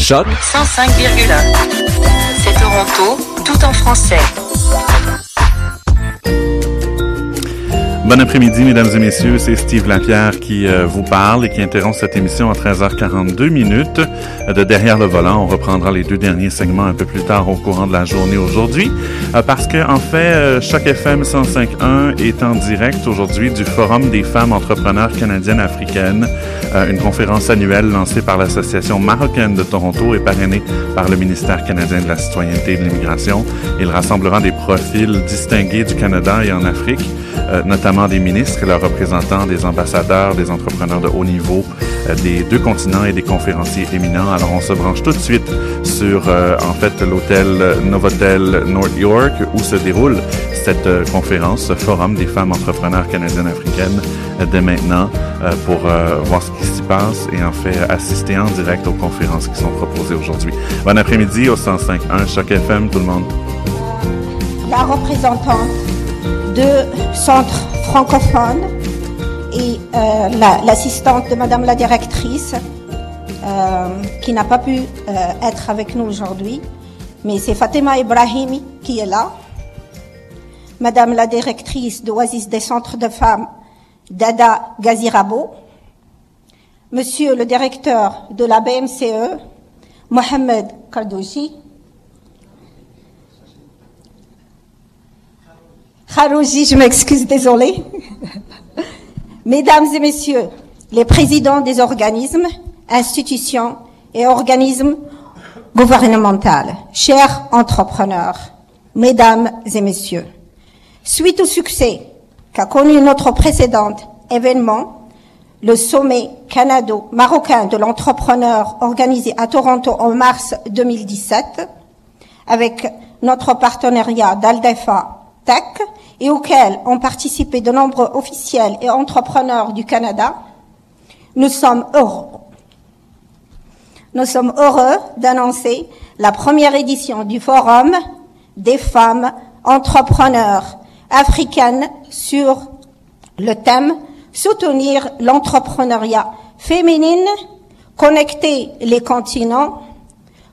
Choc 105,1. C'est Toronto, tout en français. Bon après-midi, mesdames et messieurs. C'est Steve Lapierre qui euh, vous parle et qui interrompt cette émission à 13h42 minutes. Euh, de derrière le volant, on reprendra les deux derniers segments un peu plus tard au courant de la journée aujourd'hui, euh, parce que en fait, Choc FM 105.1 est en direct aujourd'hui du Forum des femmes entrepreneurs canadiennes africaines, une conférence annuelle lancée par l'Association marocaine de Toronto et parrainée par le ministère canadien de la citoyenneté et de l'immigration. Il rassemblera des profils distingués du Canada et en Afrique, notamment des ministres leurs représentants, des ambassadeurs, des entrepreneurs de haut niveau euh, des deux continents et des conférenciers éminents. Alors, on se branche tout de suite sur, euh, en fait, l'hôtel Novotel North York où se déroule cette euh, conférence, ce forum des femmes entrepreneurs canadiennes africaines dès maintenant pour voir ce qui s'y passe et en fait assister en direct aux conférences qui sont proposées aujourd'hui. Bon après-midi au 105.1 Choc FM, tout le monde. La représentante de Centre francophone et euh, l'assistante de Madame la directrice euh, qui n'a pas pu euh, être avec nous aujourd'hui, mais c'est Fatima Ibrahimi qui est là. Madame la directrice d'Oasis des centres de femmes, Dada Gazirabo. Monsieur le directeur de la BMCE, Mohamed Kardouchi. Kharouji, je m'excuse, désolé. Mesdames et messieurs, les présidents des organismes, institutions et organismes gouvernementaux, chers entrepreneurs, mesdames et messieurs, suite au succès qu'a connu notre précédent événement, le sommet canado-marocain de l'entrepreneur organisé à Toronto en mars 2017, avec notre partenariat d'Aldefa Tech et auquel ont participé de nombreux officiels et entrepreneurs du Canada, nous sommes heureux. Nous sommes heureux d'annoncer la première édition du Forum des femmes entrepreneurs africaines sur le thème Soutenir l'entrepreneuriat féminine, connecter les continents,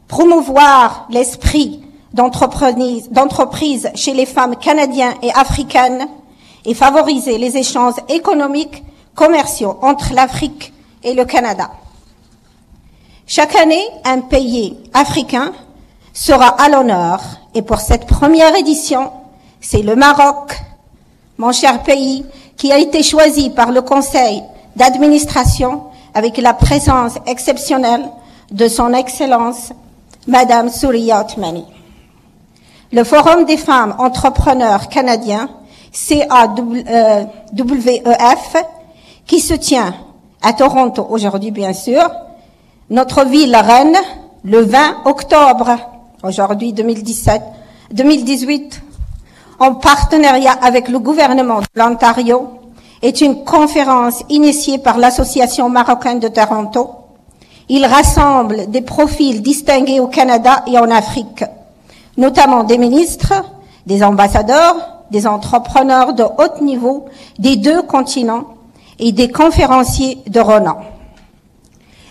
promouvoir l'esprit d'entreprises chez les femmes canadiennes et africaines et favoriser les échanges économiques, commerciaux entre l'Afrique et le Canada. Chaque année, un pays africain sera à l'honneur et pour cette première édition, c'est le Maroc, mon cher pays, qui a été choisi par le Conseil d'administration avec la présence exceptionnelle de son Excellence, Madame Souria Otmani. Le Forum des femmes entrepreneurs canadiens, CAWEF, qui se tient à Toronto aujourd'hui, bien sûr, notre ville reine, le 20 octobre, aujourd'hui 2017, 2018, en partenariat avec le gouvernement de l'Ontario, est une conférence initiée par l'Association marocaine de Toronto. Il rassemble des profils distingués au Canada et en Afrique notamment des ministres, des ambassadeurs, des entrepreneurs de haut niveau des deux continents et des conférenciers de renom.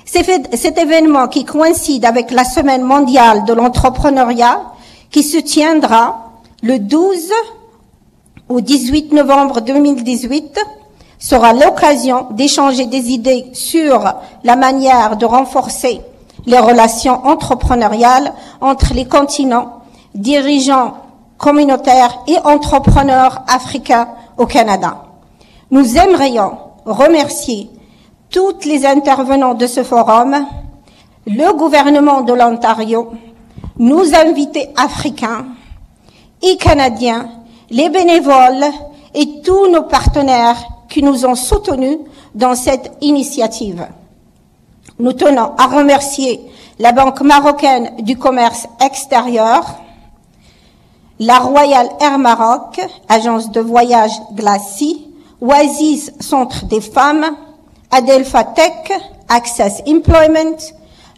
Cet événement qui coïncide avec la Semaine mondiale de l'entrepreneuriat qui se tiendra le 12 au 18 novembre 2018 sera l'occasion d'échanger des idées sur la manière de renforcer les relations entrepreneuriales entre les continents dirigeants communautaires et entrepreneurs africains au Canada. Nous aimerions remercier toutes les intervenants de ce forum, le gouvernement de l'Ontario, nos invités africains et canadiens, les bénévoles et tous nos partenaires qui nous ont soutenus dans cette initiative. Nous tenons à remercier la Banque marocaine du commerce extérieur, la Royal Air Maroc, agence de voyage Glacis, Oasis Centre des femmes, Adelpha Tech, Access Employment,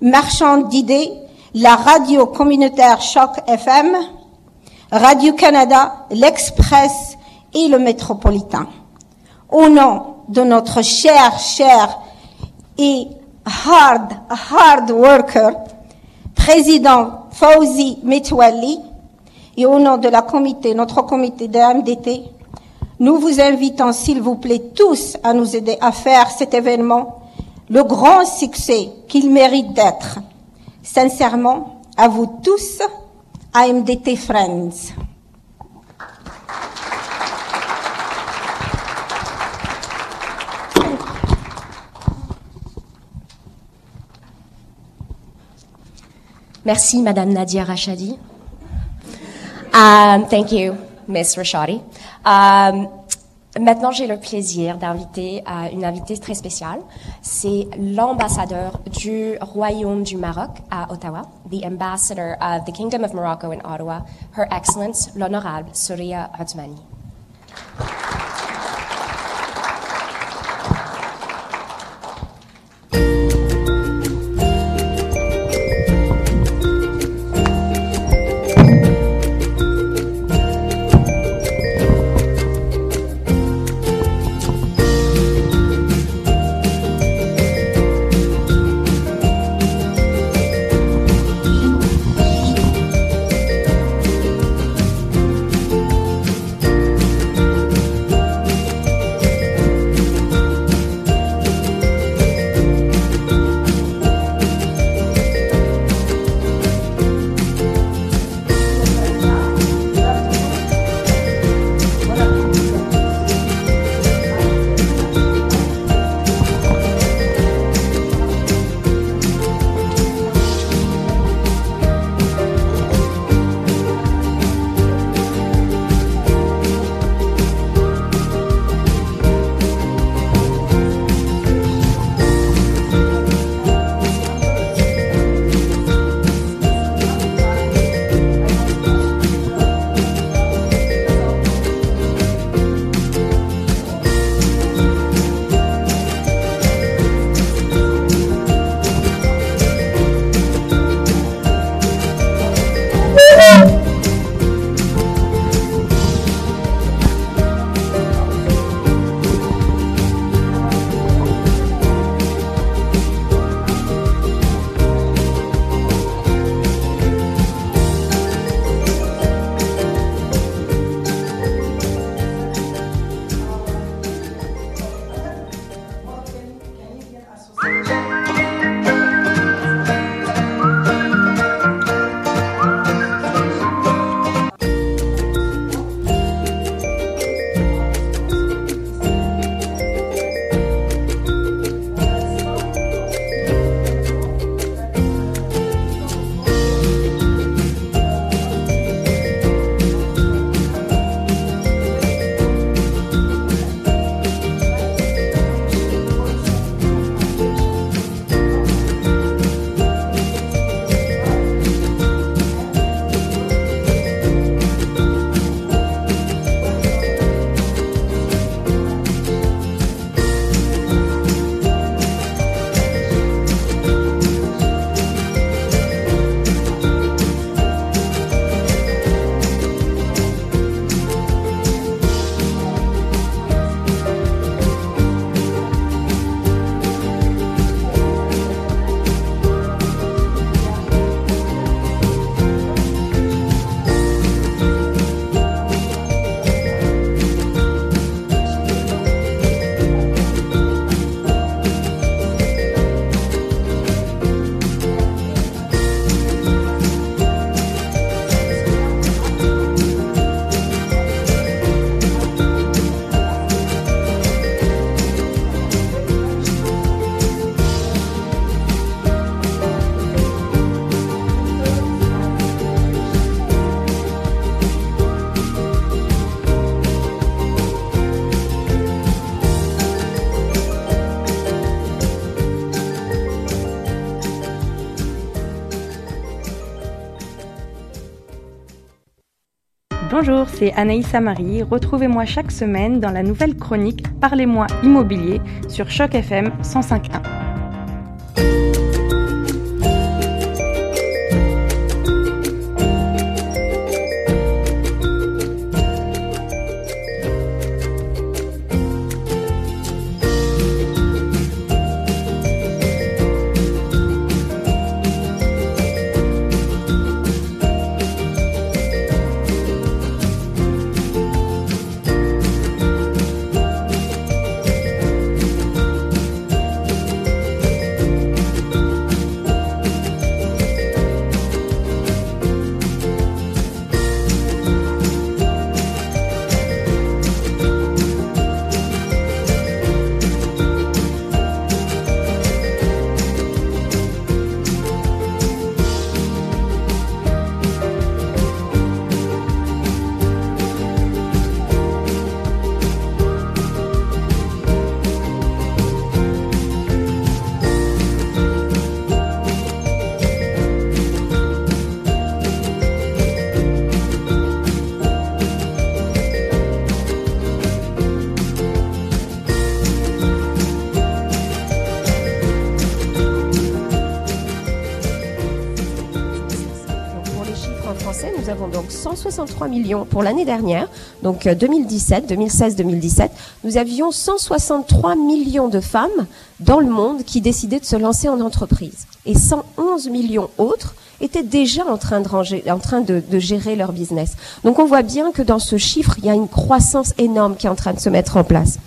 Marchand d'idées, la radio communautaire Choc FM, Radio Canada, l'Express et le Métropolitain. Au nom de notre cher, cher et hard, hard worker, président Fauzi Metouali, et au nom de la comité, notre comité de MDT, nous vous invitons, s'il vous plaît, tous à nous aider à faire cet événement le grand succès qu'il mérite d'être. Sincèrement, à vous tous, AMDT Friends. Merci, Madame Nadia Rachadi. Um, thank you, Miss Rashadi. Um, maintenant, j'ai le plaisir d'inviter uh, une invitée très spéciale. C'est l'ambassadeur du Royaume du Maroc à Ottawa, the ambassador of the Kingdom of Morocco in Ottawa, Her Excellence l'Honorable Souria Othmani. Bonjour, c'est Anaïssa Marie. Retrouvez-moi chaque semaine dans la nouvelle chronique Parlez-moi immobilier sur Choc FM 105.1. nous avons donc 163 millions pour l'année dernière, donc 2017, 2016, 2017. Nous avions 163 millions de femmes dans le monde qui décidaient de se lancer en entreprise. Et 111 millions autres étaient déjà en train, de, ranger, en train de, de, gérer leur business. Donc on voit bien que dans ce chiffre, il y a une croissance énorme qui est en train de se mettre en place.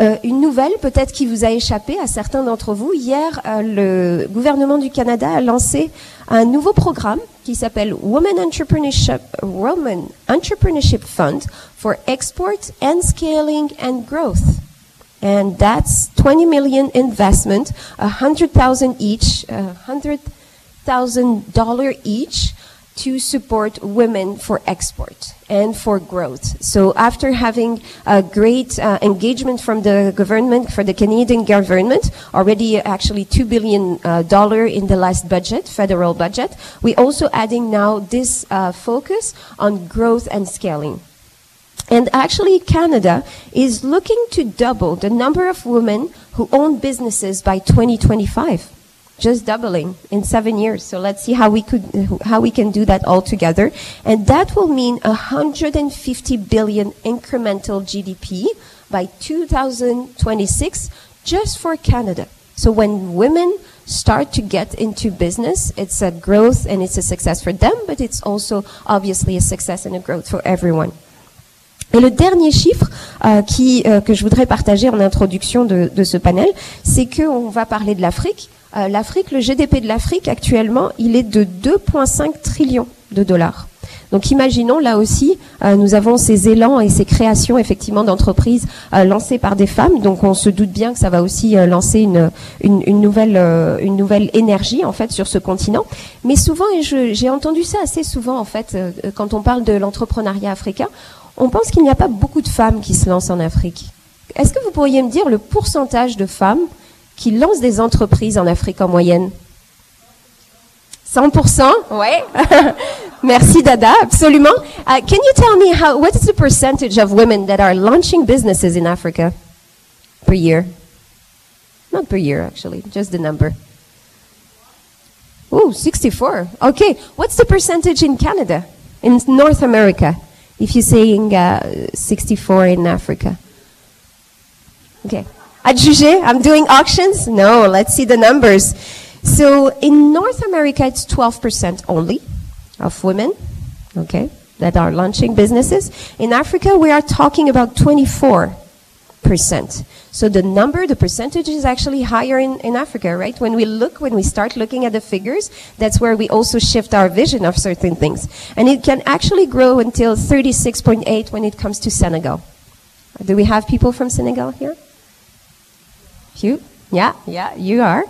Euh, une nouvelle peut-être qui vous a échappé à certains d'entre vous. Hier, euh, le gouvernement du Canada a lancé un nouveau programme qui s'appelle Women Entrepreneurship, Fund for Export and Scaling and Growth. And that's 20 million investment, 100,000 each, $100,000 each to support women for export and for growth. So after having a great uh, engagement from the government, for the Canadian government, already actually $2 billion uh, in the last budget, federal budget, we also adding now this uh, focus on growth and scaling. And actually, Canada is looking to double the number of women who own businesses by 2025 just doubling in seven years. So let's see how we could, how we can do that all together. And that will mean 150 billion incremental GDP by 2026 just for Canada. So when women start to get into business, it's a growth and it's a success for them, but it's also obviously a success and a growth for everyone. Et le dernier chiffre euh, qui, euh, que je voudrais partager en introduction de, de ce panel, c'est qu'on va parler de l'Afrique. Euh, L'Afrique, le GDP de l'Afrique actuellement, il est de 2,5 trillions de dollars. Donc imaginons là aussi, euh, nous avons ces élans et ces créations effectivement d'entreprises euh, lancées par des femmes. Donc on se doute bien que ça va aussi lancer une, nouvelle, énergie en fait sur ce continent. Mais souvent, et j'ai entendu ça assez souvent en fait, quand on parle de l'entrepreneuriat africain, on pense qu'il n'y a pas beaucoup de femmes qui se lancent en Afrique. Est-ce que vous pourriez me dire le pourcentage de femmes qui lancent des entreprises en Afrique en moyenne 100%, ouais. Merci Dada, absolument. Uh, can you tell me how what is the percentage of women that are launching businesses in Africa per year? Not per year actually, just the number. Oh, 64. Okay. What's the percentage in Canada? In North America? If you're saying uh, 64 in Africa. Okay. Adjugé, I'm doing auctions? No, let's see the numbers. So in North America, it's 12% only of women, okay, that are launching businesses. In Africa, we are talking about 24%. So the number, the percentage is actually higher in, in Africa, right? When we look, when we start looking at the figures, that's where we also shift our vision of certain things. And it can actually grow until 36.8 when it comes to Senegal. Do we have people from Senegal here? Few? Yeah, yeah, you are.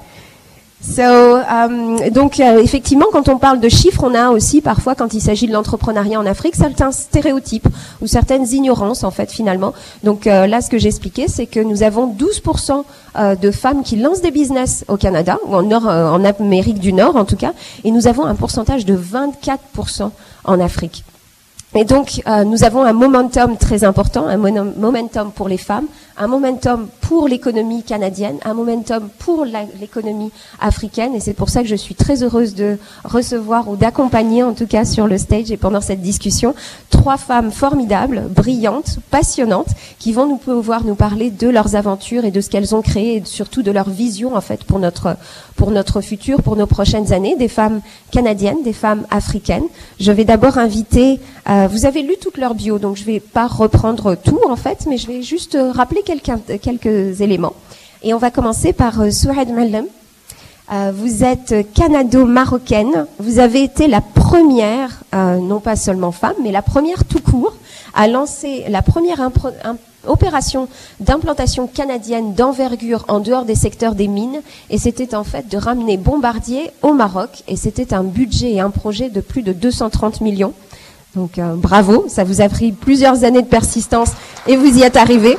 So, um, donc euh, effectivement, quand on parle de chiffres, on a aussi parfois, quand il s'agit de l'entrepreneuriat en Afrique, certains stéréotypes ou certaines ignorances en fait finalement. Donc euh, là, ce que j'expliquais, c'est que nous avons 12% euh, de femmes qui lancent des business au Canada ou en, Nord, euh, en Amérique du Nord en tout cas, et nous avons un pourcentage de 24% en Afrique. Et donc, euh, nous avons un momentum très important, un momentum pour les femmes, un momentum pour l'économie canadienne, un momentum pour l'économie africaine. Et c'est pour ça que je suis très heureuse de recevoir ou d'accompagner, en tout cas sur le stage et pendant cette discussion, trois femmes formidables, brillantes, passionnantes, qui vont nous pouvoir nous parler de leurs aventures et de ce qu'elles ont créé et surtout de leur vision en fait pour notre pour notre futur, pour nos prochaines années, des femmes canadiennes, des femmes africaines. Je vais d'abord inviter, euh, vous avez lu toute leur bio, donc je vais pas reprendre tout en fait, mais je vais juste euh, rappeler quelqu'un- quelques éléments. Et on va commencer par euh, Souhed Malem. Euh, vous êtes canado-marocaine. Vous avez été la première, euh, non pas seulement femme, mais la première tout court à lancer la première opération d'implantation canadienne d'envergure en dehors des secteurs des mines. Et c'était en fait de ramener Bombardier au Maroc. Et c'était un budget et un projet de plus de 230 millions. Donc euh, bravo, ça vous a pris plusieurs années de persistance et vous y êtes arrivé.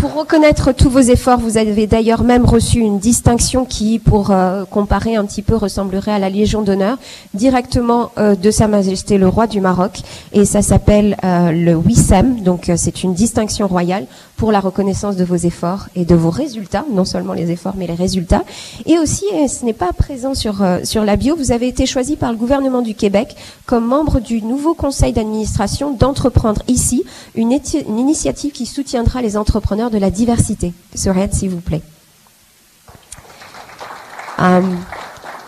Pour reconnaître tous vos efforts, vous avez d'ailleurs même reçu une distinction qui, pour euh, comparer un petit peu, ressemblerait à la Légion d'honneur, directement euh, de Sa Majesté le Roi du Maroc. Et ça s'appelle euh, le WISEM, donc euh, c'est une distinction royale pour la reconnaissance de vos efforts et de vos résultats, non seulement les efforts, mais les résultats. Et aussi, et ce n'est pas présent sur, euh, sur la bio, vous avez été choisi par le gouvernement du Québec comme membre du nouveau conseil d'administration d'entreprendre ici une, une initiative qui soutiendra les entrepreneurs de la diversité. S'il vous plaît. Um,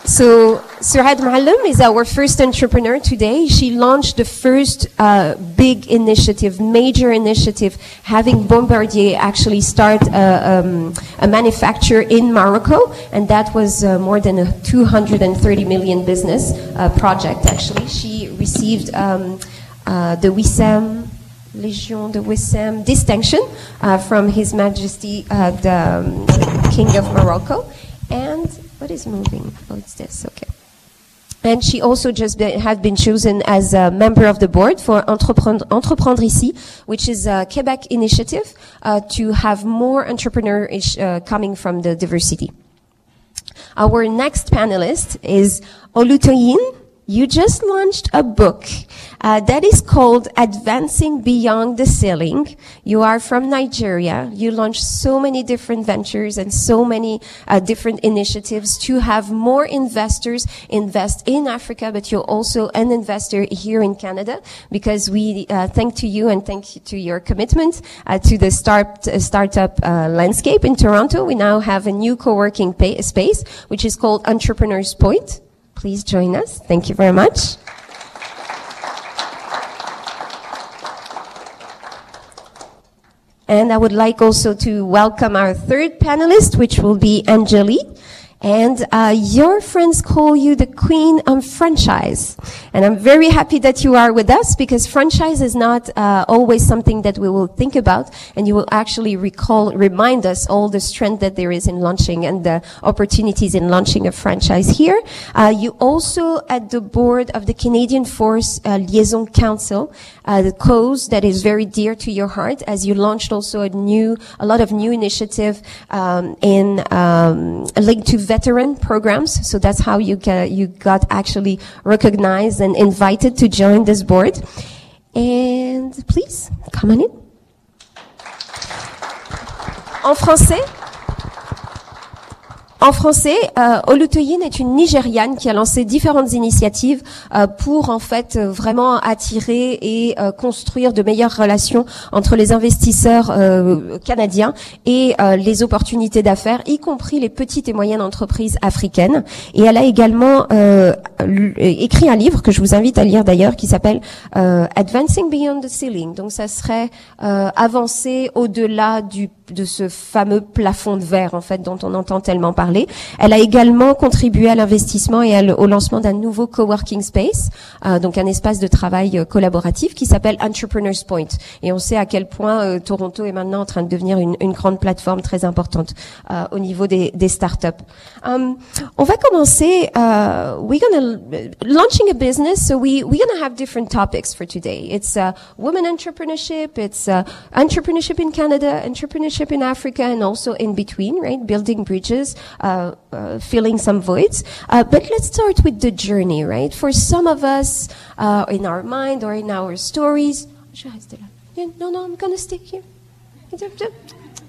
so Surad Mahalem is our first entrepreneur today. She launched the first uh, big initiative, major initiative, having Bombardier actually start a, um, a manufacture in Morocco, and that was uh, more than a 230 million business uh, project. Actually, she received um, uh, the Wissam Legion de Wissam distinction uh, from His Majesty uh, the um, King of Morocco, and what is moving? Oh, it's this. Okay. And she also just be, had been chosen as a member of the board for Entreprendre, Entreprendre Ici, which is a Quebec initiative uh, to have more entrepreneurs uh, coming from the diversity. Our next panelist is Olutoyin. You just launched a book uh, that is called Advancing Beyond the Ceiling. You are from Nigeria. You launched so many different ventures and so many uh, different initiatives to have more investors invest in Africa, but you're also an investor here in Canada because we uh, thank to you and thank you to your commitment uh, to the start uh, startup uh, landscape in Toronto. We now have a new co-working pa- space which is called Entrepreneurs Point. Please join us. Thank you very much. And I would like also to welcome our third panelist, which will be Angeli. And uh, your friends call you the queen of franchise. And I'm very happy that you are with us because franchise is not uh, always something that we will think about. And you will actually recall, remind us all the strength that there is in launching and the opportunities in launching a franchise here. Uh, you also at the board of the Canadian Force uh, Liaison Council, uh, the cause that is very dear to your heart as you launched also a new, a lot of new initiative um, in um, linked to veteran programs. So that's how you you got actually recognized and invited to join this board. And please come on in. En français, en français, euh, Olutoyin est une Nigériane qui a lancé différentes initiatives euh, pour en fait euh, vraiment attirer et euh, construire de meilleures relations entre les investisseurs euh, canadiens et euh, les opportunités d'affaires, y compris les petites et moyennes entreprises africaines. Et elle a également euh, écrit un livre que je vous invite à lire d'ailleurs qui s'appelle Advancing Beyond the Ceiling. Donc ça serait avancer au-delà du de ce fameux plafond de verre en fait dont on entend tellement parler. Elle a également contribué à l'investissement et à au lancement d'un nouveau coworking space, euh, donc un espace de travail euh, collaboratif qui s'appelle Entrepreneurs Point. Et on sait à quel point euh, Toronto est maintenant en train de devenir une, une grande plateforme très importante euh, au niveau des, des startups. Um, on va commencer. Uh, we're gonna launching a business, so we we're gonna have different topics for today. It's uh, women entrepreneurship, it's uh, entrepreneurship in Canada, entrepreneurship in Africa, and also in between, right? Building bridges, uh, uh, filling some voids. Uh, but let's start with the journey, right? For some of us, uh, in our mind or in our stories. No, no, I'm gonna stay here.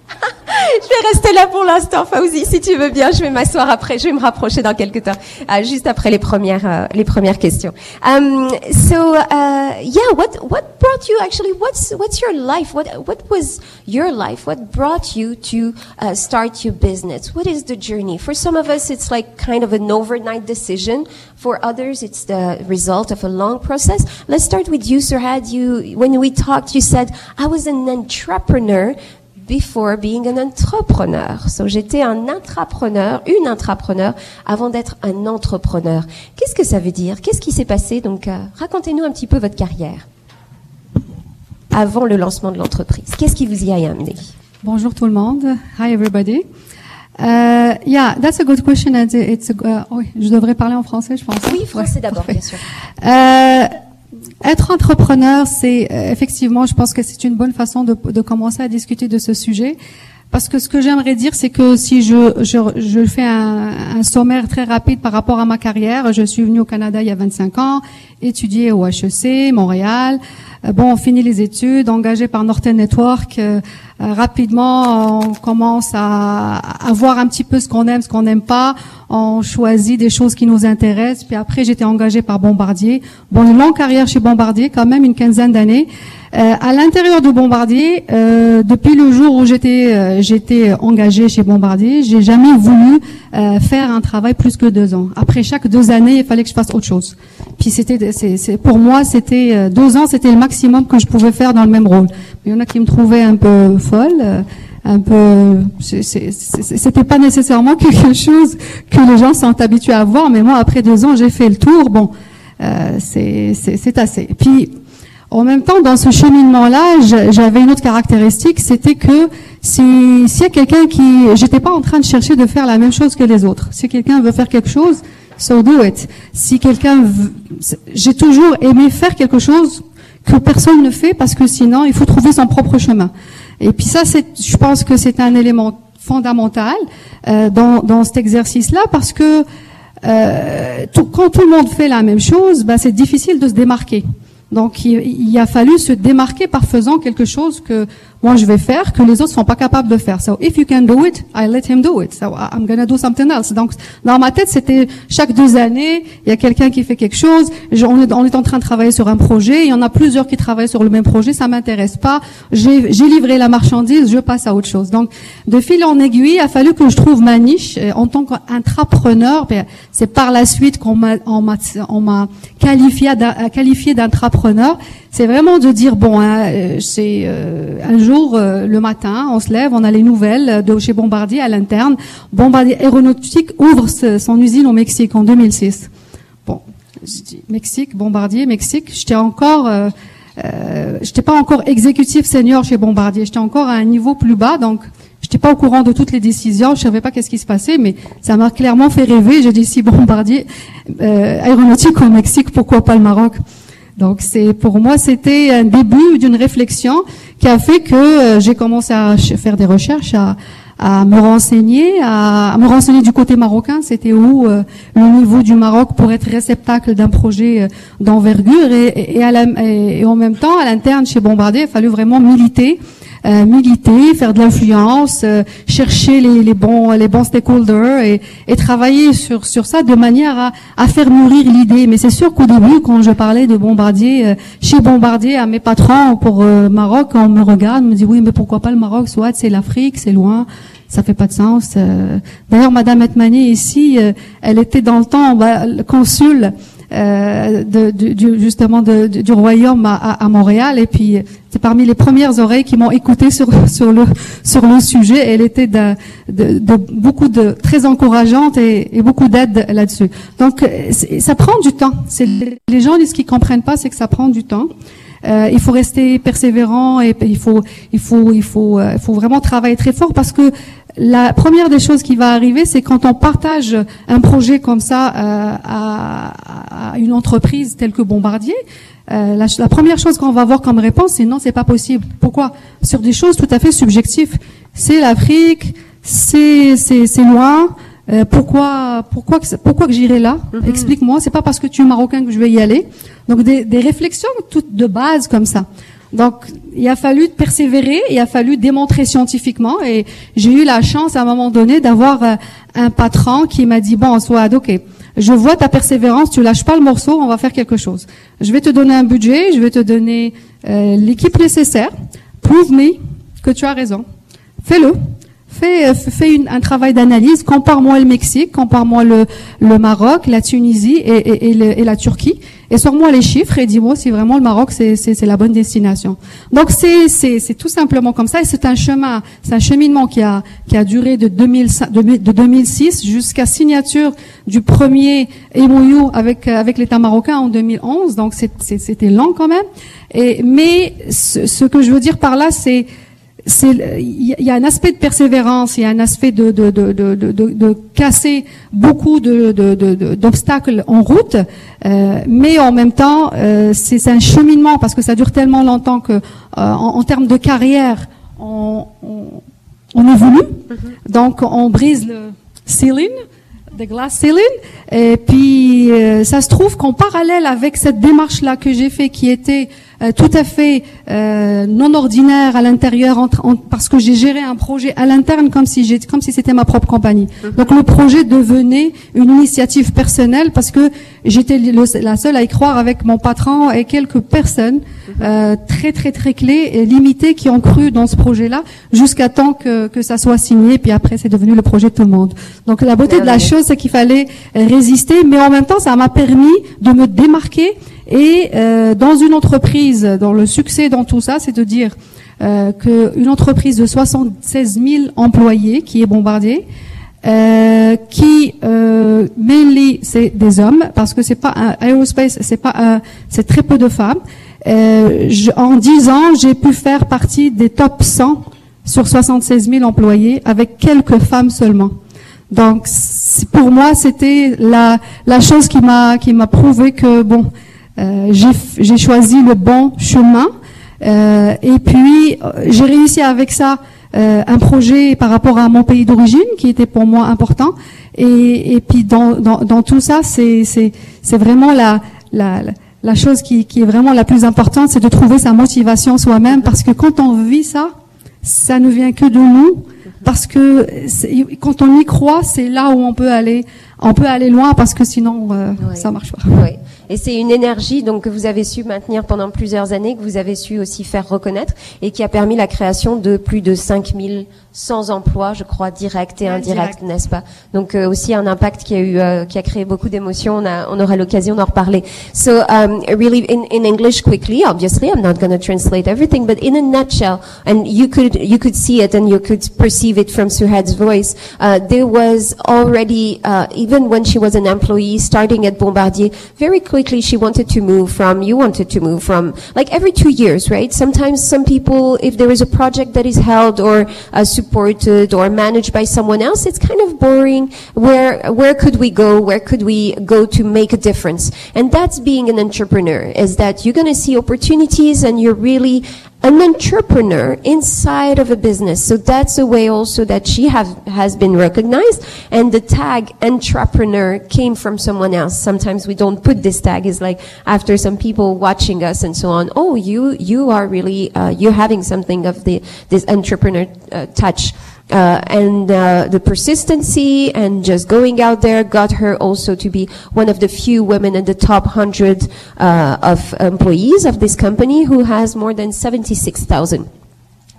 je vais rester là pour l'instant, Fauzi, si tu veux bien. Je vais m'asseoir après. Je vais me rapprocher dans quelques temps, euh, juste après les premières euh, les premières questions. Um, so uh, yeah, what what brought you actually? What's what's your life? What what was your life? What brought you to uh, start your business? What is the journey? For some of us, it's like kind of an overnight decision. For others, it's the result of a long process. Let's start with you, Surhad. You when we talked, you said I was an entrepreneur before being an entrepreneur. So j'étais un intrapreneur, une intrapreneur avant d'être un entrepreneur. Qu'est-ce que ça veut dire? Qu'est-ce qui s'est passé? Donc euh, racontez-nous un petit peu votre carrière avant le lancement de l'entreprise. Qu'est-ce qui vous y a amené? Bonjour tout le monde. Hi everybody. Uh, yeah, that's a good question. It's a, uh, oui, je devrais parler en français, je pense. Oui, français Ouais, d'abord, bien sûr. Euh, être entrepreneur, c'est euh, effectivement, je pense que c'est une bonne façon de, commencer à discuter de ce sujet. Parce que ce que j'aimerais dire, c'est que si je fais un, un sommaire très rapide par rapport à ma carrière, je suis venue au Canada il y a 25 ans, étudier au HEC, Montréal. Euh, Bon, on finit les études, engagé par Norton Network, euh, Euh, rapidement, on commence à, à voir un petit peu ce qu'on aime, ce qu'on n'aime pas. On choisit des choses qui nous intéressent. Puis après, j'étais engagée par Bombardier. Bon, une longue carrière chez Bombardier, quand même une quinzaine d'années. Euh, à l'intérieur de Bombardier, euh, depuis le jour où j'étais euh, j'étais chez Bombardier, j'ai jamais voulu faire un travail plus que deux ans. Après chaque deux années, il fallait que je fasse autre chose. Puis c'était, pour moi, c'était euh, deux ans, c'était le maximum que je pouvais faire dans le même rôle. Il y en a qui me trouvaient un peu folle. euh, un peu, c'était pas nécessairement quelque chose que les gens sont habitués à voir, mais moi, après deux ans, j'ai fait le tour. Bon, euh, c'est assez. Puis, en même temps, dans ce cheminement-là, j'avais une autre caractéristique, c'était que si s'il y a quelqu'un qui, j'étais pas en train de chercher de faire la même chose que les autres. Si quelqu'un veut faire quelque chose, so do it. Si quelqu'un, j'ai toujours aimé faire quelque chose que personne ne fait parce que sinon, il faut trouver son propre chemin. Et puis ça, c'est, je pense que c'est un élément fondamental euh, dans, dans cet exercice-là parce que euh, tout- quand tout le monde fait la même chose, bah, c'est difficile de se démarquer. Donc, il, il a fallu se démarquer par faisant quelque chose que moi je vais faire que les autres sont pas capables de faire. So, if you can do it, I let him do it. So, I'm gonna do something else. Donc, dans ma tête, c'était chaque deux années, il y a quelqu'un qui fait quelque chose. On, est, en train de travailler sur un projet. Il y en a plusieurs qui travaillent sur le même projet. Ça m'intéresse pas. J'ai livré la marchandise. Je passe à autre chose. Donc, de fil en aiguille, il a fallu que je trouve ma niche Euh, en tant qu'intrapreneur. ben, C'est par la suite qu'on m'a qualifié d'intrapreneur. C'est vraiment de dire bon, hein, euh, c'est euh, un jour euh, le matin, on se lève, on a les nouvelles de chez Bombardier à l'interne. Bombardier Aéronautique ouvre son usine au Mexique en 2006. Bon, je dis Mexique, Bombardier, Mexique. J'étais encore, euh, j'étais pas encore exécutif senior chez Bombardier. J'étais encore à un niveau plus bas, donc j'étais pas au courant de toutes les décisions. Je savais pas qu'est-ce qui se passait, mais ça m'a clairement fait rêver. J'ai dit si Bombardier aéronautique au Mexique, pourquoi pas le Maroc? Donc c'est pour moi c'était un début d'une réflexion qui a fait que euh, j'ai commencé à faire des recherches, à, à me renseigner, à, à me renseigner du côté marocain. C'était où euh, le niveau du Maroc pour être réceptacle d'un projet euh, d'envergure et, et, et en même temps à l'interne chez Bombardier, il fallu vraiment militer. Euh, militer, faire de l'influence, euh, chercher les, les bons les bons stakeholders et, et travailler sur sur ça de manière à, à faire mûrir l'idée. Mais c'est sûr qu'au début, quand je parlais de Bombardier euh, chez Bombardier à mes patrons pour euh, Maroc, on me regarde, on me dit oui, mais pourquoi pas le Maroc Soit c'est l'Afrique, c'est loin. Ça fait pas de sens. euh. D'ailleurs, Madame Etmani ici, euh, elle était dans le temps bah, consul euh, de, du- justement de- du, royaume à, à- Montréal et puis c'est parmi les premières oreilles qui m'ont écouté sur sur le sur le sujet. Elle était de, de, de beaucoup de très encourageante et, et beaucoup d'aide là-dessus. Donc ça prend du temps. C'est les gens ce qu'ils comprennent pas, c'est que ça prend du temps. Euh, il faut rester persévérant et il faut il faut il faut euh, il faut vraiment travailler très fort parce que la première des choses qui va arriver, c'est quand on partage un projet comme ça euh, à, à une entreprise telle que Bombardier. euh, la, la première chose qu'on va avoir comme réponse, c'est non, c'est pas possible. Pourquoi? Sur des choses tout à fait subjectives. C'est l'Afrique, c'est c'est c'est loin. Euh, pourquoi pourquoi que, pourquoi que j'irai là? Explique-moi. C'est pas parce que tu es marocain que je vais y aller. Donc des, des réflexions toutes de base comme ça. Donc, il a fallu persévérer, il a fallu démontrer scientifiquement, et j'ai eu la chance à un moment donné d'avoir euh, un patron qui m'a dit bon, soit ok, je vois ta persévérance, tu lâches pas le morceau, on va faire quelque chose. Je vais te donner un budget, je vais te donner euh, l'équipe nécessaire. Prove me que tu as raison. Fais-le. Fais, euh, fais une- un travail d'analyse. Compare-moi le Mexique, compare-moi le, le Maroc, la Tunisie et, et- et la Turquie. Et sors-moi les chiffres et dis-moi si vraiment le Maroc c'est la bonne destination. Donc c'est tout simplement comme ça. Et c'est un chemin, c'est un cheminement qui a qui a duré de 2005 de, de 2006 jusqu'à signature du premier MOU avec euh, avec l'État marocain en 2011. Donc c'était lent quand même. Et mais ce, ce que je veux dire par là c'est il y a- un aspect de persévérance, il y a un aspect de de de de, de, de- de casser beaucoup de de- de- de- d'obstacles en route, euh, mais en même temps euh, c'est un cheminement parce que ça dure tellement longtemps que euh, en, en termes de carrière on on, on évolue, donc on brise le ceiling the glass ceiling. Et puis, euh, ça se trouve qu'en parallèle avec cette démarche-là que j'ai fait, qui était euh, tout à fait euh, non ordinaire à l'intérieur, parce que j'ai géré un projet à l'interne comme si j'ai, comme si c'était ma propre compagnie. Donc le projet devenait une initiative personnelle parce que j'étais le- la seule à y croire avec mon patron et quelques personnes euh, très très très clés et limitées qui ont cru dans ce projet-là jusqu'à temps que, que ça soit signé. Puis après, c'est devenu le projet de tout le monde. Donc la beauté de la chose, c'est qu'il fallait résister, mais en même temps, ça m'a permis de me démarquer. Et euh, dans une entreprise, dans le succès dans tout ça, c'est de dire euh, qu'une entreprise de 76 000 employés qui est Bombardier, euh, qui euh, mainly c'est des hommes parce que c'est pas un aerospace, c'est pas un, c'est très peu de femmes. Euh, je- en 10 ans, j'ai pu faire partie des top 100 sur 76 000 employés avec quelques femmes seulement. Donc pour moi, c'était la la chose qui m'a qui m'a prouvé que bon, j'ai f- j'ai choisi le bon chemin. Euh, et puis euh, j'ai réussi avec ça euh, un projet par rapport à mon pays d'origine qui était pour moi important. Et, et puis dans, dans, dans tout ça, c'est vraiment la la la- chose qui, qui est vraiment la plus importante, c'est de trouver sa motivation soi-même, parce que quand on vit ça, ça ne vient que de nous, parce que quand on y croit, c'est là où on peut aller, on peut aller loin, parce que sinon euh, Ouais. ça marche pas. Oui. Et c'est une énergie donc que vous avez su maintenir pendant plusieurs années, que vous avez su aussi faire reconnaître et qui a permis la création de plus de 5100 emplois, je crois, directs et indirects, n'est-ce pas? Donc euh, aussi un impact qui a eu, euh, qui a créé beaucoup d'émotions. On, a, on aura l'occasion d'en reparler. So um, really, in, in English, quickly, obviously, I'm not going to translate everything, but in a nutshell, and you could you could see it and you could perceive it from Suhad's voice. Uh, there was already, uh, even when she was an employee starting at Bombardier, very quickly she wanted to move from, you wanted to move from, like every two years, right? Sometimes some people, if there is a project that is held or uh, supported or managed by someone else, it's kind of boring. Where, where could we go? Where could we go to make a difference? And that's being an entrepreneur, is that you're going to see opportunities and you're really an entrepreneur inside of a business. So that's a way also that she have, has been recognized. And the tag entrepreneur came from someone else. Sometimes we don't put this tag. It's like after some people watching us and so on. Oh, you, you are really, uh, you're having something of the, this entrepreneur uh, touch. Uh, and uh, the persistency and just going out there got her also to be one of the few women in the top 100 uh, of employees of this company who has more than 76,000.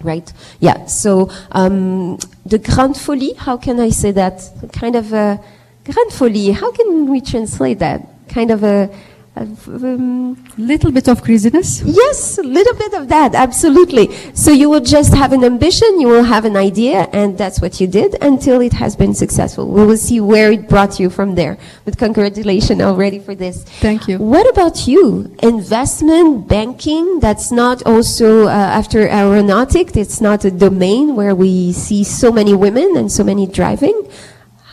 Right? Yeah. So um, the grande folie, how can I say that? Kind of a grande folie. How can we translate that? Kind of a, a um, Little bit of craziness. Yes, a little bit of that, absolutely. So you will just have an ambition, you will have an idea, and that's what you did until it has been successful. We will see where it brought you from there. But congratulations already for this. Thank you. What about you? Investment, banking, that's not also, uh, after aeronautic, it's not a domain where we see so many women and so many driving.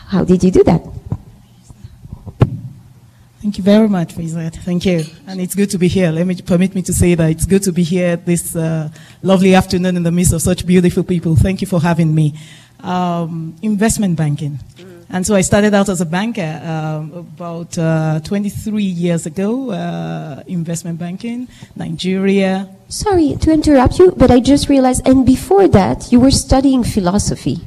How did you do that? Thank you very much, Fizet. Thank you. And it's good to be here. Let me permit me to say that it's good to be here this uh, lovely afternoon in the midst of such beautiful people. Thank you for having me. Um, investment banking. And so I started out as a banker um, about uh, 23 years ago, uh, investment banking, Nigeria. Sorry to interrupt you, but I just realized, and before that, you were studying philosophy.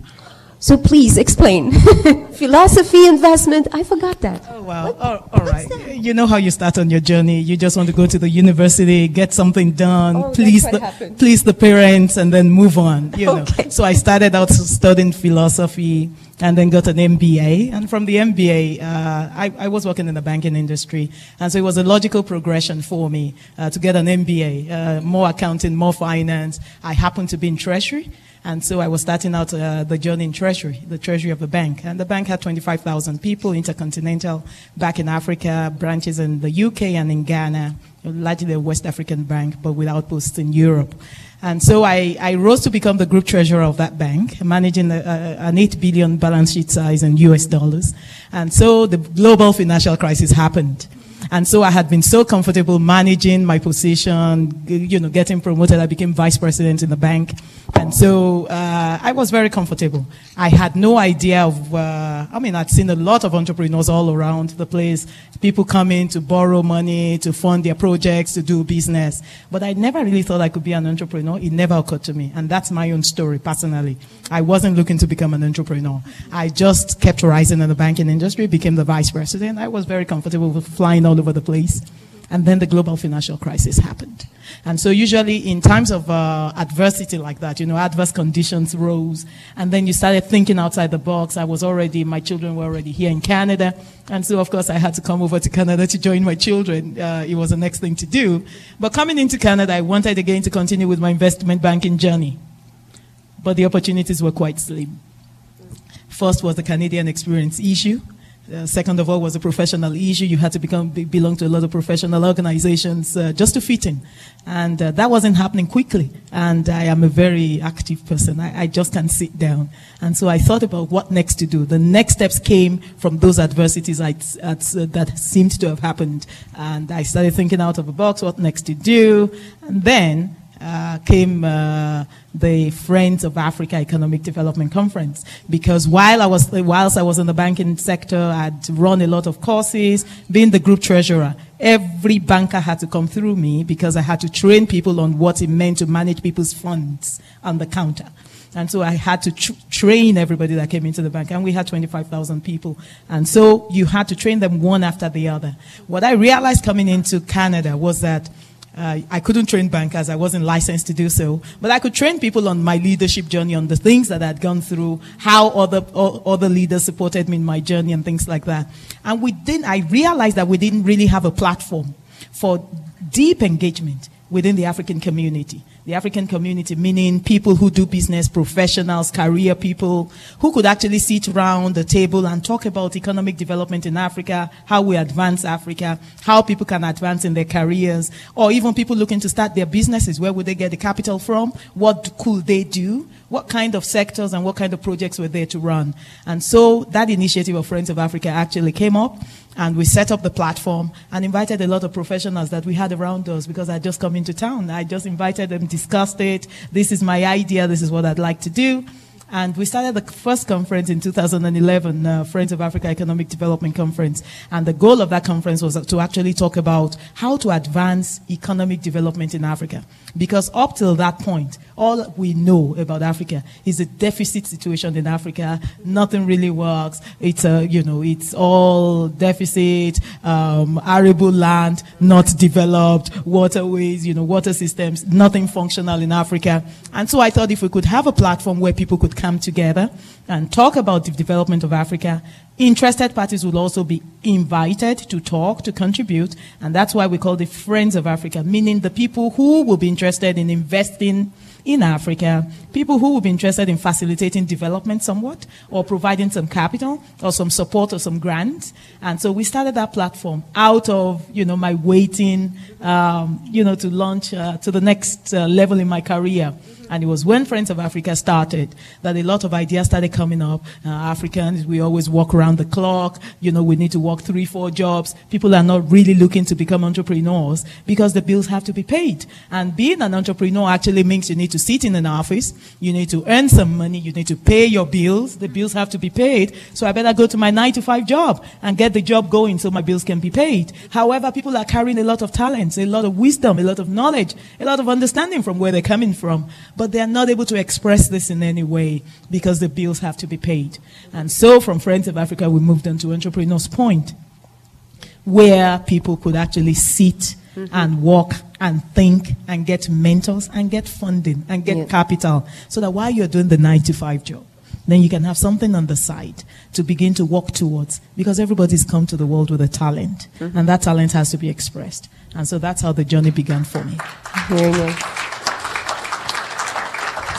So please explain. philosophy, investment, I forgot that. Oh, wow. all, all right. You know how you start on your journey. You just want to go to the university, get something done, Oh, please, the, happened. please the parents, and then move on. You know. Okay. So I started out studying philosophy and then got an MBA. And from the MBA, uh, I, I was working in the banking industry. And so it was a logical progression for me uh, to get an MBA, uh, more accounting, more finance. I happened to be in treasury. And so I was starting out uh, the journey in Treasury, the Treasury of the bank. And the bank had 25,000 people, intercontinental, back in Africa, branches in the UK and in Ghana, largely a West African bank, but with outposts in Europe. And so I, I rose to become the group treasurer of that bank, managing a, a, an 8 billion balance sheet size in US dollars. And so the global financial crisis happened. And so I had been so comfortable managing my position, you know, getting promoted. I became vice president in the bank. And so uh, I was very comfortable. I had no idea of, uh, I mean, I'd seen a lot of entrepreneurs all around the place. People coming to borrow money, to fund their projects, to do business. But I never really thought I could be an entrepreneur. It never occurred to me. And that's my own story personally. I wasn't looking to become an entrepreneur. I just kept rising in the banking industry, became the vice president. I was very comfortable with flying all over the place. And then the global financial crisis happened. And so usually in times of uh, adversity like that, you know, adverse conditions rose, and then you started thinking outside the box. I was already, my children were already here in Canada, and so of course I had to come over to Canada to join my children. Uh, it was the next thing to do. But coming into Canada, I wanted again to continue with my investment banking journey. But the opportunities were quite slim. First was the Canadian experience issue. Uh, second of all was a professional issue. You had to become be, belong to a lot of professional organizations uh, just to fit in, and uh, that wasn't happening quickly. And I am a very active person. I, I just can't sit down. And so I thought about what next to do. The next steps came from those adversities I'd, I'd, uh, that seemed to have happened, and I started thinking out of the box. What next to do? And then uh, came uh, the Friends of Africa Economic Development Conference because while I was whilst I was in the banking sector, I'd run a lot of courses, being the group treasurer. Every banker had to come through me because I had to train people on what it meant to manage people's funds on the counter. And so I had to tr- train everybody that came into the bank, and we had 25,000 people. And so you had to train them one after the other. What I realized coming into Canada was that uh, I couldn't train bankers. I wasn't licensed to do so. But I could train people on my leadership journey, on the things that I'd gone through, how other, o- other leaders supported me in my journey and things like that. And we didn't, I realized that we didn't really have a platform for deep engagement within the African community. The African community, meaning people who do business, professionals, career people, who could actually sit around the table and talk about economic development in Africa, how we advance Africa, how people can advance in their careers, or even people looking to start their businesses. Where would they get the capital from? What could they do? What kind of sectors and what kind of projects were there to run? And so that initiative of Friends of Africa actually came up and we set up the platform and invited a lot of professionals that we had around us because I just come into town. I just invited them, discussed it. This is my idea. This is what I'd like to do. And we started the first conference in 2011, uh, Friends of Africa Economic Development Conference. And the goal of that conference was to actually talk about how to advance economic development in Africa. Because up till that point, all we know about Africa is a deficit situation in Africa. Nothing really works. It's a, you know, it's all deficit, um, arable land, not developed, waterways, you know, water systems, nothing functional in Africa. And so I thought if we could have a platform where people could come together and talk about the development of Africa, interested parties will also be invited to talk, to contribute, and that's why we call the Friends of Africa, meaning the people who will be interested in investing in Africa, people who would be interested in facilitating development somewhat, or providing some capital, or some support, or some grants. And so we started that platform out of, you know, my waiting, um, you know, to launch uh, to the next uh, level in my career. And it was when Friends of Africa started that a lot of ideas started coming up. Uh, Africans, we always walk around the clock. You know, we need to work three, four jobs. People are not really looking to become entrepreneurs because the bills have to be paid. And being an entrepreneur actually means you need to sit in an office. You need to earn some money. You need to pay your bills. The bills have to be paid. So I better go to my nine to five job and get the job going so my bills can be paid. However, people are carrying a lot of talents, a lot of wisdom, a lot of knowledge, a lot of understanding from where they're coming from but they are not able to express this in any way because the bills have to be paid. And so from Friends of Africa, we moved on to Entrepreneurs Point, where people could actually sit Mm-hmm. and walk and think and get mentors and get funding and get Yeah. capital so that while you're doing the nine to five job, then you can have something on the side to begin to work towards because everybody's come to the world with a talent mm-hmm. and that talent has to be expressed. And so that's how the journey began for me. Very nice.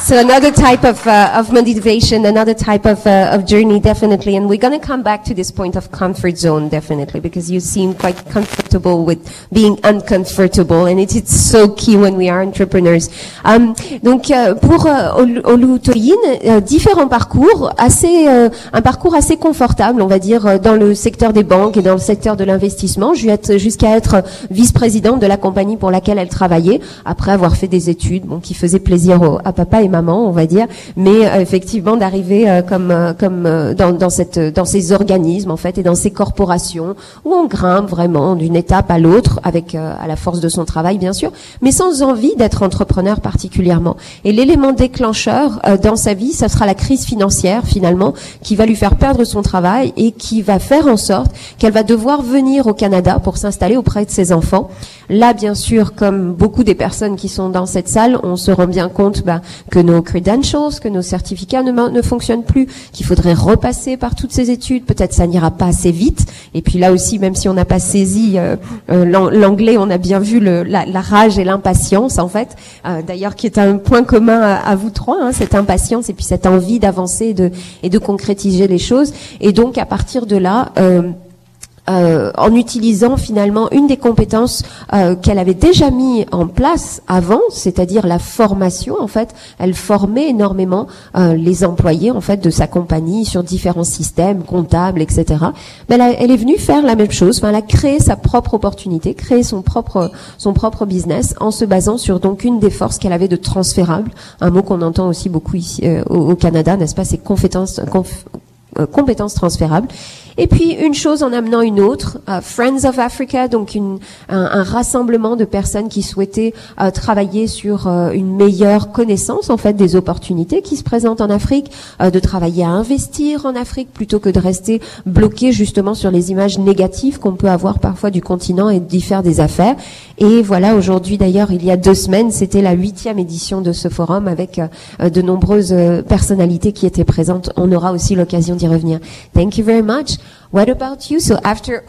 So another type of, uh, of motivation, another type of, uh, of journey, definitely. And we're going to come back to this point of comfort zone, definitely, because you seem quite comfortable with being uncomfortable, and it is so key when we are entrepreneurs. Um, donc, euh, pour euh, Olu Olu Toyin, euh, différents parcours, assez, euh, un parcours assez confortable, on va dire, dans le secteur des banques et dans le secteur de l'investissement, jusqu'à être vice-présidente de la compagnie pour laquelle elle travaillait, après avoir fait des études, bon, qui faisaient plaisir au- à papa et maman, on va dire, mais euh, effectivement d'arriver euh, comme euh, comme dans, dans cette dans ces organismes en fait et dans ces corporations où on grimpe vraiment d'une étape à l'autre avec à la force de son travail bien sûr, mais sans envie d'être entrepreneur particulièrement. Et l'élément déclencheur dans sa vie, ça sera la crise financière finalement qui va lui faire perdre son travail et qui va faire en sorte qu'elle va devoir venir au Canada pour s'installer auprès de ses enfants. Là, bien sûr, comme beaucoup des personnes qui sont dans cette salle, on se rend bien compte bah, que nos credentials, que nos certificats ne, ne fonctionnent plus, qu'il faudrait repasser par toutes ces études. Peut-être ça n'ira pas assez vite. Et puis là aussi, même si on n'a pas saisi euh, euh, l'an- l'anglais, on a bien vu le, la, la rage et l'impatience, en fait. Euh, D'ailleurs, qui est un point commun à, à vous trois, hein, cette impatience et puis cette envie d'avancer et de, et de concrétiser les choses. Et donc, à partir de là. euh, euh, en utilisant finalement une des compétences euh, qu'elle avait déjà mis en place avant, c'est-à-dire la formation. En fait, elle formait énormément euh, les employés en fait de sa compagnie sur différents systèmes comptables, etc. Mais elle, est venue faire la même chose. Enfin, elle a créé sa propre opportunité, créé son propre son propre business en se basant sur donc une des forces qu'elle avait de transférable, un mot qu'on entend aussi beaucoup ici euh, au, au Canada, n'est-ce pas Ces compétences euh, compétences transférables. Et puis une chose en amenant une autre, Friends of Africa, donc un rassemblement de personnes qui souhaitaient euh, travailler sur euh, une meilleure connaissance en fait des opportunités qui se présentent en Afrique, euh, de travailler à investir en Afrique plutôt que de rester bloqué justement sur les images négatives qu'on peut avoir parfois du continent et d'y faire des affaires. Et voilà, aujourd'hui d'ailleurs, il y a deux semaines, c'était la huitième édition de ce forum avec euh, de nombreuses euh, personnalités qui étaient présentes. On aura aussi l'occasion d'y revenir. Thank you very much. What about you? So after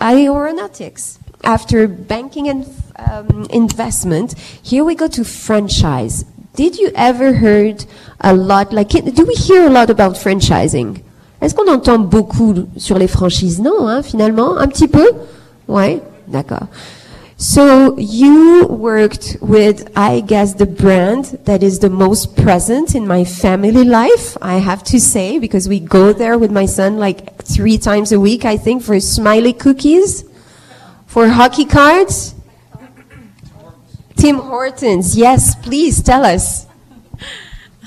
aeronautics, after banking and um, investment, here we go to franchise. Did you ever heard a lot, like, do we hear a lot about franchising? Est-ce qu'on entend beaucoup sur les franchises? Non, hein, finalement, un petit peu? Ouais, d'accord. So you worked with, I guess, the brand that is the most present in my family life, I have to say, because we go there with my son like three times a week, I think, for smiley cookies, for hockey cards. Tim Hortons, yes, please tell us.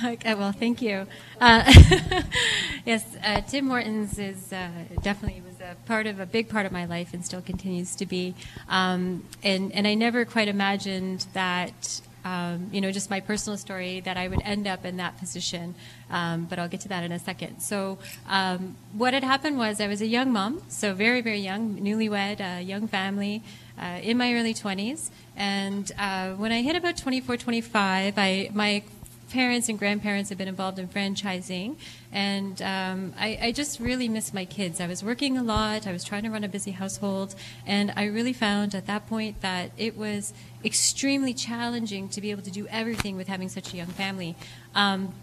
Okay, well, thank you. Uh, yes, uh, Tim Hortons is uh, definitely part of a big part of my life and still continues to be. Um, and and I never quite imagined that. Um, you know, just my personal story that I would end up in that position. Um, but I'll get to that in a second. So, um, what had happened was I was a young mom, so very, very young, newlywed, uh, young family, uh, in my early 20s. And uh, when I hit about 24, 25, I, my parents and grandparents had been involved in franchising, and um, I, I just really miss my kids. I was working a lot, I was trying to run a busy household, and I really found at that point that it was extremely challenging to be able to do everything with having such a young family. Um,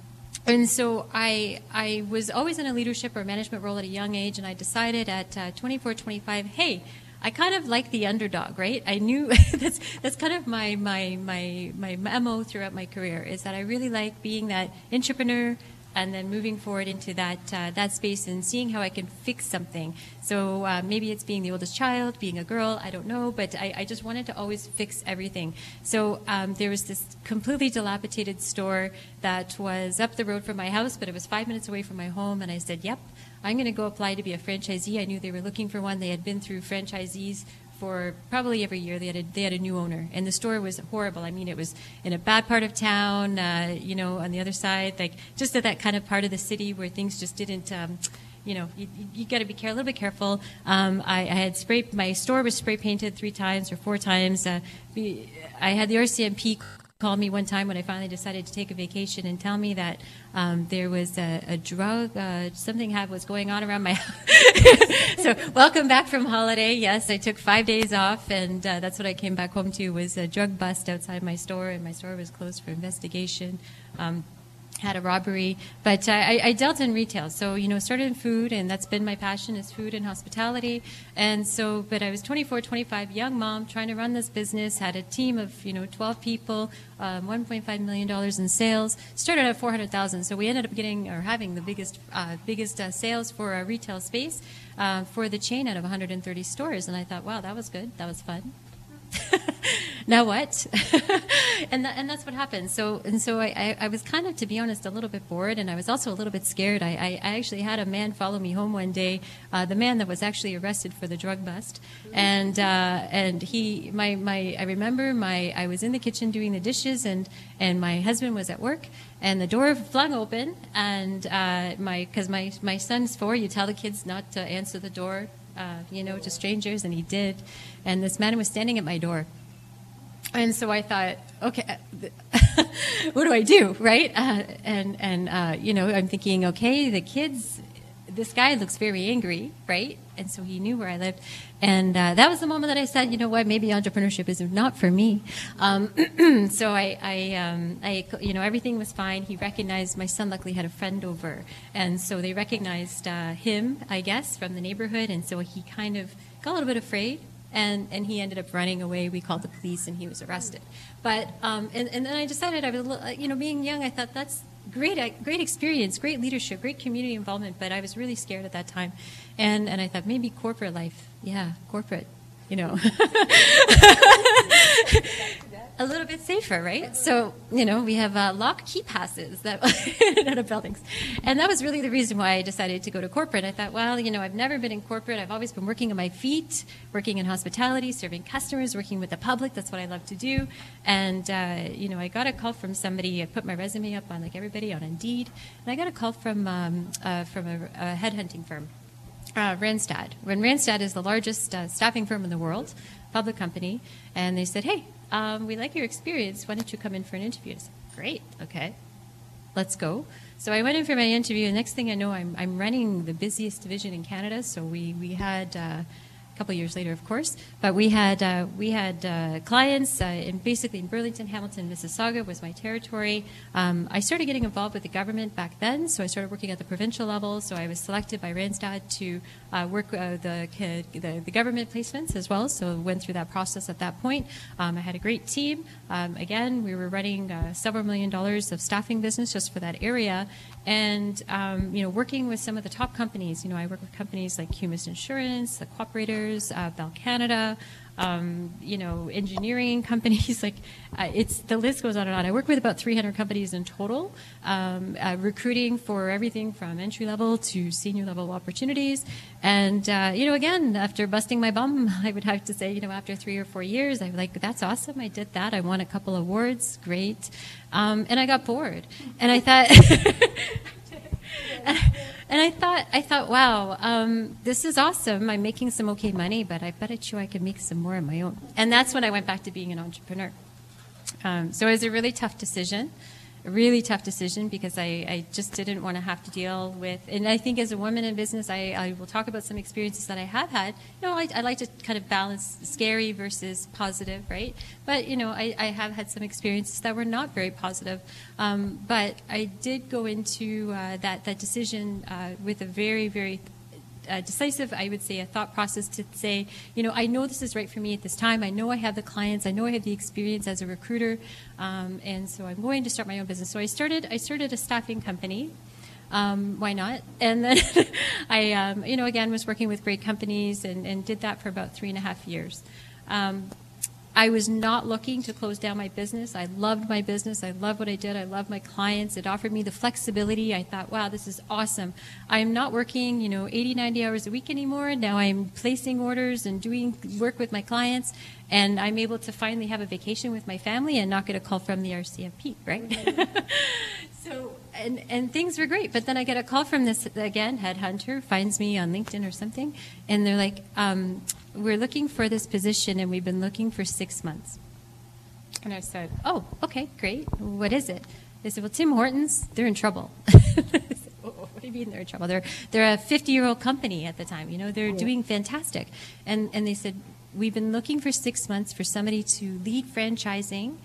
and so I, I was always in a leadership or management role at a young age, and I decided at uh, 24, 25, hey, I kind of like the underdog, right? I knew that's that's kind of my my my my MO throughout my career is that I really like being that entrepreneur and then moving forward into that uh, that space and seeing how I can fix something. So uh, maybe it's being the oldest child, being a girl, I don't know, but I, I just wanted to always fix everything. So um, there was this completely dilapidated store that was up the road from my house, but it was five minutes away from my home, and I said, "Yep, I'm going to go apply to be a franchisee." I knew they were looking for one. They had been through franchisees for probably every year. They had a, they had a new owner, and the store was horrible. I mean, it was in a bad part of town, uh, you know, on the other side, like just at that kind of part of the city where things just didn't. Um, you know, you, you got to be care- a little bit careful. Um, I, I had spray. My store was spray painted three times or four times. Uh, I had the RCMP call me one time when I finally decided to take a vacation and tell me that um, there was a, a drug, uh, something had was going on around my house. so welcome back from holiday. Yes, I took five days off, and uh, that's what I came back home to was a drug bust outside my store, and my store was closed for investigation. Um, had a robbery, but I, I dealt in retail. So you know, started in food, and that's been my passion is food and hospitality. And so, but I was 24, 25, young mom trying to run this business. Had a team of you know 12 people, um, 1.5 million dollars in sales. Started at 400,000. So we ended up getting or having the biggest uh, biggest uh, sales for a retail space uh, for the chain out of 130 stores. And I thought, wow, that was good. That was fun. now what? and that, and that's what happened. So and so I, I, I was kind of, to be honest, a little bit bored, and I was also a little bit scared. I, I, I actually had a man follow me home one day, uh, the man that was actually arrested for the drug bust, and uh, and he my my I remember my I was in the kitchen doing the dishes, and and my husband was at work, and the door flung open, and uh, my because my my son's four, you tell the kids not to answer the door uh, you know, to strangers, and he did. And this man was standing at my door. And so I thought, okay, what do I do, right? Uh, and and uh, you know, I'm thinking, okay, the kids, this guy looks very angry, right? And so he knew where I lived, and uh, that was the moment that I said, you know what, maybe entrepreneurship is not for me. Um, so I, I, um, I, you know, everything was fine. He recognized my son. Luckily, had a friend over, and so they recognized uh, him, I guess, from the neighborhood, and so he kind of got a little bit afraid and and he ended up running away. We called the police, and he was arrested. But um, and and then I decided I was you know being young, I thought that's great uh, great experience, great leadership, great community involvement. But I was really scared at that time, and and I thought maybe corporate life, yeah, corporate, you know. a little bit safer, right? So, you know, we have uh, lock key passes that out of buildings. And that was really the reason why I decided to go to corporate. I thought, well, you know, I've never been in corporate. I've always been working on my feet, working in hospitality, serving customers, working with the public. That's what I love to do. And, uh, you know, I got a call from somebody. I put my resume up on, like everybody, on Indeed. And I got a call from, um, uh, from a, a headhunting firm. Uh, Randstad. When Randstad is the largest uh, staffing firm in the world, public company, and they said, "Hey, um, we like your experience. Why don't you come in for an interview?" I said, "Great, okay, let's go." So I went in for my interview. The next thing I know, I'm, I'm running the busiest division in Canada. So we we had. Uh, couple years later, of course. But we had uh, we had uh, clients uh, in basically in Burlington, Hamilton, Mississauga was my territory. Um, I started getting involved with the government back then, so I started working at the provincial level. So I was selected by Randstad to uh, work uh, the, the, the government placements as well. So went through that process at that point. Um, I had a great team. Um, again, we were running uh, several million dollars of staffing business just for that area, and um, you know working with some of the top companies. You know, I work with companies like Humus Insurance, the Cooperators, uh, Bell Canada. Um, you know, engineering companies. Like, uh, it's the list goes on and on. I work with about 300 companies in total, um, uh, recruiting for everything from entry level to senior level opportunities. And uh, you know, again, after busting my bum, I would have to say, you know, after three or four years, I'm like, that's awesome. I did that. I won a couple awards. Great. Um, and I got bored, and I thought. And I thought, I thought, wow, um, this is awesome. I'm making some okay money, but I bet you I could make some more on my own. And that's when I went back to being an entrepreneur. Um, so it was a really tough decision, really tough decision because I, I just didn't want to have to deal with. And I think as a woman in business, I, I will talk about some experiences that I have had. You know, I, I like to kind of balance scary versus positive, right? But you know, I, I have had some experiences that were not very positive. Um, but I did go into uh, that that decision uh, with a very very decisive, I would say, a thought process to say, you know, I know this is right for me at this time. I know I have the clients. I know I have the experience as a recruiter, um, and so I'm going to start my own business. So I started. I started a staffing company. Um, why not? And then I, um, you know, again was working with great companies and, and, did that for about three and a half years. I was not looking to close down my business. I loved my business. I loved what I did. I loved my clients. It offered me the flexibility. I thought, wow, this is awesome. I am not working, you know, 80, 90 hours a week anymore. Now I'm placing orders and doing work with my clients, and I'm able to finally have a vacation with my family and not get a call from the RCMP, right? so, and, and things were great. But then I get a call from this, again, headhunter, finds me on LinkedIn or something, and they're like, um, we're looking for this position and we've been looking for six months. And I said, oh, okay, great. What is it? They said, well, Tim Hortons, they're in trouble. what do you mean they're in trouble? They're, they're a 50-year-old company at the time. You know, they're doing fantastic. And, and they said, we've been looking for six months for somebody to lead franchising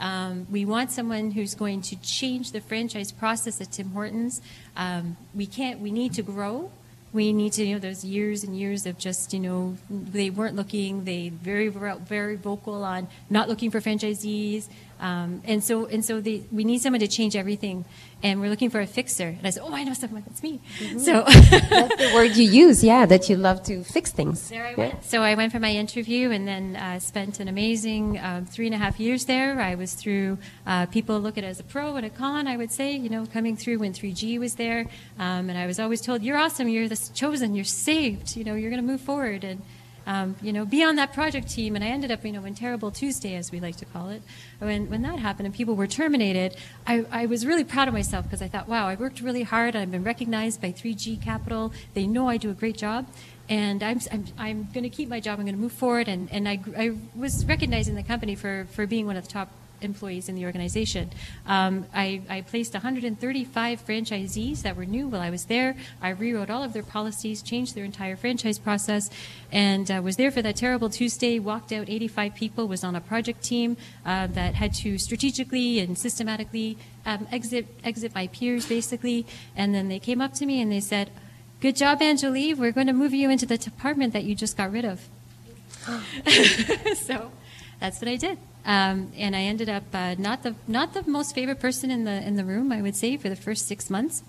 Um, we want someone who's going to change the franchise process at Tim Hortons. Um, we can't. We need to grow. We need to. You know, those years and years of just you know they weren't looking. They very very vocal on not looking for franchisees. Um, and so, and so they, we need someone to change everything, and we're looking for a fixer. And I said, "Oh, I know someone. That's me." Mm-hmm. So That's the word you use, yeah, that you love to fix things. there I Yeah. went. So I went for my interview, and then uh, spent an amazing um, three and a half years there. I was through uh, people look at it as a pro and a con. I would say, you know, coming through when 3G was there, um, and I was always told, "You're awesome. You're the chosen. You're saved. You know, you're going to move forward." And um, you know, be on that project team. And I ended up, you know, in Terrible Tuesday, as we like to call it, when, when that happened and people were terminated, I, I was really proud of myself because I thought, wow, I worked really hard. I've been recognized by 3G Capital. They know I do a great job. And I'm, I'm, I'm going to keep my job. I'm going to move forward. And, and I, I was recognized in the company for, for being one of the top employees in the organization. Um, I, I placed 135 franchisees that were new while I was there. I rewrote all of their policies, changed their entire franchise process, and uh, was there for that terrible Tuesday. Walked out 85 people. Was on a project team uh, that had to strategically and systematically um, exit exit my peers, basically. And then they came up to me and they said, "Good job, Angelique. We're going to move you into the department that you just got rid of." so that's what I did. Um, and I ended up uh, not the not the most favorite person in the in the room, I would say, for the first six months.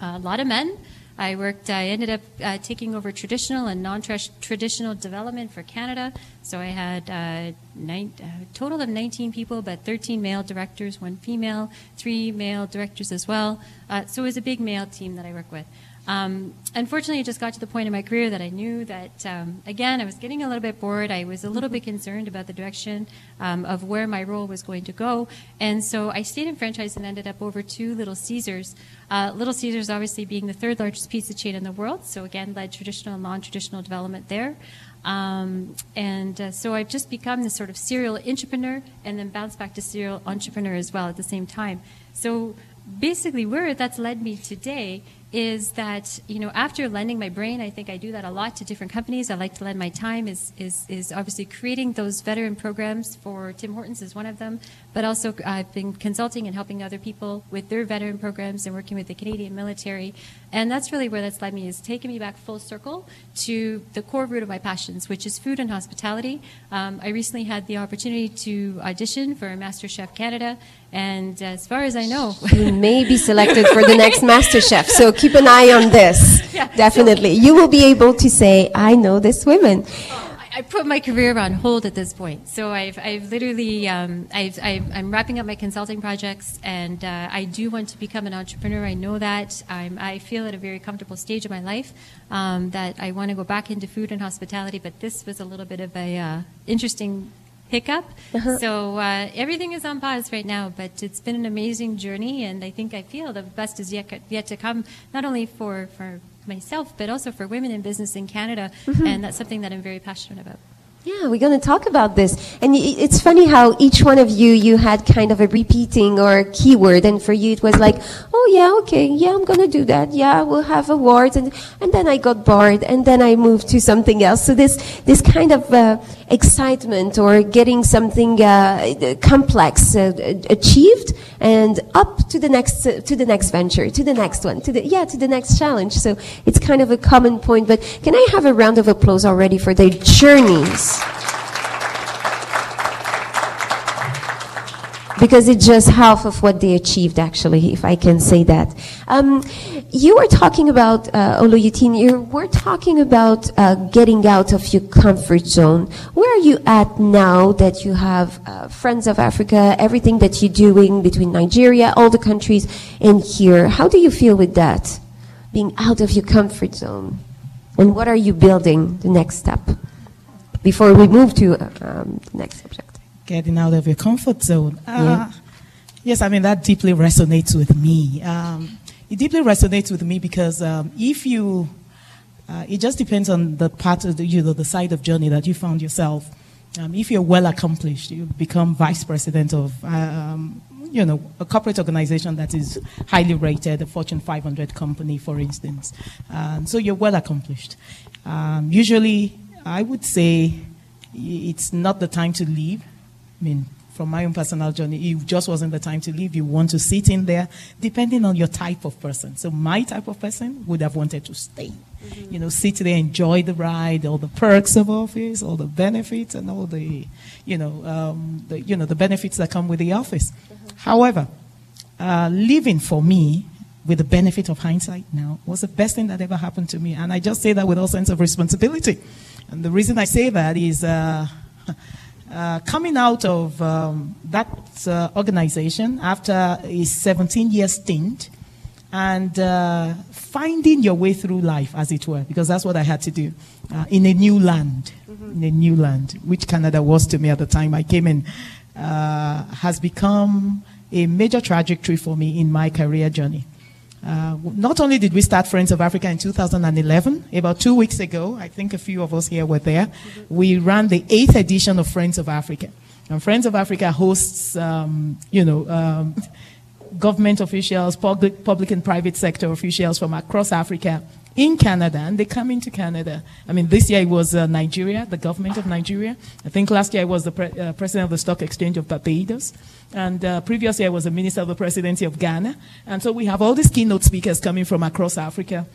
a lot of men. I worked. I ended up uh, taking over traditional and non-traditional development for Canada. So I had uh, nine, uh, total of 19 people, but 13 male directors, one female, three male directors as well. Uh, so it was a big male team that I work with. Um, unfortunately, it just got to the point in my career that I knew that, um, again, I was getting a little bit bored. I was a little bit concerned about the direction um, of where my role was going to go. And so I stayed in franchise and ended up over two Little Caesars. Uh, Little Caesars, obviously, being the third largest pizza chain in the world. So, again, led traditional and non traditional development there. Um, and uh, so I've just become this sort of serial entrepreneur and then bounced back to serial entrepreneur as well at the same time. So basically, where that's led me today is that you know after lending my brain, I think I do that a lot to different companies. I like to lend my time is is is obviously creating those veteran programs for Tim Hortons is one of them, but also I've been consulting and helping other people with their veteran programs and working with the Canadian military, and that's really where that's led me is taking me back full circle to the core root of my passions, which is food and hospitality. Um, I recently had the opportunity to audition for MasterChef Canada, and as far as I know, You may be selected for the next MasterChef, so keep an eye on this. Yeah, so- Definitely. You will be able to say, I know this woman. I- I put my career on hold at this point. So I've, I've literally, um, I've, I've, I'm wrapping up my consulting projects, and uh, I do want to become an entrepreneur. I know that. I'm, I feel at a very comfortable stage of my life um, that I want to go back into food and hospitality. But this was a little bit of a uh, interesting hiccup. So uh, everything is on pause right now, but it's been an amazing journey, and I think I feel the best is yet yet to come. Not only for for myself, but also for women in business in Canada, and that's something that I'm very passionate about. Yeah, we're going to talk about this. And it's funny how each one of you, you had kind of a repeating or a keyword. And for you, it was like, oh, yeah, okay, yeah, I'm going to do that. Yeah, we'll have awards. And, and then I got bored and then I moved to something else. So this, this kind of uh, excitement or getting something uh, complex uh, achieved and up to the next, uh, to the next venture, to the next one, to the, yeah, to the next challenge. So it's kind of a common point. But can I have a round of applause already for their journeys? Because it's just half of what they achieved, actually, if I can say that. Um, you were talking about, uh, Olutoyin, you were talking about uh, getting out of your comfort zone. Where are you at now that you have uh, Friends of Africa, everything that you're doing between Nigeria, all the countries, and here? How do you feel with that? Being out of your comfort zone? And what are you building, the next step? Before we move to um, the next subject. getting out of your comfort zone. Uh, Yes, I mean, that deeply resonates with me. Um, it deeply resonates with me because um, if you, uh, it just depends on the part of the, you know, the side of journey that you found yourself. Um, if you're well accomplished, you become vice president of, um, you know, a corporate organization that is highly rated, a Fortune 500 company, for instance. Um, so you're well accomplished. Um, usually, I would say it's not the time to leave. I mean, from my own personal journey, it just wasn't the time to leave. You want to sit in there, depending on your type of person. So my type of person would have wanted to stay. You know, sit there, enjoy the ride, all the perks of office, all the benefits, and all the, you know, um, the, you know, the benefits that come with the office. However, uh, living for me with the benefit of hindsight now was the best thing that ever happened to me. And I just say that with all sense of responsibility. And the reason I say that is uh, uh, coming out of um, that uh, organization after a 17 year stint and uh, finding your way through life, as it were, because that's what I had to do uh, in a new land, in a new land, which Canada was to me at the time I came in, uh, has become a major trajectory for me in my career journey. Uh, not only did we start Friends of Africa in 2011, about two weeks ago, I think a few of us here were there, we ran the eighth edition of Friends of Africa. And Friends of Africa hosts, um, you know, um, government officials, public, public and private sector officials from across Africa in Canada, and they come into Canada. I mean, this year it was uh, Nigeria, the government of Nigeria. I think last year it was the pre- uh, president of the Stock Exchange of Barbados. And uh, previous year was the minister of the presidency of Ghana. And so we have all these keynote speakers coming from across Africa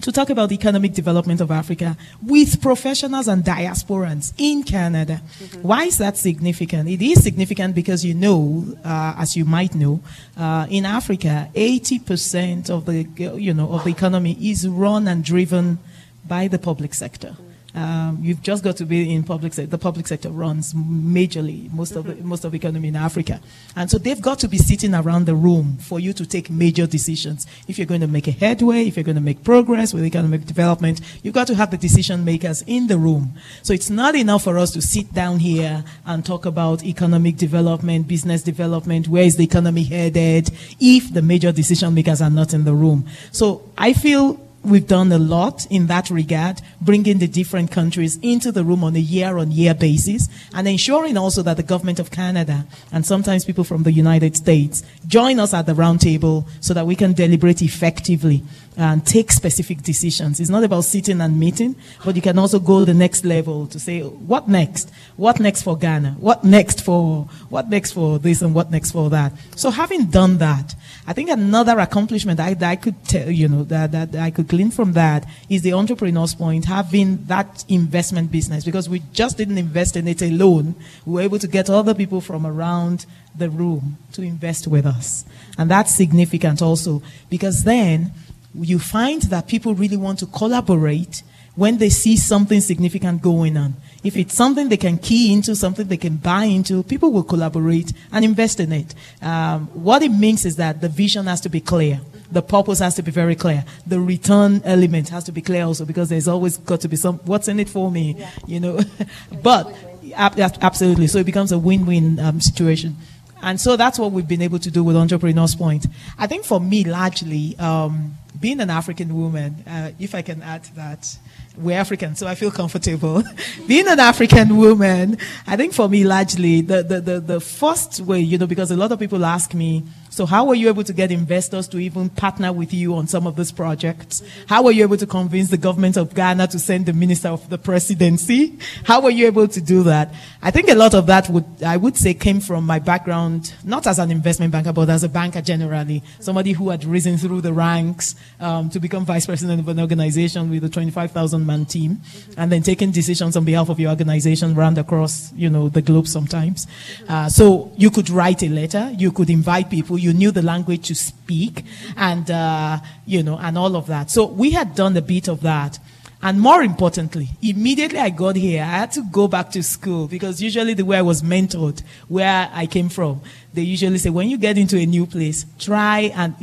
to talk about the economic development of Africa with professionals and diasporans in Canada. Why is that significant? It is significant because you know, uh, as you might know, uh, in Africa, 80% of the you know of the economy is run and driven by the public sector. Um, you've just got to be in public sector. The public sector runs majorly most of the, most of the economy in Africa, and so they've got to be sitting around the room for you to take major decisions. If you're going to make a headway, if you're going to make progress with economic development, you've got to have the decision makers in the room. So it's not enough for us to sit down here and talk about economic development, business development, where is the economy headed, if the major decision makers are not in the room. So I feel we've done a lot in that regard, bringing the different countries into the room on a year on year basis and ensuring also that the government of Canada and sometimes people from the United States join us at the roundtable so that we can deliberate effectively and take specific decisions. It's not about sitting and meeting, but you can also go the next level to say, what next? What next for Ghana? What next for, what next for this and what next for that? So having done that, I think another accomplishment I, that I could tell, you know, that, that I could glean from that is the entrepreneur's point, having that investment business, because we just didn't invest in it alone. We were able to get other people from around the room to invest with us. And that's significant also, because then you find that people really want to collaborate when they see something significant going on. If it's something they can key into, something they can buy into, people will collaborate and invest in it. Um, what it means is that the vision has to be clear. The purpose has to be very clear. The return element has to be clear also because there's always got to be some, what's in it for me, yeah. you know. but absolutely. So it becomes a win-win um, situation. And so that's what we've been able to do with Entrepreneurs Point. I think for me, largely, um, being an African woman, uh, if I can add to that, we're African, so I feel comfortable. being an African woman, I think for me, largely, the, the, the, the first way, you know, because a lot of people ask me, so how were you able to get investors to even partner with you on some of these projects? How were you able to convince the government of Ghana to send the minister of the presidency? How were you able to do that? I think a lot of that would, I would say came from my background, not as an investment banker, but as a banker generally. Somebody who had risen through the ranks, um, to become vice president of an organization with a 25,000 man team and then taking decisions on behalf of your organization round across, you know, the globe sometimes. Uh, so you could write a letter, you could invite people, you knew the language to speak, and uh, you know, and all of that. So we had done a bit of that. And more importantly, immediately I got here, I had to go back to school because usually the way I was mentored, where I came from, they usually say, when you get into a new place, try and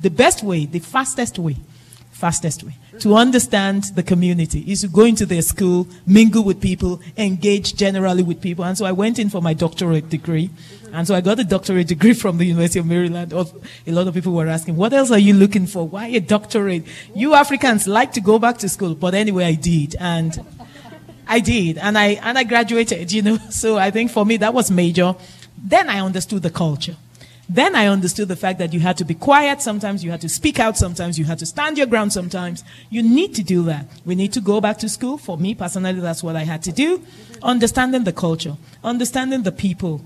the best way, the fastest way, fastest way to understand the community is to go into their school, mingle with people, engage generally with people. And so I went in for my doctorate degree. And so I got a doctorate degree from the University of Maryland. A lot of people were asking, what else are you looking for? Why a doctorate? You Africans like to go back to school. But anyway, I did. And I did. And I, and I graduated, you know. So I think for me, that was major. Then I understood the culture. Then I understood the fact that you had to be quiet sometimes, you had to speak out sometimes, you had to stand your ground sometimes. You need to do that. We need to go back to school. For me personally, that's what I had to do. Understanding the culture, understanding the people,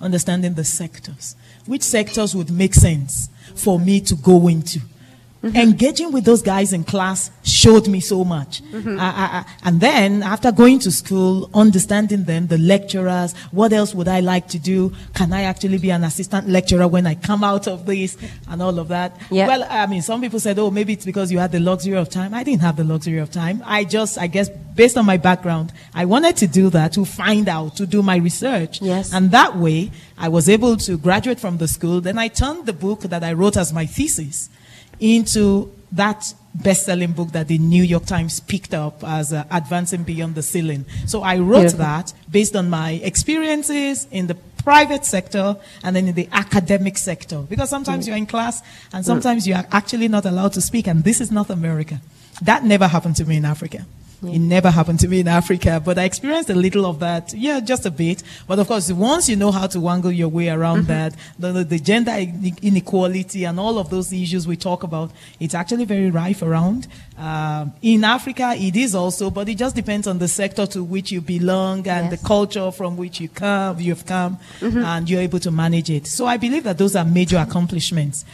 understanding the sectors. Which sectors would make sense for me to go into? Mm-hmm. Engaging with those guys in class showed me so much. Mm-hmm. I- I- I- and then after going to school, understanding them, the lecturers, what else would I like to do? Can I actually be an assistant lecturer when I come out of this and all of that? Yeah. Well, I mean, some people said, oh, maybe it's because you had the luxury of time. I didn't have the luxury of time. I just, I guess, based on my background, I wanted to do that, to find out, to do my research. Yes. And that way, I was able to graduate from the school. Then I turned the book that I wrote as my thesis into that best-selling book that the New York Times picked up as uh, Advancing Beyond the Ceiling. So I wrote Beautiful. that based on my experiences in the private sector and then in the academic sector. Because sometimes you're in class and sometimes you are actually not allowed to speak, and this is North America. That never happened to me in Africa. It never happened to me in Africa, but I experienced a little of that. Yeah, just a bit. But of course, once you know how to wangle your way around that, the, the, gender inequality and all of those issues we talk about, it's actually very rife around. Um, in Africa, it is also, but it just depends on the sector to which you belong and Yes. the culture from which you come, you've come, and you're able to manage it. So I believe that those are major accomplishments.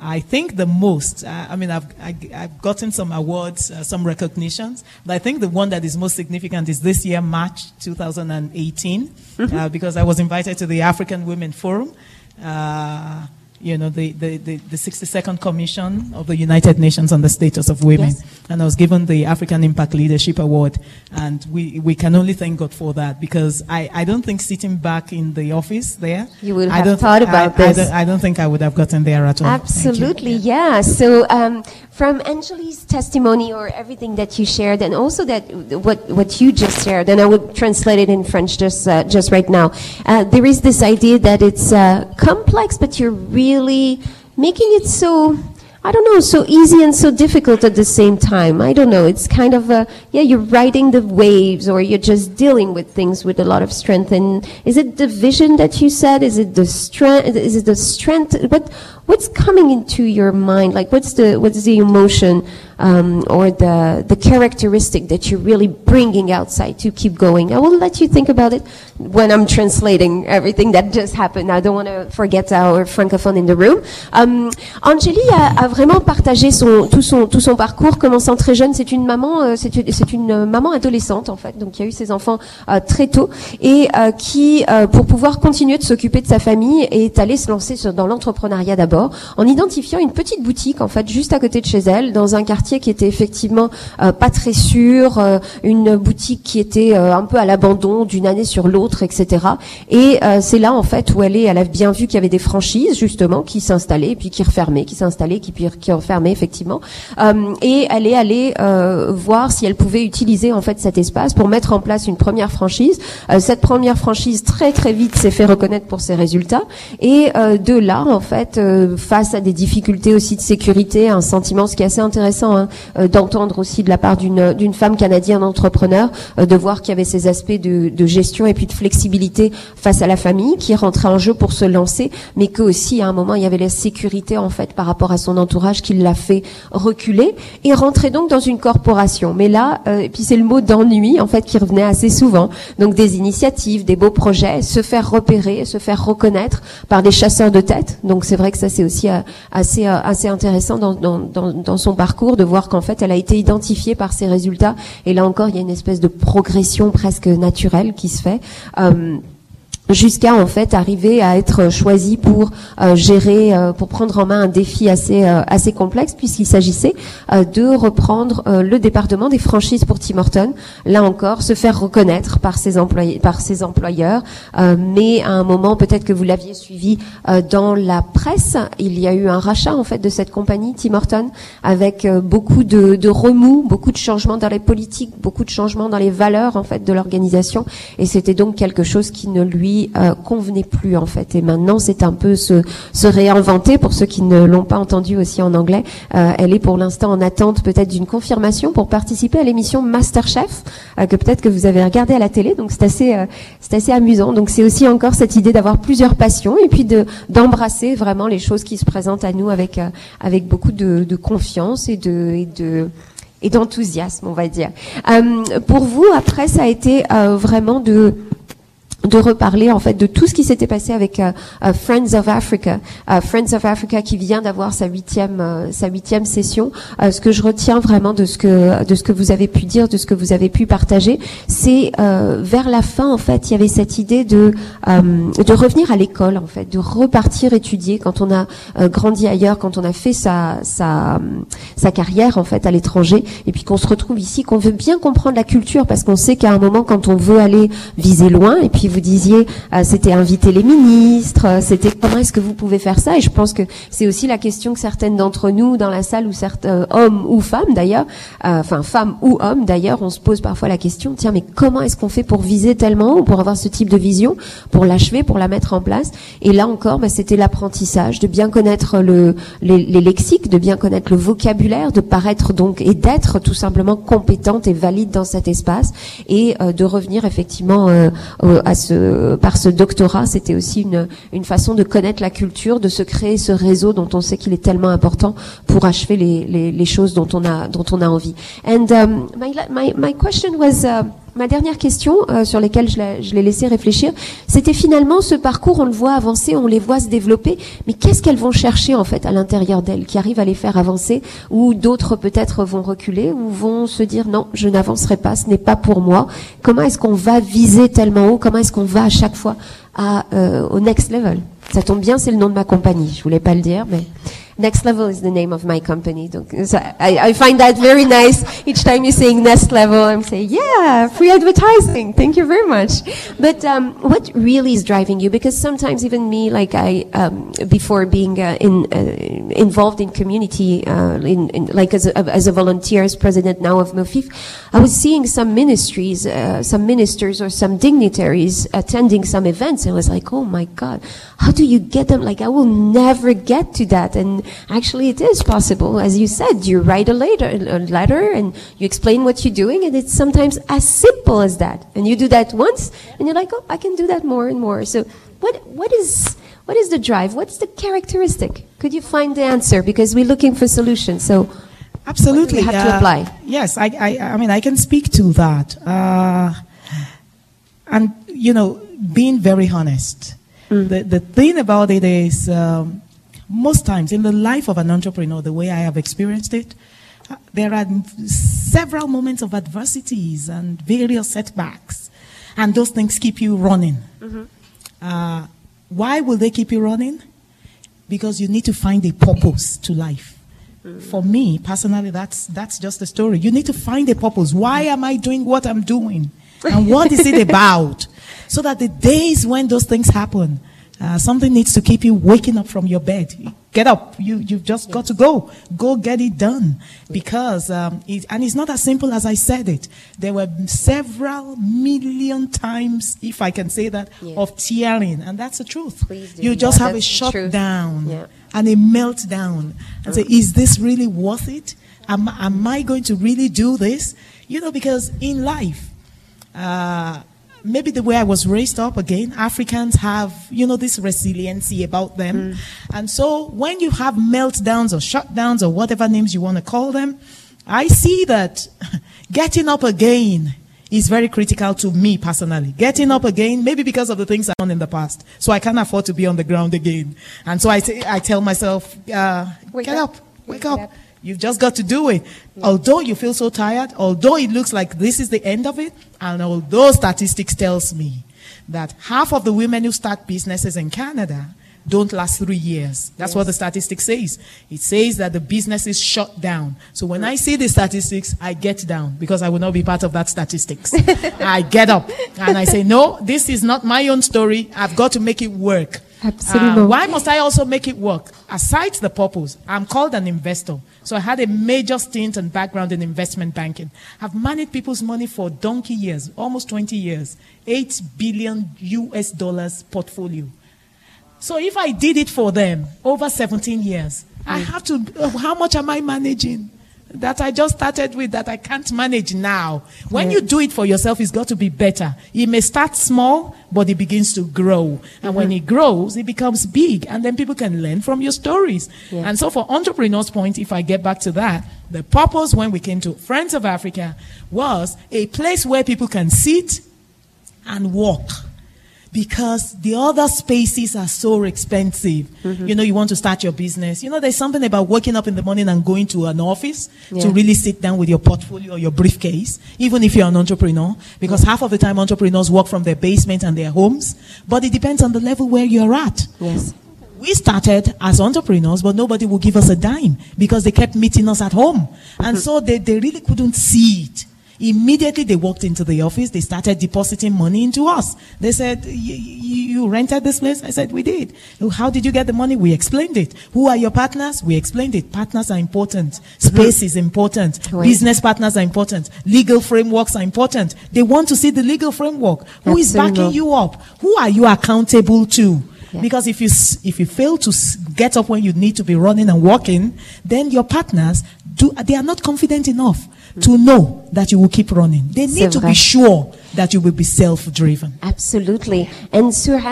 I think the most, uh, I mean, I've, I, I've gotten some awards, uh, some recognitions, but I think the one that is most significant is this year, March 2018, uh, because I was invited to the African Women Forum. Uh, you know, the, the, the, the 62nd Commission of the United Nations on the Status of Women. Yes. And I was given the African Impact Leadership Award. And we, we can only thank God for that because I, I don't think sitting back in the office there. You would I have don't- thought about I this. don't- I don't think I would have gotten there at all. Absolutely, yeah. So um, from Angeli's testimony or everything that you shared, and also that what what you just shared, and I would translate it in French just uh, just right now. Uh, there is this idea that it's uh, complex, but you're really making it so. I don't know, so easy and so difficult at the same time. I don't know. It's kind of a, yeah, you're riding the waves or you're just dealing with things with a lot of strength. And is it the vision that you said? Is it the strength? Is it the strength? What, what's coming into your mind? Like, what's the, what's the emotion, um, or the, the characteristic that you're really bringing outside to keep going? I will let you think about it when I'm translating everything that just happened. I don't want to forget our francophone in the room. Um, Angeli a, a vraiment partagé son, tout son, tout son parcours, commençant très jeune. C'est une maman, euh, c'est une, c'est une maman adolescente en fait, donc qui a eu ses enfants euh, très tôt et euh, qui, euh, pour pouvoir continuer de s'occuper de sa famille, est allée se lancer dans l'entrepreneuriat d'abord, en identifiant une petite boutique en fait juste à côté de chez elle, dans un quartier qui était effectivement euh, pas très sûr, euh, une boutique qui était euh, un peu à l'abandon d'une année sur l'autre, etc. Et euh, c'est là en fait où elle est, elle a bien vu qu'il y avait des franchises justement qui s'installaient, puis qui refermaient, qui s'installaient, qui puis qui refermaient effectivement. Euh, et elle est allée euh, voir si elle pouvait utiliser en fait cet espace pour mettre en place une première franchise. Cette première franchise très très vite s'est fait reconnaître pour ses résultats. Et de là en fait, euh, face à des difficultés aussi de sécurité, un sentiment, ce qui est assez intéressant hein, euh, d'entendre aussi de la part d'une d'une femme canadienne entrepreneur, euh, de voir qu'il y avait ces aspects de, de gestion et puis de flexibilité face à la famille qui rentrait en jeu pour se lancer, mais que aussi à un moment il y avait la sécurité en fait par rapport à son entourage qui l'a fait reculer et rentrer donc dans une corporation. Mais là, euh, et puis c'est le mot d'ennui en fait qui revenait assez souvent. Donc des initiatives, des beaux projets, se faire repérer, se faire reconnaître par des chasseurs de tête. Donc c'est vrai que ça c'est aussi euh, assez euh, assez intéressant dans, dans, dans, son parcours de voir qu'en fait elle a été identifiée par ses résultats. Et là encore il y a une espèce de progression presque naturelle qui se fait. Euh, jusqu'à en fait arriver à être choisi pour euh, gérer, euh, pour prendre en main un défi assez euh, assez complexe puisqu'il s'agissait euh, de reprendre euh, le département des franchises pour Tim Horton. Là encore, se faire reconnaître par ses employés, par ses employeurs, euh, mais à un moment peut-être que vous l'aviez suivi dans la presse, il y a eu un rachat en fait de cette compagnie Tim Horton avec beaucoup de, de remous, beaucoup de changements dans les politiques, beaucoup de changements dans les valeurs en fait de l'organisation et c'était donc quelque chose qui ne lui euh, convenait plus en fait. Et maintenant, c'est un peu se, se réinventer. Pour ceux qui ne l'ont pas entendu aussi en anglais, euh, elle est pour l'instant en attente peut-être d'une confirmation pour participer à l'émission MasterChef euh, que peut-être que vous avez regardé à la télé. Donc c'est assez, c'est assez amusant. Donc c'est aussi encore cette idée d'avoir plusieurs passions et puis de d'embrasser vraiment les choses qui se présentent à nous avec avec beaucoup de, confiance et de et de et d'enthousiasme, on va dire. Pour vous, après, ça a été vraiment de de reparler en fait de tout ce qui s'était passé avec euh, euh, Friends of Africa, Euh, Friends of Africa qui vient d'avoir sa huitième euh, sa huitième session. Euh, ce que je retiens vraiment de ce que de ce que vous avez pu dire, de ce que vous avez pu partager, c'est euh, vers la fin en fait, il y avait cette idée de euh, de revenir à l'école en fait, de repartir étudier quand on a grandi ailleurs, quand on a fait sa sa sa carrière en fait à l'étranger, et puis qu'on se retrouve ici, qu'on veut bien comprendre la culture parce qu'on sait qu'à un moment quand on veut aller viser loin, et puis vous disiez euh, c'était inviter les ministres, c'était comment est-ce que vous pouvez faire ça, et je pense que c'est aussi la question que certaines d'entre nous dans la salle ou certains hommes ou femmes d'ailleurs, euh, enfin femmes ou hommes d'ailleurs, on se pose parfois la question tiens mais comment est-ce qu'on fait pour viser tellement haut, pour avoir ce type de vision, pour l'achever, pour la mettre en place, et là encore bah, c'était l'apprentissage, de bien connaître le les, les lexiques, de bien connaître le vocabulaire, de paraître donc et d'être tout simplement compétente et valide dans cet espace, et euh, de revenir effectivement à ce par ce doctorat, c'était aussi une façon de connaître la culture, de se créer ce réseau dont on sait qu'il est tellement important pour achever les, choses dont on a envie. And um, my question was uh, ma dernière question euh, sur lesquelles je l'ai- laissé réfléchir, c'était finalement ce parcours, on le voit avancer, on les voit se développer, mais qu'est-ce qu'elles vont chercher en fait à l'intérieur d'elles, qui arrive à les faire avancer, ou d'autres peut-être vont reculer, ou vont se dire non, je n'avancerai pas, ce n'est pas pour moi. Comment est-ce qu'on va viser tellement haut Comment est-ce qu'on va à chaque fois euh, au next level? Ça tombe bien, c'est le nom de ma compagnie. Je voulais pas le dire, mais Next Level is the name of my company. So I, I find that very nice. Each time you're saying Next Level, I'm saying, yeah, free advertising. Thank you very much. But um, what really is driving you? Because sometimes even me, like I, um, before being uh, in, uh, involved in community, uh, in, in like as a, as a volunteer, as president now of MOFIF, I was seeing some ministries, uh, some ministers or some dignitaries attending some events. And I was like, oh my God, how do you get them? Like I will never get to that. And actually it is possible. As you said, you write a letter, a letter and you explain what you're doing and it's sometimes as simple as that. And you do that once and you're like, oh, I can do that more and more. So what, what is, what is the drive? What's the characteristic? Could you find the answer? Because we're looking for solutions. So Absolutely. we have to uh, apply. Yes, I, I, I mean, I can speak to that. Uh, and, you know, being very honest. The, the thing about it is, um, most times in the life of an entrepreneur, the way I have experienced it, uh, there are several moments of adversities and various setbacks. And those things keep you running. Uh, why will they keep you running? Because you need to find a purpose to life. For me personally, that's that's just the story. You need to find a purpose. Why am I doing what I'm doing, and what is it about? So that the days when those things happen, uh, something needs to keep you waking up from your bed. Get up. You you've just got to go. Go get it done because um, it, and it's not as simple as I said it. There were several million times, if I can say that, Yeah. of tearing, and that's the truth. You just Yeah, have a that's the truth. shutdown Yeah. and a meltdown and say, is this really worth it? Am, am I going to really do this? You know, because in life, uh, maybe the way I was raised up again, Africans have, you know, this resiliency about them. And so when you have meltdowns or shutdowns or whatever names you want to call them, I see that getting up again is very critical to me personally. Getting up again, maybe because of the things I've done in the past. So I can't afford to be on the ground again. And so I, say, I tell myself, uh, Wake get up. up, wake Wake up. up. You've just got to do it. Although you feel so tired, although it looks like this is the end of it, and although statistics tells me that half of the women who start businesses in Canada don't last three years. That's what the statistics says. It says that the business is shut down. So when I see the statistics, I get down because I will not be part of that statistics. I get up and I say, no, this is not my own story. I've got to make it work. Absolument. Uh, why must I also make it work? Aside the purpose, I'm called an investor. So I had a major stint and background in investment banking. I've managed people's money for donkey years, almost 20 years, 8 billion US dollars portfolio. So if I did it for them over 17 years, I have to, uh, how much am I managing? That I just started with that I can't manage now. When you do it for yourself, it's got to be better. It may start small, but it begins to grow. And mm-hmm. when it grows, it becomes big. And then people can learn from your stories. And so for entrepreneurs point, if I get back to that, the purpose when we came to Friends of Africa was a place where people can sit and walk because the other spaces are so expensive. Mm-hmm. You know, you want to start your business. You know, there's something about waking up in the morning and going to an office to really sit down with your portfolio or your briefcase, even if you're an entrepreneur, because half of the time entrepreneurs work from their basement and their homes, but it depends on the level where you're at. Yes. We started as entrepreneurs, but nobody would give us a dime because they kept meeting us at home. And so they, they really couldn't see it. Immediately they walked into the office, they started depositing money into us. They said, "Y- y- You rented this place? I said, We did. Oh, how did you get the money? We explained it. Who are your partners? We explained it. Partners are important. Space is important. Business partners are important. Legal frameworks are important. They want to see the legal framework. Who is backing you up? Who are you accountable to? Yeah. Because if you if you fail to get up when you need to be running and walking, then your partners do they are not confident enough to know that you will keep running. They need to vrai. be sure that you will be self-driven. Absolutely. And Surad,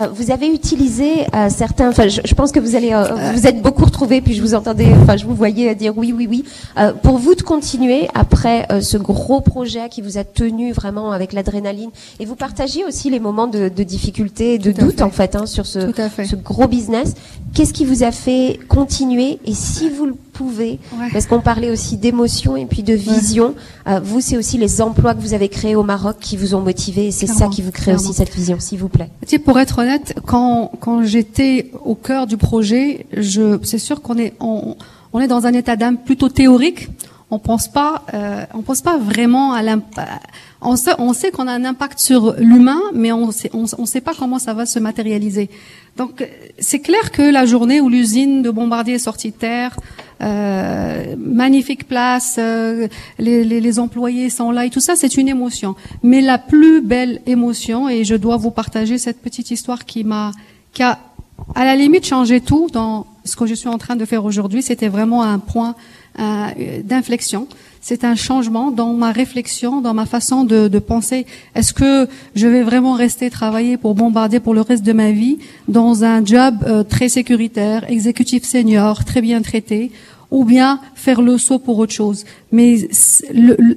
euh, vous avez utilisé euh, certains. Enfin, je, je pense que vous allez, euh, vous êtes beaucoup retrouvés, puis je vous entendais, enfin, je vous voyais dire oui, oui, oui. Euh, pour vous de continuer après ce gros projet qui vous a tenu vraiment avec l'adrénaline, et vous partagez aussi les moments de, de difficulté, et de Tout doute fait. en fait, hein, sur ce, fait. gros business. Qu'est-ce qui vous a fait continuer Et si vous le pouvez, Ouais. parce qu'on parlait aussi d'émotion et puis de vision, vous, c'est aussi les emplois que vous avez créés au Maroc qui vous ont motivé, et c'est ça qui vous crée aussi cette vision, s'il vous plaît. Tu sais, pour être honnête, quand quand j'étais au cœur du projet, je c'est sûr qu'on est on, on est dans un état d'âme plutôt théorique. On pense pas euh, on pense pas vraiment à l'impact. On sait on sait qu'on a un impact sur l'humain, mais on sait on, sait pas comment ça va se matérialiser. Donc c'est clair que la journée où l'usine de Bombardier est sortie de terre, euh, magnifique place, euh, les, les, les employés sont là et tout ça, c'est une émotion. Mais la plus belle émotion, et je dois vous partager cette petite histoire qui m'a, qui a à la limite changé tout dans ce que je suis en train de faire aujourd'hui, c'était vraiment un point euh, d'inflexion. C'est un changement dans ma réflexion, dans ma façon de, de penser. Est-ce que je vais vraiment rester travailler pour Bombardier pour le reste de ma vie dans un job euh, très sécuritaire, exécutif senior, très bien traité, ou bien faire le saut pour autre chose. Mais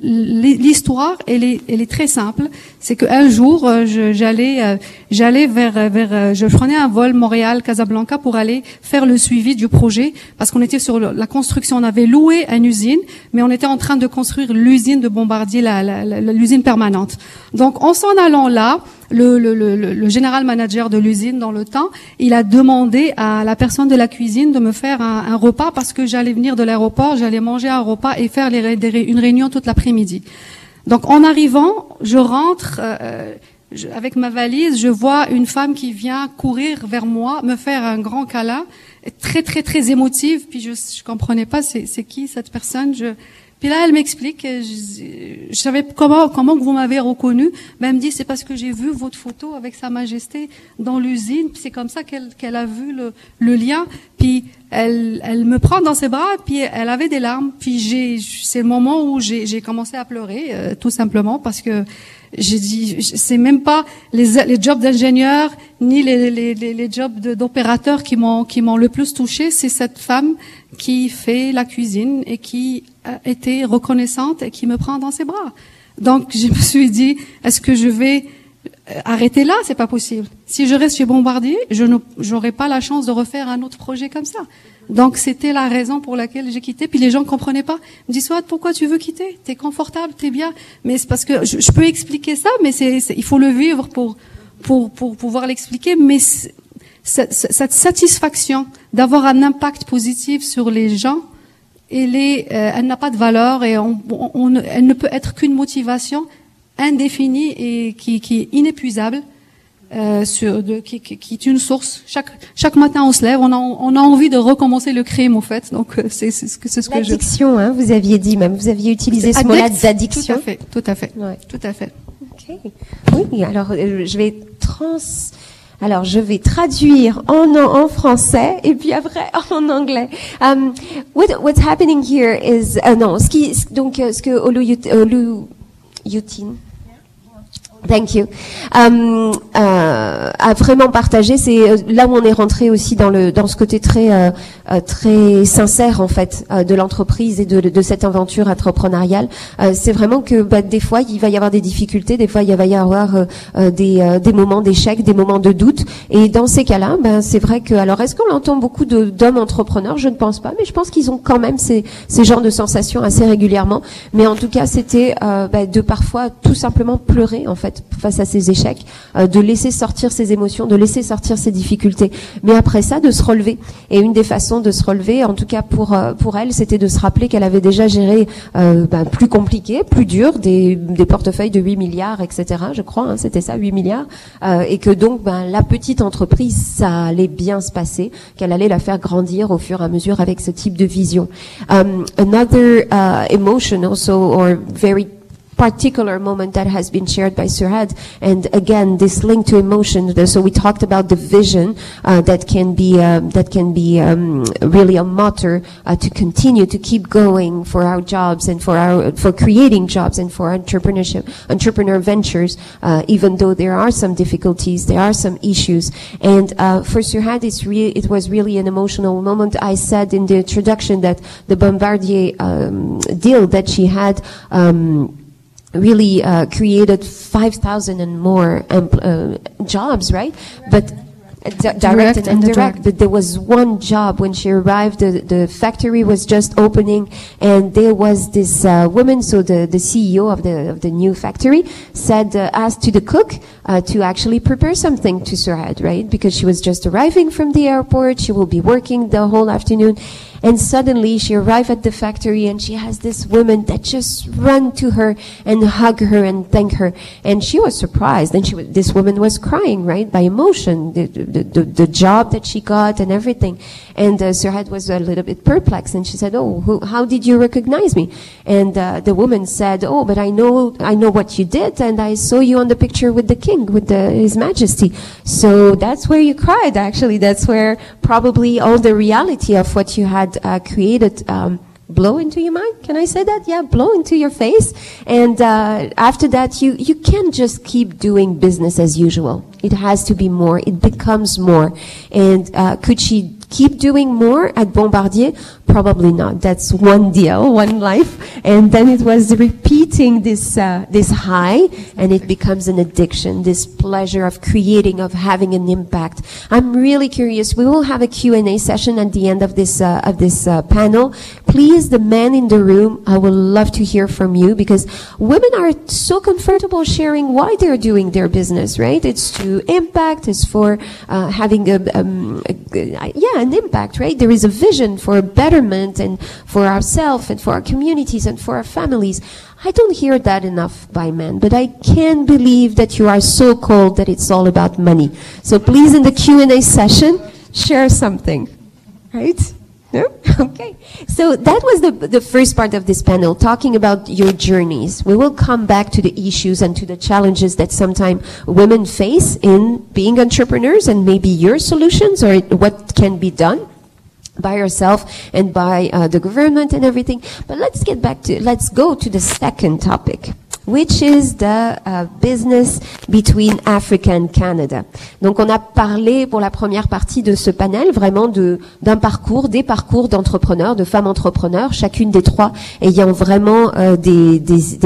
l'histoire, elle est, elle est très simple. C'est qu'un jour, euh, j'allais, euh, j'allais vers, euh, vers, je prenais un vol Montréal-Casablanca pour aller faire le suivi du projet, parce qu'on était sur la construction. On avait loué une usine, mais on était en train de construire l'usine de Bombardier, l'usine permanente. Donc, en s'en allant là, le, le, le, le- général manager de l'usine dans le temps, il a demandé à la personne de la cuisine de me faire un, un repas parce que j'allais venir de l'aéroport, j'allais manger un repas et faire une réunion toute l'après-midi. Donc en arrivant, je rentre euh, je- avec ma valise, je vois une femme qui vient courir vers moi, me faire un grand câlin, très très très émotive. Puis je je comprenais pas c'est qui cette personne? Je puis là, elle m'explique, euh, je, je savais comment comment vous m'avez reconnu. Ben, elle me dit c'est parce que j'ai vu votre photo avec Sa Majesté dans l'usine. C'est comme ça qu'elle qu'elle a vu le, le lien. Puis elle elle me prend dans ses bras. Puis elle avait des larmes. Puis j'ai c'est le moment où j'ai commencé à pleurer euh, tout simplement parce que j'ai dit c'est même pas les les jobs d'ingénieur ni les les les, les jobs d'opérateur qui m'ont qui m'ont le plus touché. C'est cette femme qui fait la cuisine et qui été reconnaissante et qui me prend dans ses bras. Donc je me suis dit, est-ce que je vais euh, arrêter là? C'est pas possible. Si je reste chez Bombardier, je n'aurai pas la chance de refaire un autre projet comme ça. Donc c'était la raison pour laquelle j'ai quitté. Puis les gens comprenaient pas. Ils me disent Swat, pourquoi tu veux quitter? T'es confortable, t'es bien. Mais c'est parce que je, je peux expliquer ça, mais c'est il faut le vivre pour pour pour pouvoir l'expliquer. Mais cette, cette satisfaction d'avoir un impact positif sur les gens, elle, est, euh, elle n'a pas de valeur et on, on- elle ne peut être qu'une motivation indéfinie et qui, qui est inépuisable, euh, sur, de, qui, qui- qui est une source. Chaque, chaque matin on se lève, on a, on a envie de recommencer le crime au fait. Donc euh, c'est ce que, c'est ce que je. L'addiction, hein, vous aviez dit même, vous aviez utilisé ce mot-là Addict, d'addiction. Tout à fait, tout à fait, Ouais. tout à fait. Ok. Oui, alors euh, je vais trans. Alors je vais traduire en, en français et puis après en anglais. Um, what, what's happening here is uh, non, ce qui donc euh, ce que Olu Yut- Olu Yutin Thank you. Um, uh, à vraiment partager. C'est euh, là où on est rentré aussi dans le dans ce côté très euh, très sincère en fait euh, de l'entreprise et de, de cette aventure entrepreneuriale. Euh, c'est vraiment que bah, des fois il va y avoir des difficultés, des fois il va y avoir euh, euh, des euh, des moments d'échec, des moments de doute. Et dans ces cas-là, ben c'est vrai que alors est-ce qu'on entend beaucoup d'hommes entrepreneurs? Je ne pense pas, mais je pense qu'ils ont quand même ces ces genres de sensations assez régulièrement. Mais en tout cas, c'était euh, bah, de parfois tout simplement pleurer en fait face à ces échecs, euh, de laisser sortir ses émotions, de laisser sortir ses difficultés. Mais après ça, de se relever. Et une des façons de se relever, en tout cas pour euh, pour elle, c'était de se rappeler qu'elle avait déjà géré euh, bah, plus compliqué, plus dur, des, des portefeuilles de 8 milliards, etc. Je crois, hein, c'était ça, 8 milliards, euh, et que donc ben, la petite entreprise, ça allait bien se passer, qu'elle allait la faire grandir au fur et à mesure avec ce type de vision. Um, another uh, emotion also, or very particular moment that has been shared by Souad. And again, this link to emotion. So we talked about the vision uh, that can be um, that can be um, really a motor uh, to continue to keep going for our jobs and for our for creating jobs and for entrepreneurship, entrepreneur ventures. Uh, even though there are some difficulties, there are some issues. And uh, for Souad, it's re- it was really an emotional moment. I said in the introduction that the Bombardier um, deal that she had. Um, really uh, created 5,000 and more uh, jobs, right? But direct, Direct and and indirect. But there was one job when she arrived. The, the factory was just opening, and there was this uh, woman. So the, the CEO of the of the new factory said, uh, asked to the cook uh, to actually prepare something to Souad, right? Because she was just arriving from the airport. She will be working the whole afternoon. And suddenly she arrived at the factory and she has this woman that just run to her and hug her and thank her. And she was surprised. And she, wa- this woman was crying, right, by emotion, the, the, the, the job that she got and everything. And uh, Souad was a little bit perplexed and she said, oh, who, how did you recognize me? And uh, the woman said, oh, but I know, I know what you did and I saw you on the picture with the king, with the, his majesty. So that's where you cried, actually. That's where probably all the reality of what you had uh, created um, blow into your mind. Can I say that? Yeah, blow into your face. And uh, after that, you you can't just keep doing business as usual. It has to be more. It becomes more. And uh, could she keep doing more at Bombardier? Probably not. That's one deal, one life, and then it was repeating this uh, this high, and it becomes an addiction. This pleasure of creating, of having an impact. I'm really curious. We will have a Q and A session at the end of this uh, of this uh, panel. Please, the men in the room, I would love to hear from you because women are so comfortable sharing why they're doing their business. Right? It's to impact. It's for uh, having a, um, a yeah an impact. Right? There is a vision for and for ourselves and for our communities and for our families. I don't hear that enough by men, but I can't believe that you are so cold that it's all about money. So please, in the Q and A session, share something, right? No? Okay. So that was the, the first part of this panel, talking about your journeys. We will come back to the issues and to the challenges that sometimes women face in being entrepreneurs and maybe your solutions or what can be done by yourself and by uh, the government and everything. But let's get back to, let's go to the second topic. Which is the uh, business between Africa and Canada. Donc on a parlé pour la première partie de ce panel vraiment d'un parcours, des parcours d'entrepreneurs, de femmes entrepreneurs, chacune des trois ayant vraiment euh, des,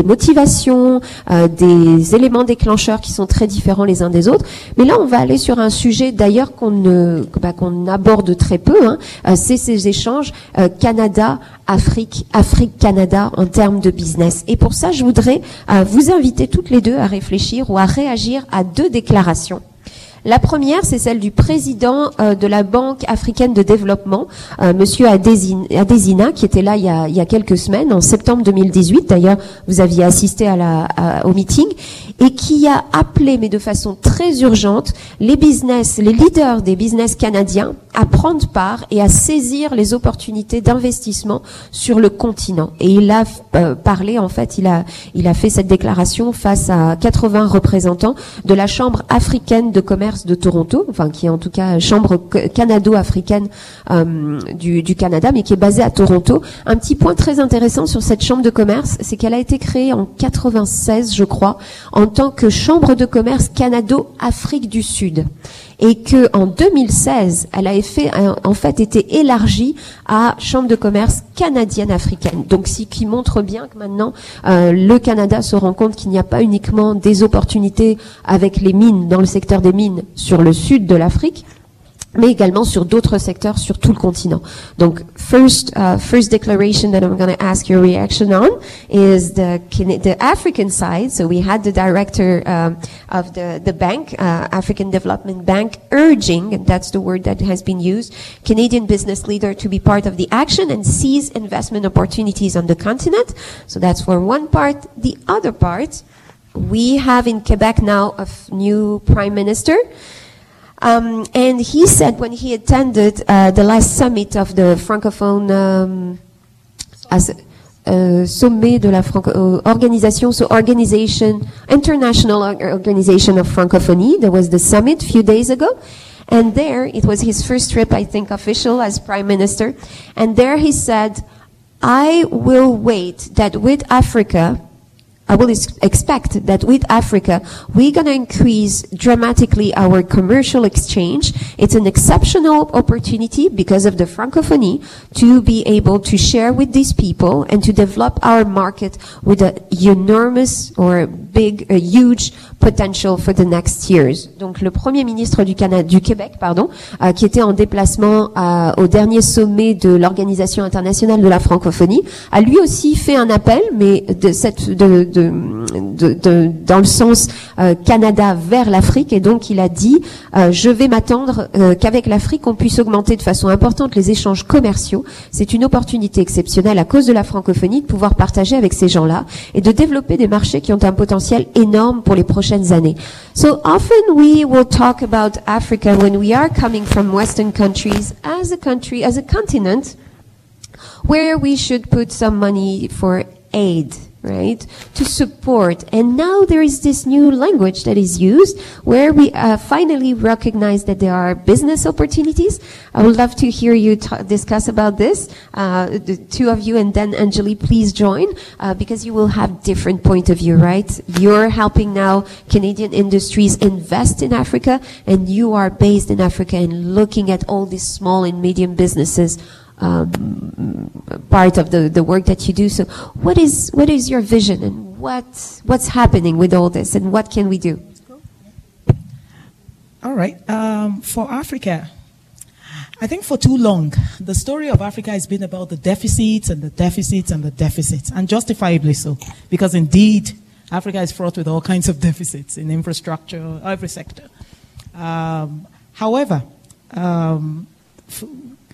motivations, euh, des éléments déclencheurs qui sont très différents les uns des autres. Mais là on va aller sur un sujet d'ailleurs qu'on bah, aborde très peu. Hein. Euh, c'est ces échanges Canada Afrique, Afrique-Canada en termes de business. Et pour ça, je voudrais vous inviter toutes les deux à réfléchir ou à réagir à deux déclarations. La première, c'est celle du président euh, de la Banque africaine de développement, euh, Monsieur Adesina, qui était là il y, a, il y a quelques semaines, en septembre 2018. D'ailleurs, vous aviez assisté à la, à- au meeting et qui a appelé, mais de façon très urgente, les business, les leaders des business canadiens à prendre part et à saisir les opportunités d'investissement sur le continent. Et il a euh, parlé, en fait, il a, il a fait cette déclaration face à 80 représentants de la Chambre africaine de commerce de Toronto, enfin qui est en tout cas Chambre canado-africaine euh, du, du Canada, mais qui est basée à Toronto. Un petit point très intéressant sur cette Chambre de commerce, c'est qu'elle a été créée en 96, je crois, en tant que Chambre de commerce Canado-Afrique du Sud et que en 2016, elle a en fait été élargie à Chambre de commerce canadienne africaine. Donc, ce qui montre bien que maintenant, euh, le Canada se rend compte qu'il n'y a pas uniquement des opportunités avec les mines dans le secteur des mines sur le sud de l'Afrique, mais également sur d'autres secteurs sur tout le continent. Donc, first, uh, first declaration that I'm going to ask your reaction on is the the African side. So we had the director um, of the the bank, uh, African Development Bank, urging, and that's the word that has been used, Canadian business leader to be part of the action and seize investment opportunities on the continent. So that's for one part. The other part, we have in Quebec now a new prime minister. Um, and he said when he attended uh, the last summit of the francophone um, as, uh, sommet de la franco uh, organisation, so organization, international organization of francophonie. There was the summit a few days ago. And there, it was his first trip, I think, official as prime minister. And there he said, I will wait that with Africa, I will ex- expect that with Africa, we're going to increase dramatically our commercial exchange. It's an exceptional opportunity because of the francophonie to be able to share with these people and to develop our market with a enormous or big, a huge potential for the next years. Donc le premier ministre du Canada, du Québec, pardon, euh, qui était en déplacement euh, au dernier sommet de l'Organisation internationale de la francophonie, a lui aussi fait un appel, mais de cette, de, dans le sens euh, Canada vers l'Afrique, et donc il a dit euh, je vais m'attendre euh, qu'avec l'Afrique on puisse augmenter de façon importante les échanges commerciaux. C'est une opportunité exceptionnelle à cause de la francophonie de pouvoir partager avec ces gens-là et de développer des marchés qui ont un potentiel énorme pour les prochaines années. So often we will talk about Africa when we are coming from Western countries as a country, as a continent, where we should put some money for aid, right? To support. And now there is this new language that is used where we uh, finally recognize that there are business opportunities. I would love to hear you discuss about this. Uh, the two of you and then Anjali, please join uh, because you will have different point of view, right? You're helping now Canadian industries invest in Africa and you are based in Africa and looking at all these small and medium businesses um, part of the, the work that you do. So, what is what is your vision and what what's happening with all this and what can we do? All right. Um, for Africa, I think for too long, the story of Africa has been about the deficits and the deficits and the deficits, and justifiably so, because indeed, Africa is fraught with all kinds of deficits in infrastructure, every sector. Um, however, um,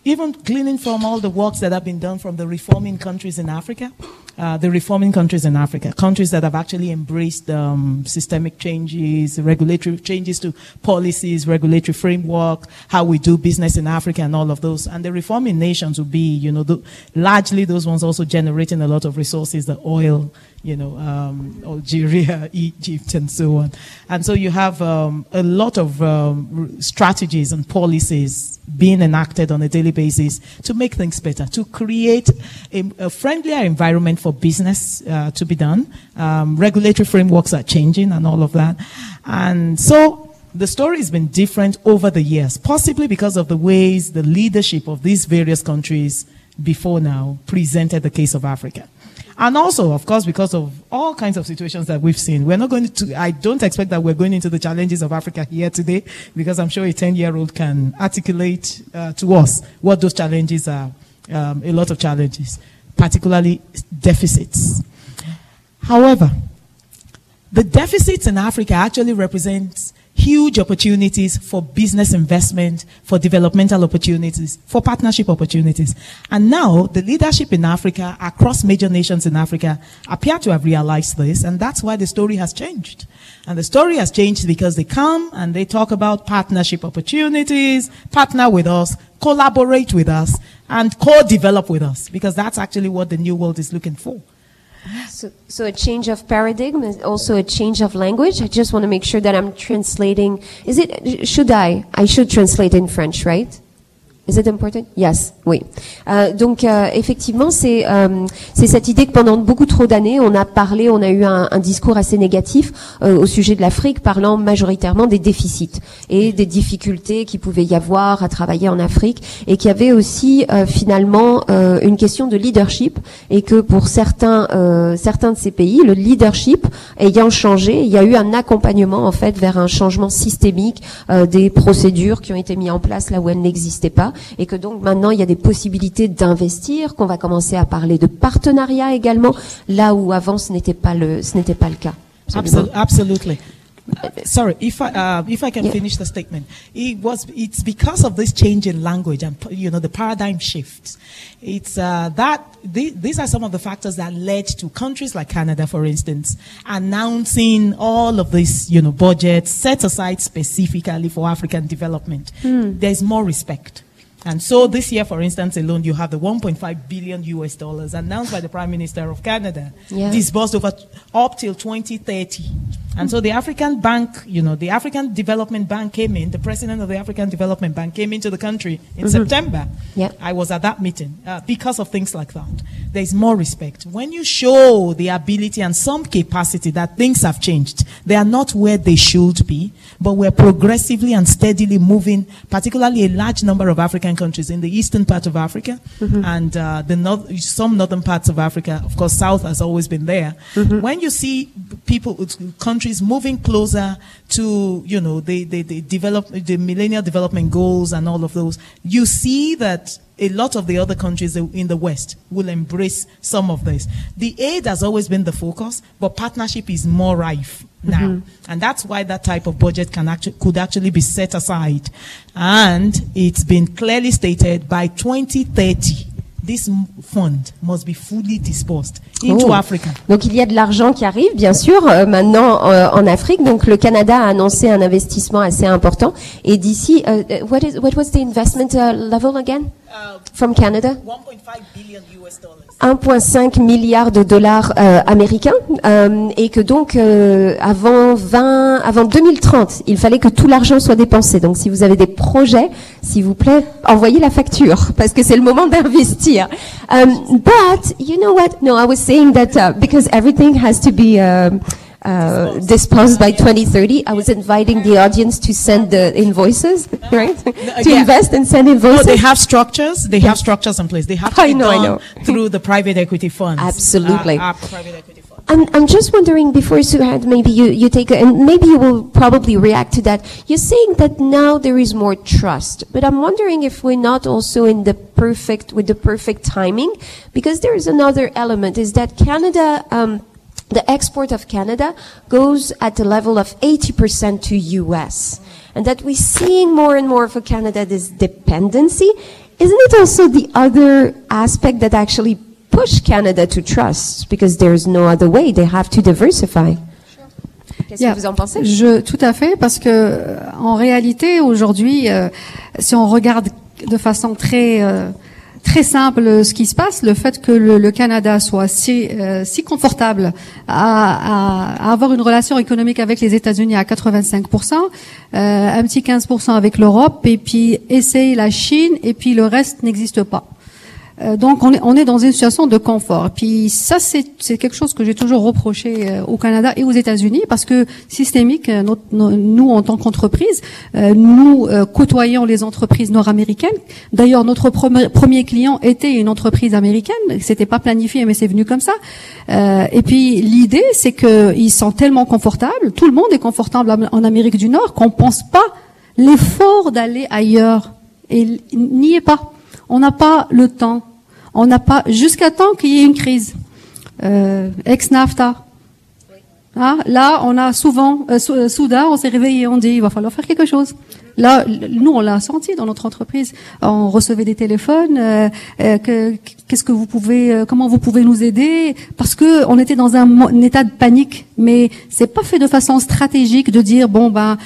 even gleaning from all the works that have been done from the reforming countries in Africa, uh, the reforming countries in Africa, countries that have actually embraced um, systemic changes, regulatory changes to policies, regulatory framework, how we do business in Africa, and all of those. And the reforming nations will be, you know, the, largely those ones also generating a lot of resources, the oil, you know, um, Algeria, Egypt, and so on. And so you have um, a lot of um, strategies and policies being enacted on a daily basis to make things better, to create a, a friendlier environment for business uh, to be done. Um, regulatory frameworks are changing and all of that. And so the story has been different over the years, possibly because of the ways the leadership of these various countries before now presented the case of Africa. And also, of course, because of all kinds of situations that we've seen. We're not going to, I don't expect that we're going into the challenges of Africa here today, because I'm sure a 10 year old can articulate uh, to us what those challenges are. Um, a lot of challenges, particularly deficits. However, the deficits in Africa actually represents huge opportunities for business investment, for developmental opportunities, for partnership opportunities. And now the leadership in Africa, across major nations in Africa, appear to have realized this, and that's why the story has changed. And the story has changed because they come and they talk about partnership opportunities, partner with us, collaborate with us, and co-develop with us, because that's actually what the new world is looking for. So, so a change of paradigm and also a change of language. I just want to make sure that I'm translating. Is it, should I? I should translate in French, right? Is it important? Yes, oui. Euh, donc euh, effectivement, c'est euh, c'est cette idée que pendant beaucoup trop d'années, on a parlé, on a eu un, un discours assez négatif euh, au sujet de l'Afrique, parlant majoritairement des déficits et des difficultés qui pouvait y avoir à travailler en Afrique, et qu'il y avait aussi euh, finalement euh, une question de leadership, et que pour certains certains de ces pays, le leadership ayant changé, il y a eu un accompagnement en fait vers un changement systémique des procédures qui ont été mises en place là où elles n'existaient pas et que donc maintenant il y a des possibilités d'investir, qu'on va commencer à parler de partenariat également, là où avant ce n'était pas le ce n'était pas le cas. Absolument. Absol- absolutely. Uh, Sorry, if I uh, if I can finish the statement, it was it's because of this change in language and you know the paradigm shifts. It's uh, that the, these are some of the factors that led to countries like Canada, for instance, announcing all of this you know budgets set aside specifically for African development. There's more respect. And so this year, for instance, alone, you have the 1.5 billion US dollars announced by the Prime Minister of Canada, Yeah. disbursed over up till 2030. And so the African Bank, you know, the African Development Bank came in, the president of the African Development Bank came into the country in September. Yeah. I was at that meeting uh, because of things like that. There's more respect. When you show the ability and some capacity that things have changed, they are not where they should be, but we're progressively and steadily moving, particularly a large number of African countries in the eastern part of Africa and uh, the north, some northern parts of Africa. Of course, South has always been there. When you see people, countries moving closer to, you know, the, the, the develop, the millennial development goals and all of those, you see that a lot of the other countries in the West will embrace some of this. The aid has always been the focus, but partnership is more rife now. And that's why that type of budget can actually, could actually be set aside. And it's been clearly stated by 2030, this fund must be fully dispersed into Oh. Africa. Donc il y a de l'argent qui arrive, bien sûr, euh, maintenant euh, en Afrique. Donc le Canada a annoncé un investissement assez important. Et d'ici, euh, what is what was the investment uh, level again from Canada? 1.5 billion US dollars. 1,5 milliard de dollars euh, américains euh, et que donc euh, avant 20 avant 2030 il fallait que tout l'argent soit dépensé donc si vous avez des projets s'il vous plaît envoyez la facture parce que c'est le moment d'investir um, but you know what? No I was saying that uh, because everything has to be um, uh, disposed by 2030 I was inviting the audience to send the invoices right to invest and send No, invoices they have structures. They have structures in place. They have to I be know, I know. through the private equity funds. Absolutely. Uh, our private equity funds. I'm, I'm just wondering before Souad, maybe you, you take, a, and maybe you will probably react to that. You're saying that now there is more trust, but I'm wondering if we're not also in the perfect, with the perfect timing, because there is another element, is that Canada, um, the export of Canada goes at the level of 80% to US. And that we're seeing more and more for Canada this dependency. Isn't it also the other aspect that actually push Canada to trust? Because there's no other way. They have to diversify. Qu'est-ce Yeah. que vous en pensez? Je, tout à fait, parce que euh, en réalité, aujourd'hui, euh, si on regarde de façon très euh, très simple euh, ce qui se passe, le fait que le, Canada soit si euh, confortable à avoir une relation économique avec les États-Unis à 85 euh, un petit 15 avec l'Europe, et puis essaye la Chine, et puis le reste n'existe pas. Euh, donc on est, on est dans une situation de confort. Puis ça c'est quelque chose que j'ai toujours reproché euh, au Canada et aux États-Unis parce que systémique, euh, notre- no- nous en tant qu'entreprise, nous côtoyons les entreprises nord-américaines. D'ailleurs notre premier, client était une entreprise américaine. C'était pas planifié mais c'est venu comme ça. Et puis l'idée c'est que ils sont tellement confortables, tout le monde est confortable en- Amérique du Nord qu'on pense pas l'effort d'aller ailleurs et n'y est pas. On n'a pas le temps. On n'a pas jusqu'à temps qu'il y ait une crise. Euh, ex-NAFTA. Hein, là, on a souvent, euh, euh, soudain, on s'est réveillé, on dit, il va falloir faire quelque chose. Là, nous, on l'a senti dans notre entreprise. On recevait des téléphones. euh, euh, que- Qu'est-ce que vous pouvez, euh, comment vous pouvez nous aider? Parce que on était dans un, état de panique, mais c'est pas fait de façon stratégique de dire bon ben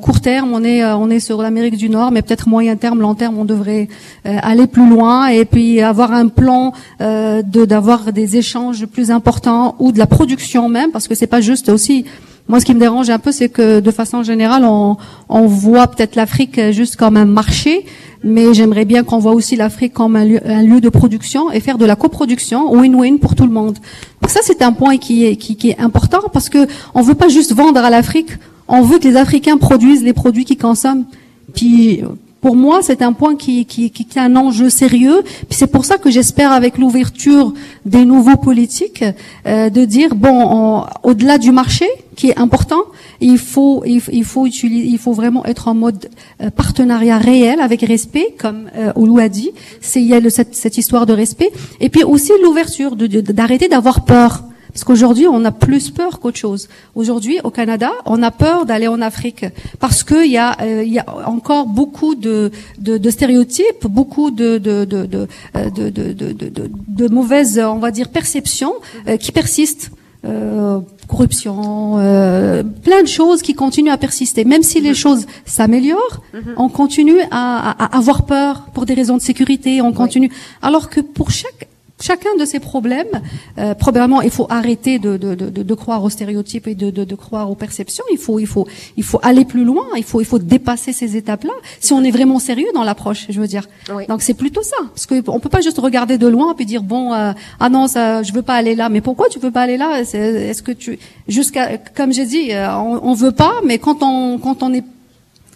court terme, on est, on est sur l'Amérique du Nord, mais peut-être moyen terme, long terme, on devrait aller plus loin et puis avoir un plan de d'avoir des échanges plus importants ou de la production même, parce que c'est pas juste aussi. Moi, ce qui me dérange un peu, c'est que de façon générale, on, on voit peut-être l'Afrique juste comme un marché, mais j'aimerais bien qu'on voit aussi l'Afrique comme un lieu, un lieu de production et faire de la coproduction win-win pour tout le monde. Donc ça, c'est un point qui est, qui, est important parce que on veut pas juste vendre à l'Afrique, on veut que les Africains produisent les produits qu'ils consomment. Puis pour moi, c'est un point qui, qui, qui, est un enjeu sérieux. Puis c'est pour ça que j'espère, avec l'ouverture des nouveaux politiques, euh, de dire bon, on- au-delà du marché, qui est important, il faut, il, faut utiliser, il faut vraiment être en mode euh, partenariat réel, avec respect, comme euh, Oulou a dit. C'est il y a le- cette, cette histoire de respect, et puis aussi l'ouverture, de- de- d'arrêter d'avoir peur. Parce qu'aujourd'hui, on a plus peur qu'autre chose. Aujourd'hui, au Canada, on a peur d'aller en Afrique parce qu'il y a, euh, y a encore beaucoup de, de, de stéréotypes, beaucoup de, de, de, de, euh, de, de, de, de- de- de mauvaises, on va dire, perceptions euh, qui persistent. Euh, corruption, euh, plein de choses qui continuent à persister. Même si les choses s'améliorent, on continue à, à- à avoir peur pour des raisons de sécurité. On continue. Alors que pour chaque chacun de ces problèmes, euh, probablement, il faut arrêter de, de, de, de- croire aux stéréotypes et de, de, de croire aux perceptions. Il faut, il faut, il faut aller plus loin. Il faut, il faut dépasser ces étapes-là. Si on est vraiment sérieux dans l'approche, je veux dire. Oui. Donc c'est plutôt ça, parce que on peut pas juste regarder de loin puis dire bon, euh, ah non, ça, je veux pas aller là. Mais pourquoi tu veux pas aller là? Est-ce que tu, jusqu'à, comme j'ai dit, euh, on, on veut pas, mais quand on, quand on est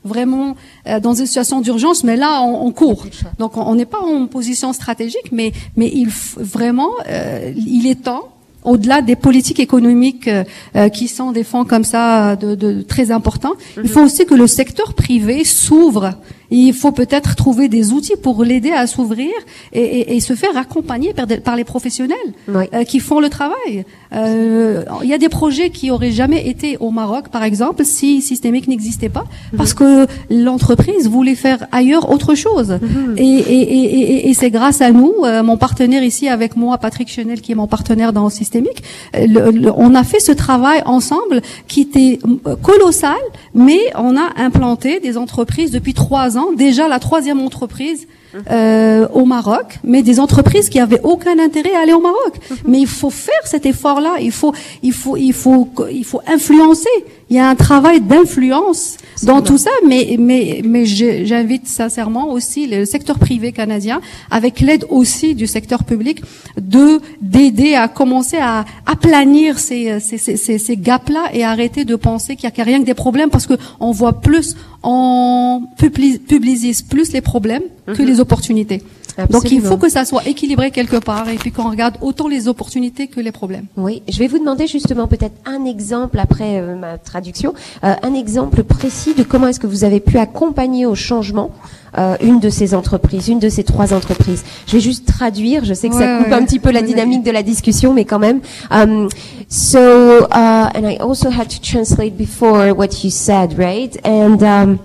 vraiment euh, dans une situation d'urgence, mais là on, on court. Donc on n'est pas en position stratégique, mais mais il vraiment euh, il est temps au-delà des politiques économiques euh, euh, qui sont des fonds comme ça de, de très importants, il faut aussi que le secteur privé s'ouvre. Et il faut peut-être trouver des outils pour l'aider à s'ouvrir et, et- et se faire accompagner par, des- par les professionnels Oui. euh, qui font le travail. Euh, Il y a des projets qui auraient jamais été au Maroc, par exemple, si Systémique n'existait pas, parce que l'entreprise voulait faire ailleurs autre chose. Et, et, et, et- et c'est grâce à nous, euh, mon partenaire ici avec moi, Patrick Chenel, qui est mon partenaire dans Systémique, euh, le- le- on a fait ce travail ensemble qui était euh, colossal, mais on a implanté des entreprises depuis trois ans, déjà la troisième entreprise euh, au Maroc, mais des entreprises qui avaient aucun intérêt à aller au Maroc. Mais il faut faire cet effort-là. Il faut, il faut, il faut, il faut influencer. Il y a un travail d'influence dans tout ça, mais mais mais j'invite sincèrement aussi le secteur privé canadien, avec l'aide aussi du secteur public, de d'aider à commencer à aplanir ces ces ces, ces, gaps-là et arrêter de penser qu'il y a rien que des problèmes, parce que on voit plus, on publi- publicise plus les problèmes que les opportunités. Donc il faut que ça soit équilibré quelque part et puis qu'on regarde autant les opportunités que les problèmes. Oui, je vais vous demander justement peut-être un exemple après euh, ma traduction, euh, un exemple précis de comment est-ce que vous avez pu accompagner au changement euh, une de ces entreprises, une de ces trois entreprises. Je vais juste traduire. Je sais que ça coupe ouais. un petit peu la dynamique de la discussion, mais quand même. Um, so, uh, and I also had to translate before what you said, right? And um,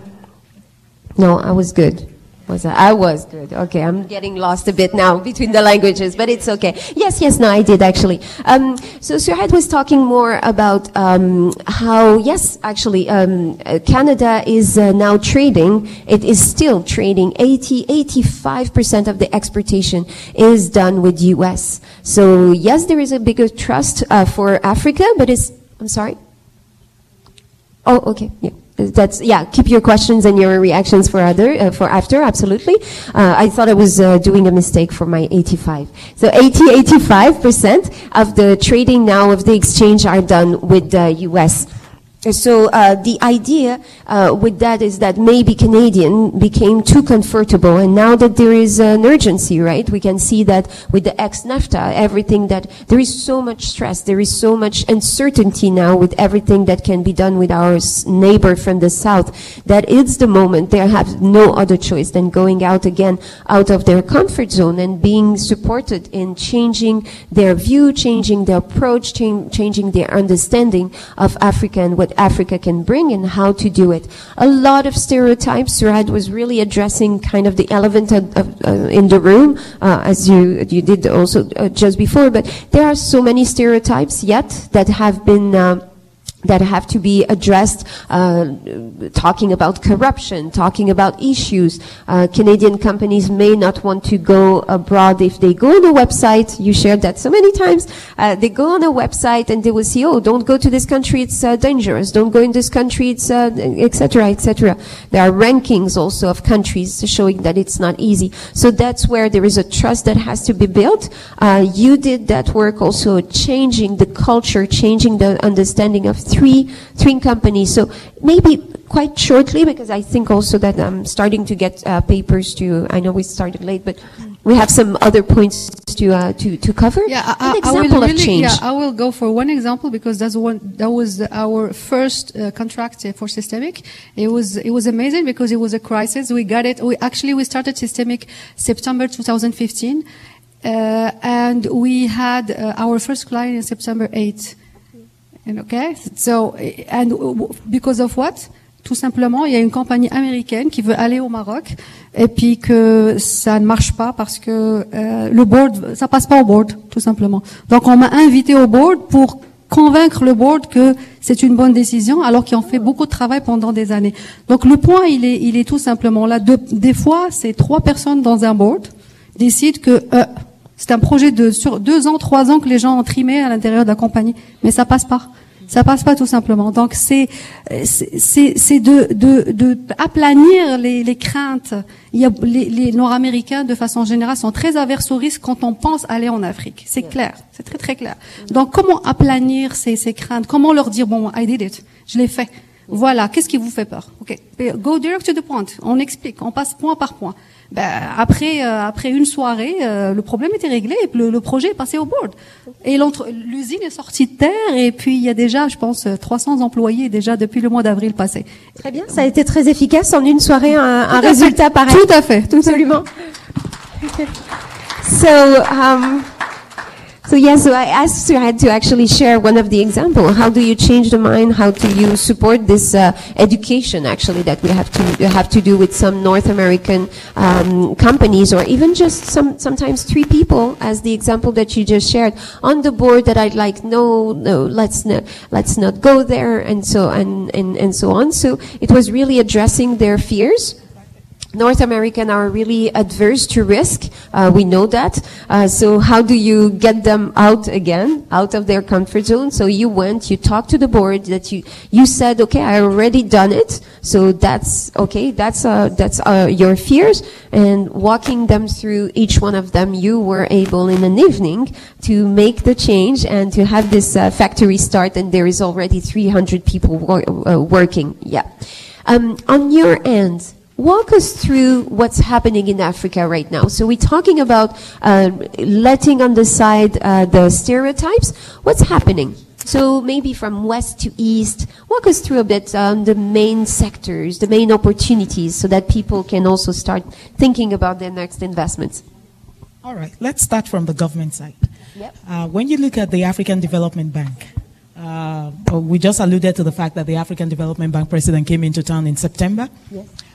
no, I was good. Was I? I was good. Okay, I'm getting lost a bit now between the languages, but it's okay. Yes, yes, no, I did actually. Um, so Souad was talking more about um, how, yes, actually, um, Canada is uh, now trading. It is still trading. 80, 85% of the exportation is done with U.S. So yes, there is a bigger trust uh, for Africa, but it's. I'm sorry. Oh, okay. Yeah. That's yeah. Keep your questions and your reactions for other uh, for after. Absolutely. Uh, I thought I was uh, doing a mistake for my 85. So 80, 85 percent of the trading now of the exchange are done with the U.S. So uh, the idea uh, with that is that maybe Canadian became too comfortable, and now that there is an urgency, right? We can see that with the ex-NAFTA, everything that there is so much stress, there is so much uncertainty now with everything that can be done with our neighbor from the south. That it's the moment they have no other choice than going out again out of their comfort zone and being supported in changing their view, changing their approach, chan- changing their understanding of Africa and what Africa can bring and how to do it. A lot of stereotypes. Souad was really addressing kind of the elephant uh, in the room, uh, as you you did also uh, just before. But there are so many stereotypes yet that have been. Uh, that have to be addressed, uh, talking about corruption, talking about issues. Uh, Canadian companies may not want to go abroad if they go on a website. You shared that so many times. Uh, they go on a website and they will see, oh, don't go to this country, it's uh, dangerous. Don't go in this country, it's uh, etc. etc. There are rankings also of countries showing that it's not easy. So that's where there is a trust that has to be built. Uh, you did that work also changing the culture, changing the understanding of three three companies. So maybe quite shortly, because I think also that I'm starting to get uh, papers to. I know we started late, but we have some other points to uh, to to cover. Yeah, An I, I example will of really, change. yeah, I will go for one example because that's one that was our first uh, contract uh, for Systemic. It was it was amazing because it was a crisis. We got it. We actually we started Systemic September 2015, uh, and we had uh, our first client in September 8. And okay, so and because of what? Tout simplement, il y a une compagnie américaine qui veut aller au Maroc et puis que ça ne marche pas parce que euh, le board, ça passe pas au board, tout simplement. Donc on m'a invité au board pour convaincre le board que c'est une bonne décision alors qu'ils ont fait beaucoup de travail pendant des années. Donc le point, il est, il est tout simplement là. De- des fois, c'est trois personnes dans un board décident que euh, c'est un projet de sur deux ans, trois ans que les gens ont trimé à l'intérieur de la compagnie, mais ça passe pas. Ça passe pas tout simplement. Donc c'est c'est c'est c'est de de de aplanir les les craintes. Il y a les, les Nord-Américains de façon générale sont très averses au risque quand on pense aller en Afrique. C'est clair, c'est très très clair. Donc comment aplanir ces ces craintes? Comment leur dire bon, I did it, je l'ai fait. Voilà, qu'est-ce qui vous fait peur? Ok, go direct to the point. On explique, on passe point par point. Ben, après, euh, après une soirée, euh, le problème était réglé et le, le projet est passé au board. Et l'usine est sortie de terre et puis il y a déjà, je pense, euh, 300 employés déjà depuis le mois d'avril passé. Très bien, ça a été très efficace en une soirée, un, un fait. résultat pareil. Tout à fait, tout. Absolument. So, um, so yeah, so I asked to actually share one of the example. How do you change the mind? How do you support this uh, education actually that we have to have to do with some North American um, companies or even just some sometimes three people, as the example that you just shared on the board that I'd like no no let's not let's not go there and so and and, and so on. So it was really addressing their fears. North American are really adverse to risk. Uh, we know that. Uh, so how do you get them out again, out of their comfort zone? So you went, you talked to the board that you, you said, okay, I already done it. So that's, okay, that's, uh, that's, uh, your fears. And walking them through each one of them, you were able in an evening to make the change and to have this uh, factory start and there is already 300 people wor- uh, working. Yeah. Um, on your end, Walk us through what's happening in Africa right now. So we're talking about uh, letting on the side uh, the stereotypes. What's happening? So maybe from west to east, walk us through a bit on the main sectors, the main opportunities, so that people can also start thinking about their next investments. All right, let's start from the government side. Yep. Uh, when you look at the African Development Bank, uh, we just alluded to the fact that the African Development Bank president came into town in September.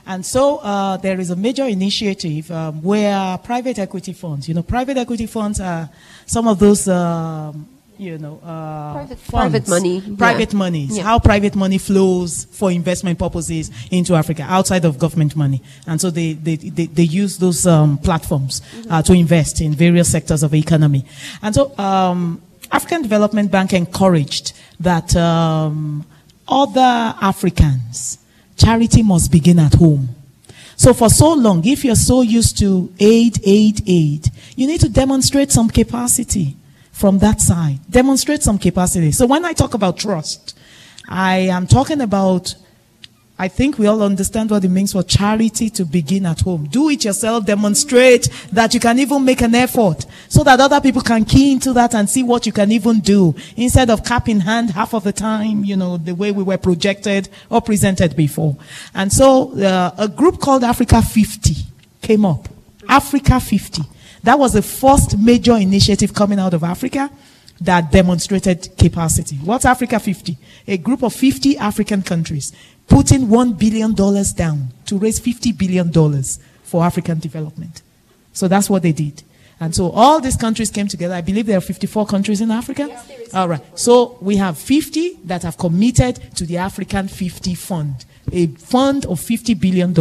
And so uh, there is a major initiative um, where private equity funds, you know, private equity funds are some of those, um, you know, uh, Private- funds, private money, yeah. private monies, Yeah. how private money flows for investment purposes into Africa outside of government money. And so they, they, they, they use those um, platforms uh, to invest in various sectors of the economy. And so um, African Development Bank encouraged that um, other Africans, charity must begin at home. So for so long, if you're so used to aid, aid, aid, you need to demonstrate some capacity from that side. Demonstrate some capacity. So when I talk about trust, I am talking about I think we all understand what it means for charity to begin at home. Do it yourself, demonstrate that you can even make an effort so that other people can key into that and see what you can even do instead of cap in hand half of the time, you know, the way we were projected or presented before. And so uh, a group called Africa 50 came up. Africa 50. That was the first major initiative coming out of Africa that demonstrated capacity. What's Africa 50? A group of 50 African countries putting $1 billion down to raise $50 billion for African development. So that's what they did. And so all these countries came together. I believe there are 54 countries in Africa. all right. So we have 50 that have committed to the African 50 fund, a fund of $50 billion,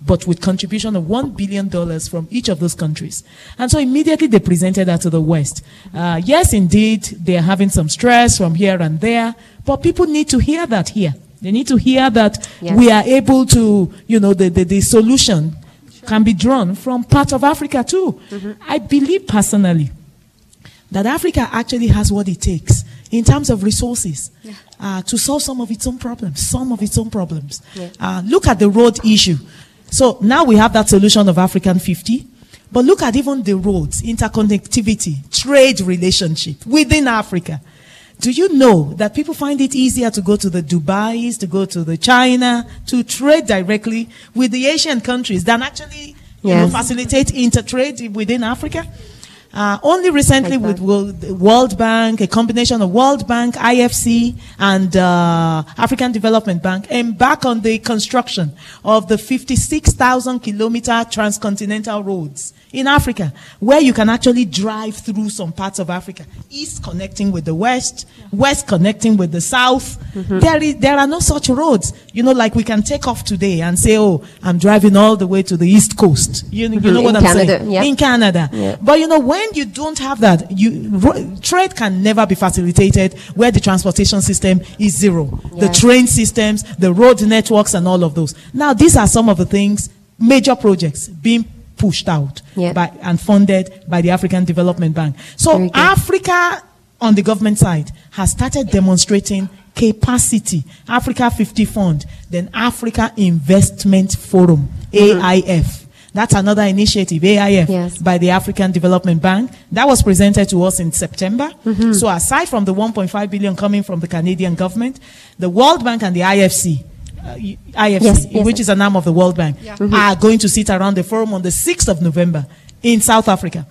but with contribution of $1 billion from each of those countries. And so immediately they presented that to the West. Uh, yes, indeed, they are having some stress from here and there, but people need to hear that here. They need to hear that Yes. we are able to, you know, the, the, the solution can be drawn from part of Africa too. I believe personally that Africa actually has what it takes in terms of resources uh, to solve some of its own problems, some of its own problems. Uh, look at the road issue. So now we have that solution of African 50. But look at even the roads, interconnectivity, trade relationship within Africa. Do you know that people find it easier to go to the Dubais, to go to the China, to trade directly with the Asian countries than actually you know, Yes. facilitate intertrade within Africa? Uh, only recently with World, World Bank, a combination of World Bank, IFC, and uh, African Development Bank embark on the construction of the 56,000 kilometer transcontinental roads in Africa, where you can actually drive through some parts of Africa, east connecting with the west, west connecting with the south. There is, there are no such roads. You know, like we can take off today and say, "Oh, I'm driving all the way to the east coast." You, you know Mhm, what in I'm Canada, saying? yeah. In Canada. But you know, when you don't have that, you trade can never be facilitated where the transportation system is zero. The train systems, the road networks, and all of those. Now, these are some of the things, major projects being pushed out by and funded by the African Development Bank. So Africa on the government side has started demonstrating capacity. Africa 50 Fund, then Africa Investment Forum, mm-hmm. AIF. That's another initiative, AIF, Yes. by the African Development Bank. That was presented to us in September. Mm-hmm. So aside from the 1.5 billion coming from the Canadian government, the World Bank and the IFC, uh, IFC, Yes, yes. which is an arm of the World Bank, Mm-hmm. are going to sit around the forum on the 6th of November in South Africa.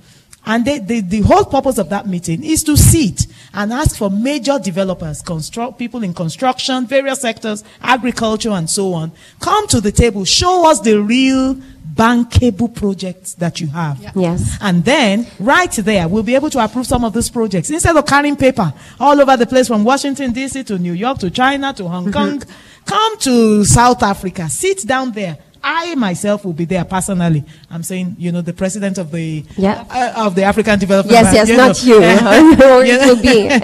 And they, the, the whole purpose of that meeting is to sit and ask for major developers, construct, people in construction, various sectors, agriculture, and so on. Come to the table, show us the real bankable projects that you have. Yes. And then, right there, we'll be able to approve some of these projects. Instead of carrying paper all over the place from Washington, D.C. to New York to China to Hong Kong, come to South Africa, sit down there. I myself will be there personally. I'm saying, you know, the president of the Yeah. uh, of the African Development Yes, Bank, yes, not you. I know it will be so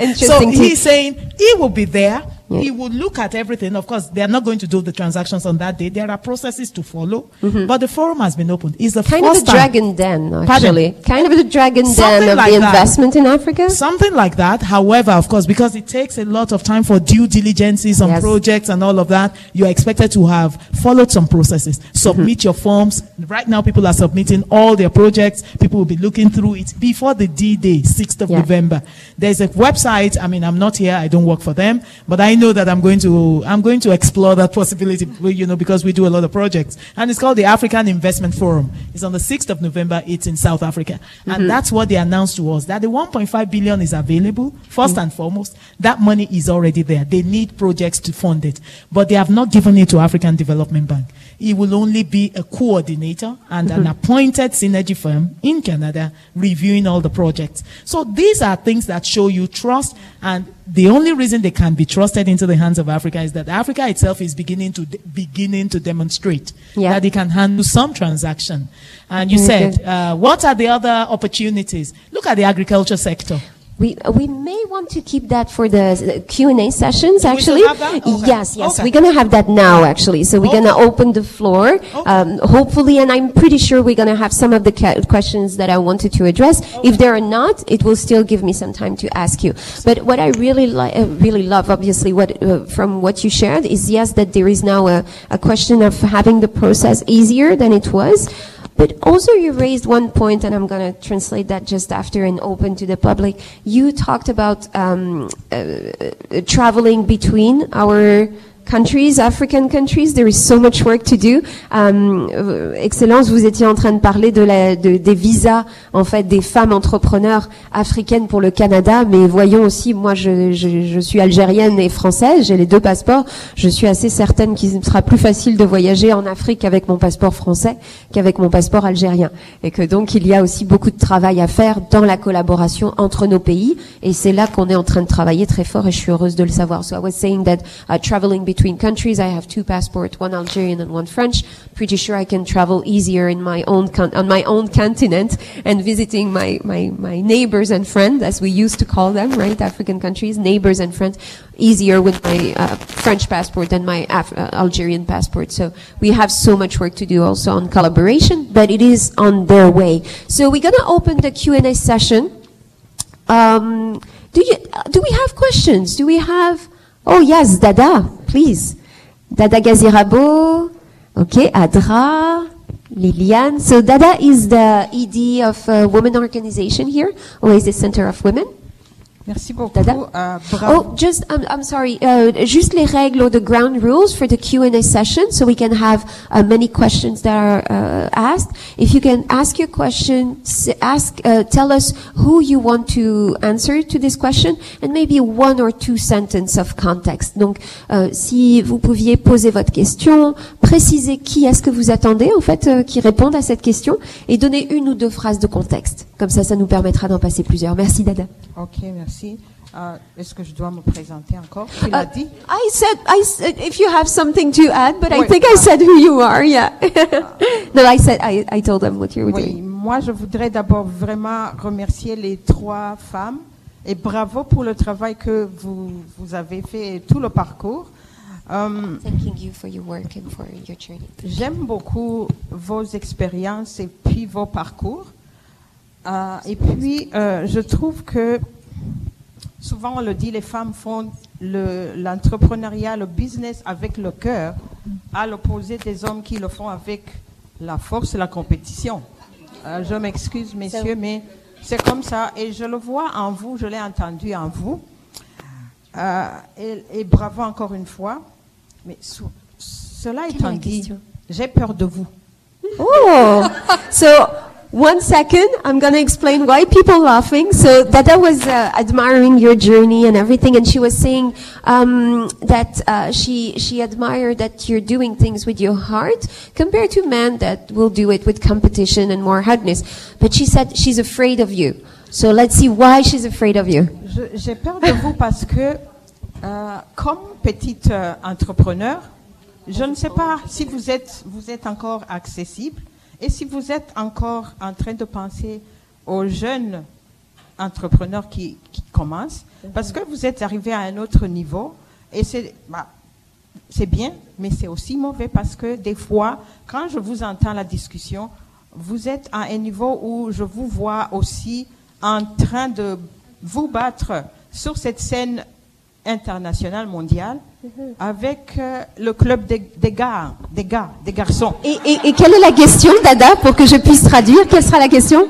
interesting to- he's saying he will be there. He will look at everything. Of course, they are not going to do the transactions on that day. There are processes to follow. But the forum has been opened. It's the Mm-hmm. Kind of a dragon den, actually. Kind of a dragon den of like the that. investment in Africa. Something like that. However, of course, because it takes a lot of time for due diligences on Yes. projects and all of that, you are expected to have followed some processes. Submit your forms. Right now, people are submitting all their projects. People will be looking through it before the D Day, 6th of Yeah. November. There's a website. I mean, I'm not here. I don't work for them, but I know that I'm going to, I'm going to explore that possibility, you know, because we do a lot of projects. And it's called the African Investment Forum. It's on the 6th of November. It's in South Africa. And mm-hmm. that's what they announced to us, that the 1.5 billion is available. First mm. and foremost, that money is already there. They need projects to fund it, but they have not given it to African Development Bank. It will only be a coordinator and an appointed synergy firm in Canada reviewing all the projects. So these are things that show you trust and the only reason they can be trusted into the hands of Africa is that Africa itself is beginning to beginning to demonstrate Yeah. that it can handle some transaction. And you Very said, uh, what are the other opportunities? Look at the agriculture sector. We we may want to keep that for the Q and A sessions. Actually. Okay. yes, yes, Okay. we're gonna have that now. Actually, so we're gonna open the floor. Um, hopefully, and I'm pretty sure we're gonna have some of the questions that I wanted to address. If there are not, it will still give me some time to ask you. But what I really li- uh, really love, obviously, what uh, from what you shared is yes, that there is now a, a question of having the process easier than it was. But also you raised one point, and I'm going to translate that just after and open to the public. You talked about um, uh, traveling between our countries, African countries. There is so much work to do. Um, Excellence, vous étiez en train de parler de la, de- des visas, en fait, des femmes entrepreneurs africaines pour le Canada. Mais voyons aussi, moi, je, je, je suis algérienne et française. J'ai les deux passeports. Je suis assez certaine qu'il sera plus facile de voyager en Afrique avec mon passeport français qu'avec mon passeport algérien. Et que donc, il y a aussi beaucoup de travail à faire dans la collaboration entre nos pays. Et c'est là qu'on est en train de travailler très fort et je suis heureuse de le savoir. So I was saying that uh, traveling between countries, I have two passports, one Algerian and one French. Pretty sure I can travel easier in my own con- on my own continent and visiting my, my, my neighbors and friends, as we used to call them, right? African countries, neighbors and friends, easier with my uh, French passport than my Af- uh, Algerian passport. So we have so much work to do also on collaboration, but it is on their way. So we're gonna open the Q&A session. Um, do you do we have questions? Do we have? Oh yes, Dada, please. Dada Gasirabo. Okay, Adra, Liliane. So Dada is the ED of a women organization here, or is the Center of Women? Merci beaucoup. Euh. Oh, just I'm, I'm sorry. Uh, juste les règles or the ground rules for the Q&A session, so we can have uh, many questions that are uh, asked. If you can ask your question, ask, uh, tell us who you want to answer to this question, and maybe one or two sentence of context. Donc, euh, si vous pouviez poser votre question, préciser qui est-ce que vous attendez en fait euh, qui réponde à cette question, et donner une ou deux phrases de contexte. Comme ça, ça nous permettra d'en passer plusieurs. Merci, Dada. Ok, merci. Euh, Est-ce que je dois me présenter encore? Tu l'as Uh, dit? I said, I said, if you have something to add, but I Wait, think I uh, said who you are. Yeah. no, I said I, I told them what you were Oui, doing. moi je voudrais d'abord vraiment remercier les trois femmes et bravo pour le travail que vous, vous avez fait et tout le parcours. Euh, Thanking you for your work and for your journey. J'aime beaucoup vos expériences et puis vos parcours. Euh, et puis, euh, je trouve que souvent on le dit, les femmes font le- l'entrepreneuriat, le, business avec le cœur, à l'opposé des hommes qui le font avec la force et la compétition. Euh, je m'excuse, messieurs, mais c'est comme ça. Et je le vois en vous, je l'ai entendu en vous. Euh, et, et bravo encore une fois. Mais sou- cela étant dit, j'ai peur de vous. Oh, so one second, I'm going to explain why people laughing. So Dada was uh, admiring your journey and everything, and she was saying um, that uh, she she admired that you're doing things with your heart compared to men that will do it with competition and more hardness. But she said she's afraid of you. So let's see why she's afraid of you. J'ai peur de vous parce que, euh, comme petite euh, entrepreneur, je ne sais pas si vous êtes, vous êtes encore accessible et si vous êtes encore en train de penser aux jeunes entrepreneurs qui, qui commencent, parce que vous êtes arrivé à un autre niveau et c'est bah, c'est bien, mais c'est aussi mauvais parce que des fois, quand je vous entends la discussion, vous êtes à un niveau où je vous vois aussi en train de vous battre sur cette scène internationale mondiale avec euh, le club des, des gars, des gars, des garçons. Et, et, et quelle est la question, Dada, pour que je puisse traduire? Quelle sera la question?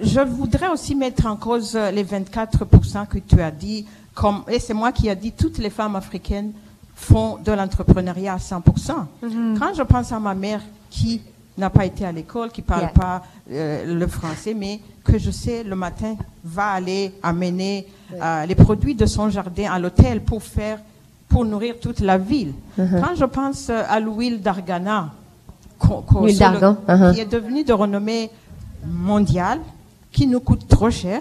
Je voudrais aussi mettre en cause euh, les 24% que tu as dit, comme, et c'est moi qui ai dit, toutes les femmes africaines font de l'entrepreneuriat à 100%. Quand je pense à ma mère qui n'a pas été à l'école, qui parle Yeah. pas euh, le français, mais que je sais le matin va aller amener euh, les produits de son jardin à l'hôtel pour faire, pour nourrir toute la ville. Quand je pense euh, à l'huile d'argana, L'huile uh-huh. qui est devenue de renommée mondiale, qui nous coûte trop cher.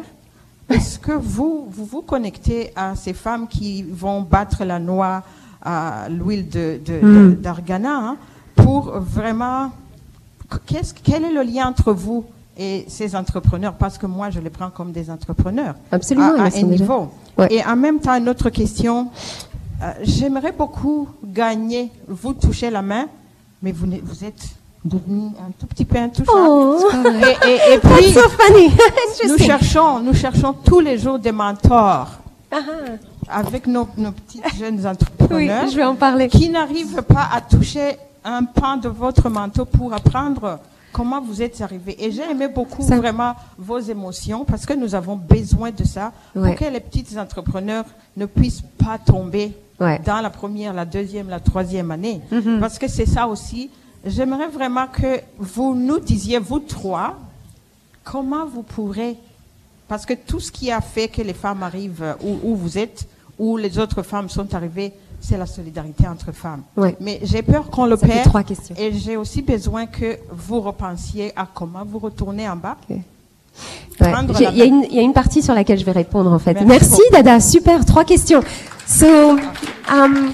Est-ce que vous, vous vous connectez à ces femmes qui vont battre la noix à l'huile de, de- Hmm. de- d'argana hein, pour vraiment... quel est le lien entre vous et ces entrepreneurs, parce que moi, je les prends comme des entrepreneurs. Absolument, À, à un niveau. Ouais. Et en même temps, une autre question. Euh, J'aimerais beaucoup gagner. Vous touchez la main, mais vous, êtes devenu un tout petit peu intouchable. Oh. Et, et- et puis, That's so funny. nous cherchons, nous cherchons tous les jours des mentors Ah, avec nos, nos petites jeunes entrepreneurs Oui, je vais en parler. qui n'arrivent pas à toucher un pan de votre manteau pour apprendre comment vous êtes arrivé. Et j'ai aimé beaucoup Ça- vraiment vos émotions parce que nous avons besoin de ça Ouais. pour que les petits entrepreneurs ne puissent pas tomber Ouais. dans la première, la deuxième, la troisième année. Mhm. Parce que c'est ça aussi. J'aimerais vraiment que vous nous disiez, vous trois, comment vous pourrez, parce que tout ce qui a fait que les femmes arrivent où, où vous êtes, où les autres femmes sont arrivées, c'est la solidarité entre femmes. Ouais. Mais j'ai peur qu'on le Ça perd. trois questions. Et j'ai aussi besoin que vous repensiez à comment vous retournez en bas. Ouais. Il y, a une- il y a une partie sur laquelle je vais répondre en fait. Merci. Dada, super, trois questions. So, um,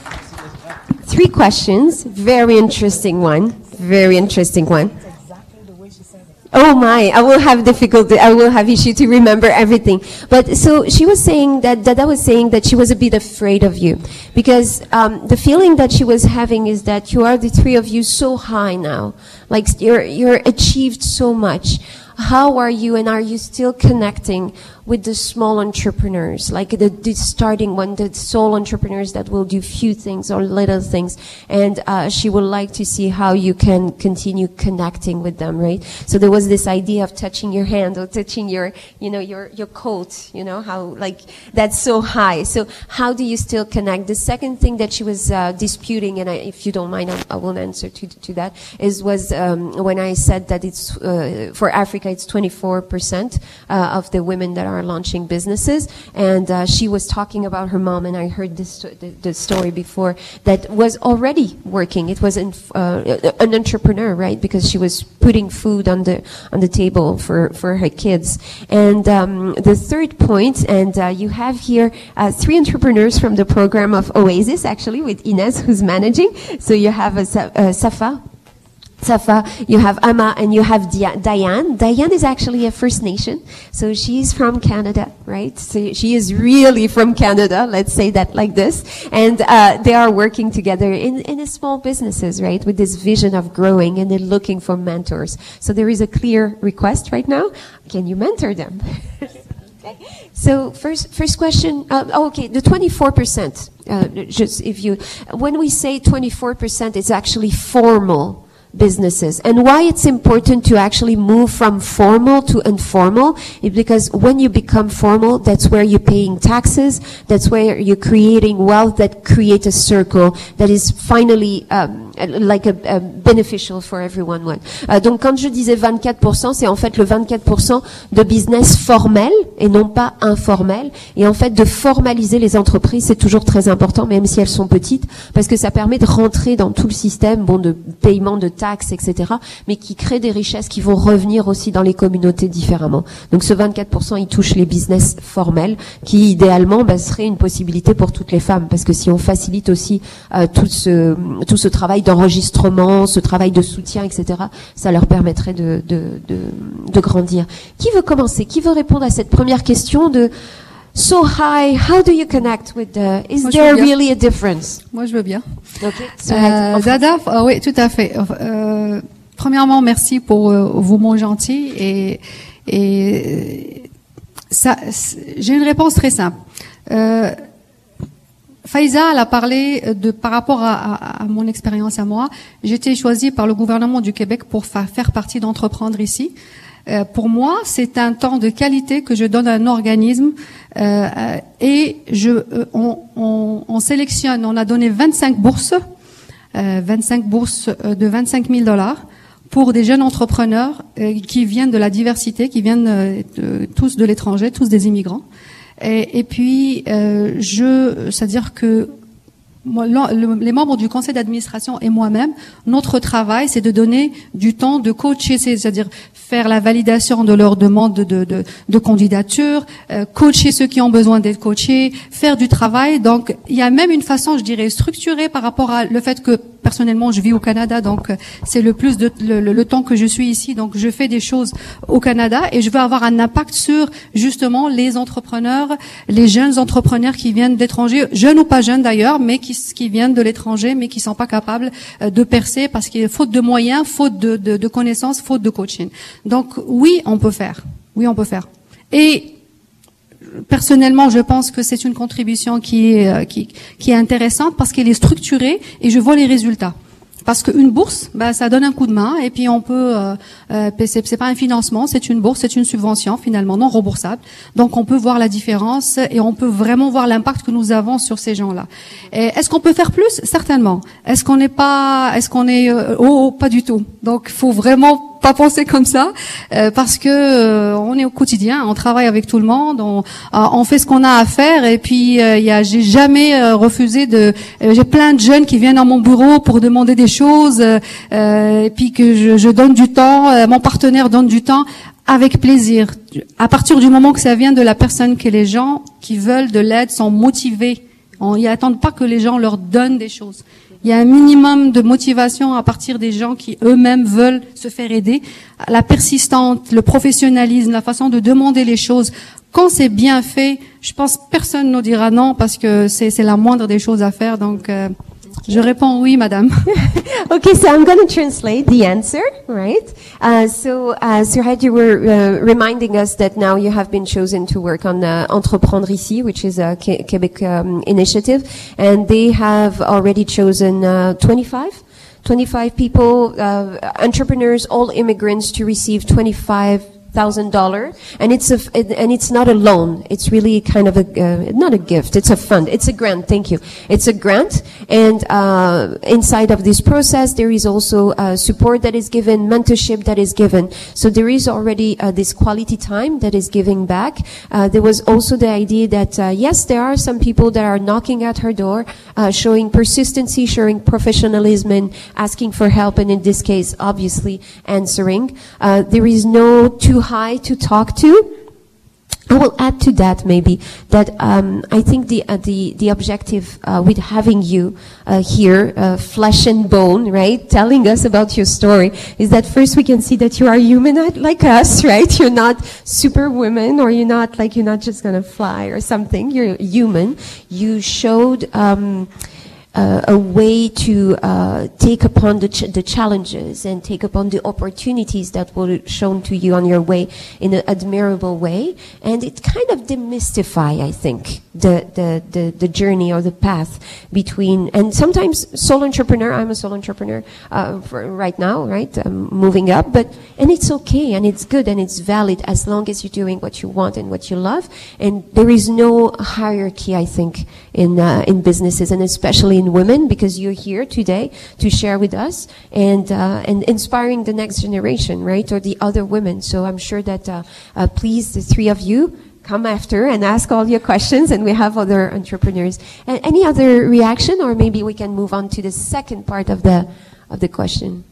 three questions, very interesting one, very interesting one. Oh my, I will have difficulty, I will have issue to remember everything. But so she was saying that, Dada was saying that she was a bit afraid of you. Because um, the feeling that she was having is that you are the three of you so high now. Like you're, you're achieved so much. How are you and are you still connecting with the small entrepreneurs, like the, the starting one, the sole entrepreneurs that will do few things or little things. And uh, she would like to see how you can continue connecting with them, right? So there was this idea of touching your hand or touching your, you know, your, your coat, you know, how like that's so high. So how do you still connect? The second thing that she was uh, disputing, and I, if you don't mind, I, I will answer to, to that, is was um, when I said that it's uh, for Africa, it's 24% uh, of the women that are launching businesses, and uh, she was talking about her mom, and I heard this the, the story before that was already working. It was an, uh, an entrepreneur, right? Because she was putting food on the on the table for for her kids. And um, the third point, and uh, you have here uh, three entrepreneurs from the program of Oasis, actually, with Ines, who's managing. So you have a, Sa- uh, Safa. Safa, you have Amma, and you have Dia- Diane. Diane is actually a First Nation, so she's from Canada, right? So she is really from Canada. Let's say that like this, and uh, they are working together in in small businesses, right? With this vision of growing, and they're looking for mentors. So there is a clear request right now. Can you mentor them? okay. So first, first question. Uh, oh, okay, the twenty-four percent. Uh, just if you, when we say twenty-four percent, it's actually formal businesses. And why it's important to actually move from formal to informal is because when you become formal, that's where you're paying taxes, that's where you're creating wealth that create a circle that is finally um, like a, a beneficial for everyone. one. Euh, donc quand je disais 24%, c'est en fait le 24% de business formel et non pas informel. Et en fait, de formaliser les entreprises, c'est toujours très important, même si elles sont petites, parce que ça permet de rentrer dans tout le système, bon, de paiement de taxes, etc., mais qui crée des richesses qui vont revenir aussi dans les communautés différemment. Donc ce 24%, il touche les business formels, qui idéalement bah, serait une possibilité pour toutes les femmes, parce que si on facilite aussi euh, tout ce tout ce travail d'enregistrement, ce travail de soutien, etc., ça leur permettrait de de, de, de grandir. Qui veut commencer? Qui veut répondre à cette première question de So high, how do you connect with the, is Moi, there really a difference? Moi, je veux bien. Okay. So, Euh, ah oui, tout à fait. Euh, premièrement, merci pour euh, vos mots gentils et, et ça, j'ai une réponse très simple. Euh, Faiza, elle a parlé de par rapport à, à- à mon expérience à moi. J'ai été choisie par le gouvernement du Québec pour fa- faire partie d'entreprendre ici. Euh, pour moi, c'est un temps de qualité que je donne à un organisme euh, et je, euh, on, on- on sélectionne. On a donné 25 bourses, euh, 25 bourses euh, de 25 000 dollars pour des jeunes entrepreneurs qui viennent de la diversité, qui viennent tous de l'étranger, tous des immigrants. Et, et puis, je, c'est-à-dire que les membres du conseil d'administration et moi-même, notre travail, c'est de donner du temps de coacher, c'est- c'est-à-dire faire la validation de leurs demandes de, de, de, candidature, euh, coacher ceux qui ont besoin d'être coachés, faire du travail. Donc, il y a même une façon, je dirais, structurée par rapport à le fait que personnellement, je vis au Canada, donc c'est le plus de le- le temps que je suis ici. Donc, je fais des choses au Canada et je veux avoir un impact sur justement les entrepreneurs, les jeunes entrepreneurs qui viennent d'étrangers, jeunes ou pas jeunes d'ailleurs, mais qui, qui viennent de l'étranger, mais qui sont pas capables euh, de percer parce qu'il y a faute de moyens, faute de, de, connaissances, faute de coaching. Donc, oui, on peut faire. Oui, on peut faire. Et personnellement, je pense que c'est une contribution qui euh, qui, qui est intéressante parce qu'elle est structurée et je vois les résultats. Parce qu'une bourse, ben, ça donne un coup de main et puis on peut, euh, euh, c'est pas un financement, c'est une bourse, c'est une subvention finalement non remboursable. Donc on peut voir la différence et on peut vraiment voir l'impact que nous avons sur ces gens-là. Est-ce qu'on peut faire plus? Certainement. Est-ce qu'on n'est pas, est-ce qu'on est, oh, oh, pas du tout. Donc faut vraiment pas penser comme ça euh, parce que euh, on est au quotidien, on travaille avec tout le monde, on, euh, on fait ce qu'on a à faire et puis euh, il y a j'ai jamais euh, refusé de j'ai plein de jeunes qui viennent à mon bureau pour demander des choses et puis que je, je donne du temps, mon partenaire donne du temps avec plaisir. À partir du moment que ça vient de la personne que les gens qui veulent de l'aide sont motivés, on ils attendent pas que les gens leur donnent des choses. Il y a un minimum de motivation à partir des gens qui eux-mêmes veulent se faire aider. La persistance, le professionnalisme, la façon de demander les choses. Quand c'est bien fait, je pense personne ne dira non parce que c'est c'est la moindre des choses à faire. Donc, euh, je réponds oui, madame. Okay, so I'm going to translate the answer, right? Uh, so, uh, Suraj, you were uh, reminding us that now you have been chosen to work on uh, Entreprendre ici, which is a Que- Quebec um, initiative, and they have already chosen uh, 25, 25 people, uh, entrepreneurs, all immigrants, to receive 25 thousand dollar and it's a and it's not a loan. It's really kind of a uh, not a gift. It's a fund. It's a grant. Thank you. It's a grant and uh, inside of this process there is also uh, support that is given mentorship that is given. So there is already uh, this quality time that is giving back. Uh, there was also the idea that uh, yes there are some people that are knocking at her door showing persistency showing professionalism and asking for help and in this case obviously answering. There is no too high to talk to I will add to that maybe that um, I think the uh, the the objective uh, with having you uh, here, uh, flesh and bone, right, telling us about your story, is that first we can see that you are human like us, right? You're not superwoman, or you're not like you're not just gonna fly or something. You're human. You showed. Um, uh, a way to uh, take upon the, ch- the challenges and take upon the opportunities that were shown to you on your way in an admirable way. And it kind of demystify, I think, the, the, the, the journey or the path between, and sometimes solo entrepreneur, I'm a solo entrepreneur uh, right now, right? I'm moving up, but, and it's okay and it's good and it's valid as long as you're doing what you want and what you love. And there is no hierarchy, I think, in, uh, in businesses and especially in women because you're here today to share with us and, uh, and inspiring the next generation, right? Or the other women. So I'm sure that, uh, uh, please, the three of you, come after and ask all your questions and we have other entrepreneurs. And any other reaction or maybe we can move on to the second part of the, of the question.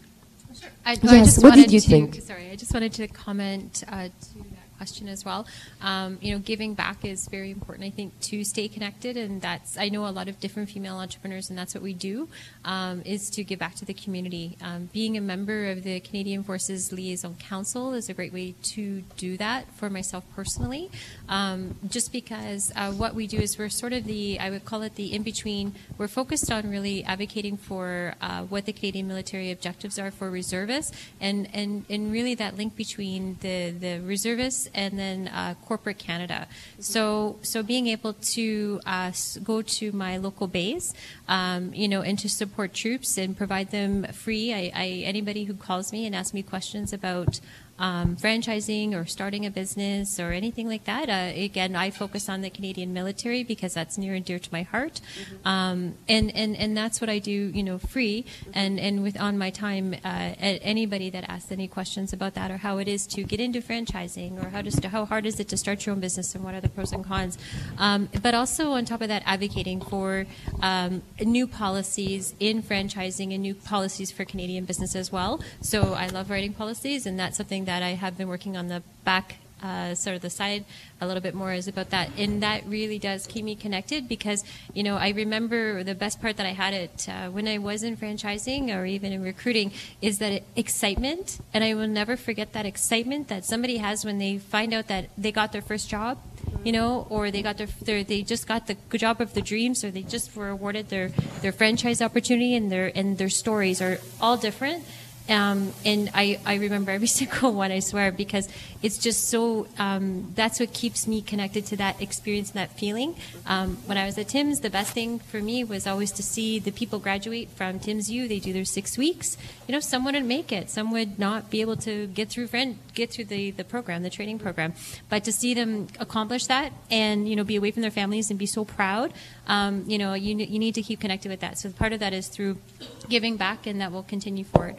I, no, I Yes, just what did you to, think? Sorry, I just wanted to comment uh, to that question as well. Um, you know, giving back is very important. I think to stay connected, and that's I know a lot of different female entrepreneurs, and that's what we do um, is to give back to the community. Um, being a member of the Canadian Forces Liaison Council is a great way to do that for myself personally. Um, just because uh, what we do is we're sort of the I would call it the in between. We're focused on really advocating for uh, what the Canadian military objectives are for reservists, and, and, and really that link between the, the reservists and then uh, corporate Canada. So so being able to uh, go to my local base, um, you know, and to support troops and provide them free. I, I anybody who calls me and asks me questions about um, franchising or starting a business or anything like that. Uh, again, I focus on the Canadian military because that's near and dear to my heart, um, and, and and that's what I do, you know, free and and with on my time. Uh, anybody that asks any questions about that or how it is to get into franchising or how to st- how hard is it to start your own business and what are the pros and cons, um, but also on top of that, advocating for um, new policies in franchising and new policies for Canadian business as well. So I love writing policies, and that's something that I have been working on the back uh, sort of the side a little bit more is about that, and that really does keep me connected because you know I remember the best part that I had it uh, when I was in franchising or even in recruiting is that excitement, and I will never forget that excitement that somebody has when they find out that they got their first job you know, or they got their, their they just got the job of their dreams, or they just were awarded their their franchise opportunity, and their and their stories are all different. Um, and I, I remember every single one, I swear, because it's just so, um, that's what keeps me connected to that experience and that feeling. Um, when I was at Tim's, the best thing for me was always to see the people graduate from Tim's U. They do their six weeks. You know, some wouldn't make it. Some would not be able to get through friend, get through the, the program, the training program. But to see them accomplish that and, you know, be away from their families and be so proud, um, you know, you, you need to keep connected with that. So part of that is through giving back and that will continue forward.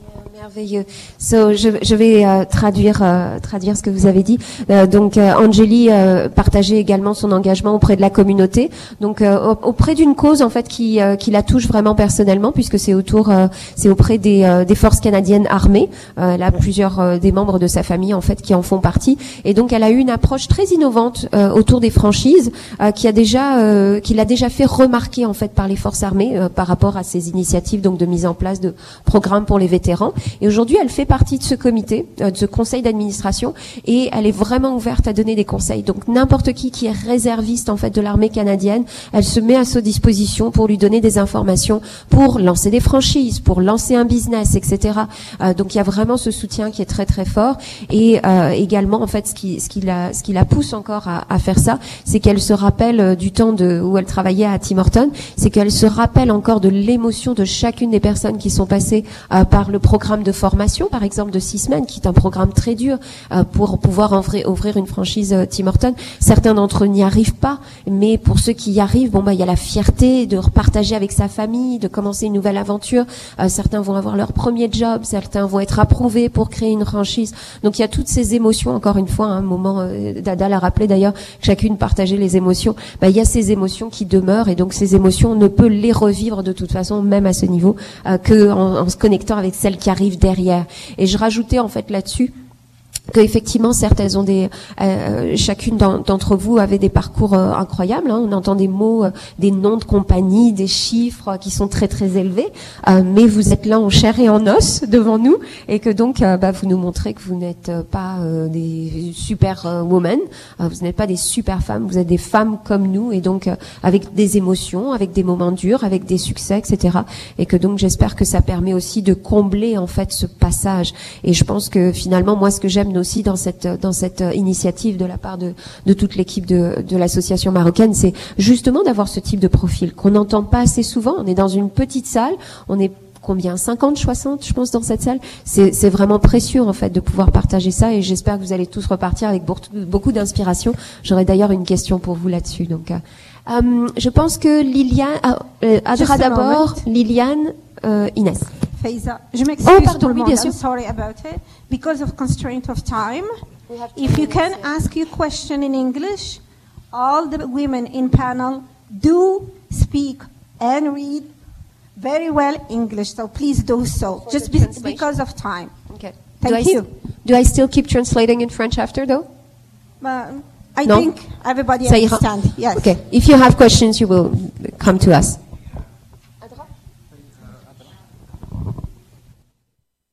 Yeah. Merveilleux. So, je, je vais euh, traduire euh, traduire ce que vous avez dit. Euh, donc, euh, Angélie euh, partageait également son engagement auprès de la communauté, donc euh, auprès d'une cause en fait qui qui la touche vraiment personnellement, puisque c'est autour c'est auprès des, des forces canadiennes armées. elle a plusieurs des membres de sa famille en fait qui en font partie, et donc elle a eu une approche très innovante autour des franchises, qui a déjà qui l'a déjà fait remarquer en fait par les forces armées par rapport à ces initiatives donc de mise en place de programmes pour les vétérans. Et aujourd'hui, elle fait partie de ce comité, euh, de ce conseil d'administration, et elle est vraiment ouverte à donner des conseils. Donc n'importe qui qui est réserviste en fait de l'armée canadienne, elle se met à sa disposition pour lui donner des informations, pour lancer des franchises, pour lancer un business, etc. Euh, donc il y a vraiment ce soutien qui est très très fort. Et euh, également, en fait, ce qui ce qui la ce qui la pousse encore à, à faire ça, c'est qu'elle se rappelle euh, du temps de où elle travaillait à Tim Horton, c'est qu'elle se rappelle encore de l'émotion de chacune des personnes qui sont passées euh, par le programme de formation, par exemple de six semaines, qui est un programme très dur euh, pour pouvoir ouvrir, une franchise euh, Tim Horton. Certains d'entre eux n'y arrivent pas, mais pour ceux qui y arrivent, bon bah il y a la fierté de repartager avec sa famille, de commencer une nouvelle aventure. Euh, certains vont avoir leur premier job, certains vont être approuvés pour créer une franchise. Donc il y a toutes ces émotions. Encore une fois, un moment, Dada l'a rappelé d'ailleurs, chacune partageait les émotions. Bah, il y a ces émotions qui demeurent et donc ces émotions, on ne peut les revivre de toute façon, même à ce niveau, que en se connectant avec celles qui arrivent derrière. Et je rajoutais en fait là-dessus que effectivement certes elles ont des euh, chacune d'entre vous avait des parcours euh, incroyables hein. on entend des mots euh, des noms de compagnies des chiffres qui sont très très élevés. Mais vous êtes là en chair et en os devant nous et que donc bah, vous nous montrez que vous n'êtes pas des super women. Vous n'êtes pas des super femmes. Vous êtes des femmes comme nous et donc avec des émotions avec des moments durs avec des succès etc et que donc j'espère que ça permet aussi de combler en fait ce passage. Et je pense que finalement moi ce que j'aime aussi dans cette dans cette initiative de la part de, de toute l'équipe de, de l'association marocaine, c'est justement d'avoir ce type de profil qu'on n'entend pas assez souvent. On est dans une petite salle, on est combien 50, 60, je pense, dans cette salle. C'est vraiment précieux, en fait, de pouvoir partager ça et j'espère que vous allez tous repartir avec beaucoup d'inspiration. J'aurais d'ailleurs une question pour vous là-dessus. Donc, euh, euh je pense que Liliane, ah, euh, Adra d'abord, Liliane, euh, Inès. Faiza, je m'excuse oh, pardon, tout le monde. Oui, bien. I'm sorry about it. Because of constraint of time, if you can ask your question in English, all the women in panel do speak and read very well English, so please do so, For just be, because of time. Okay. Thank do you. I, do I still keep translating in French after, though? Uh, I no? think everybody understands. Yes. Okay. If you have questions, you will come to us.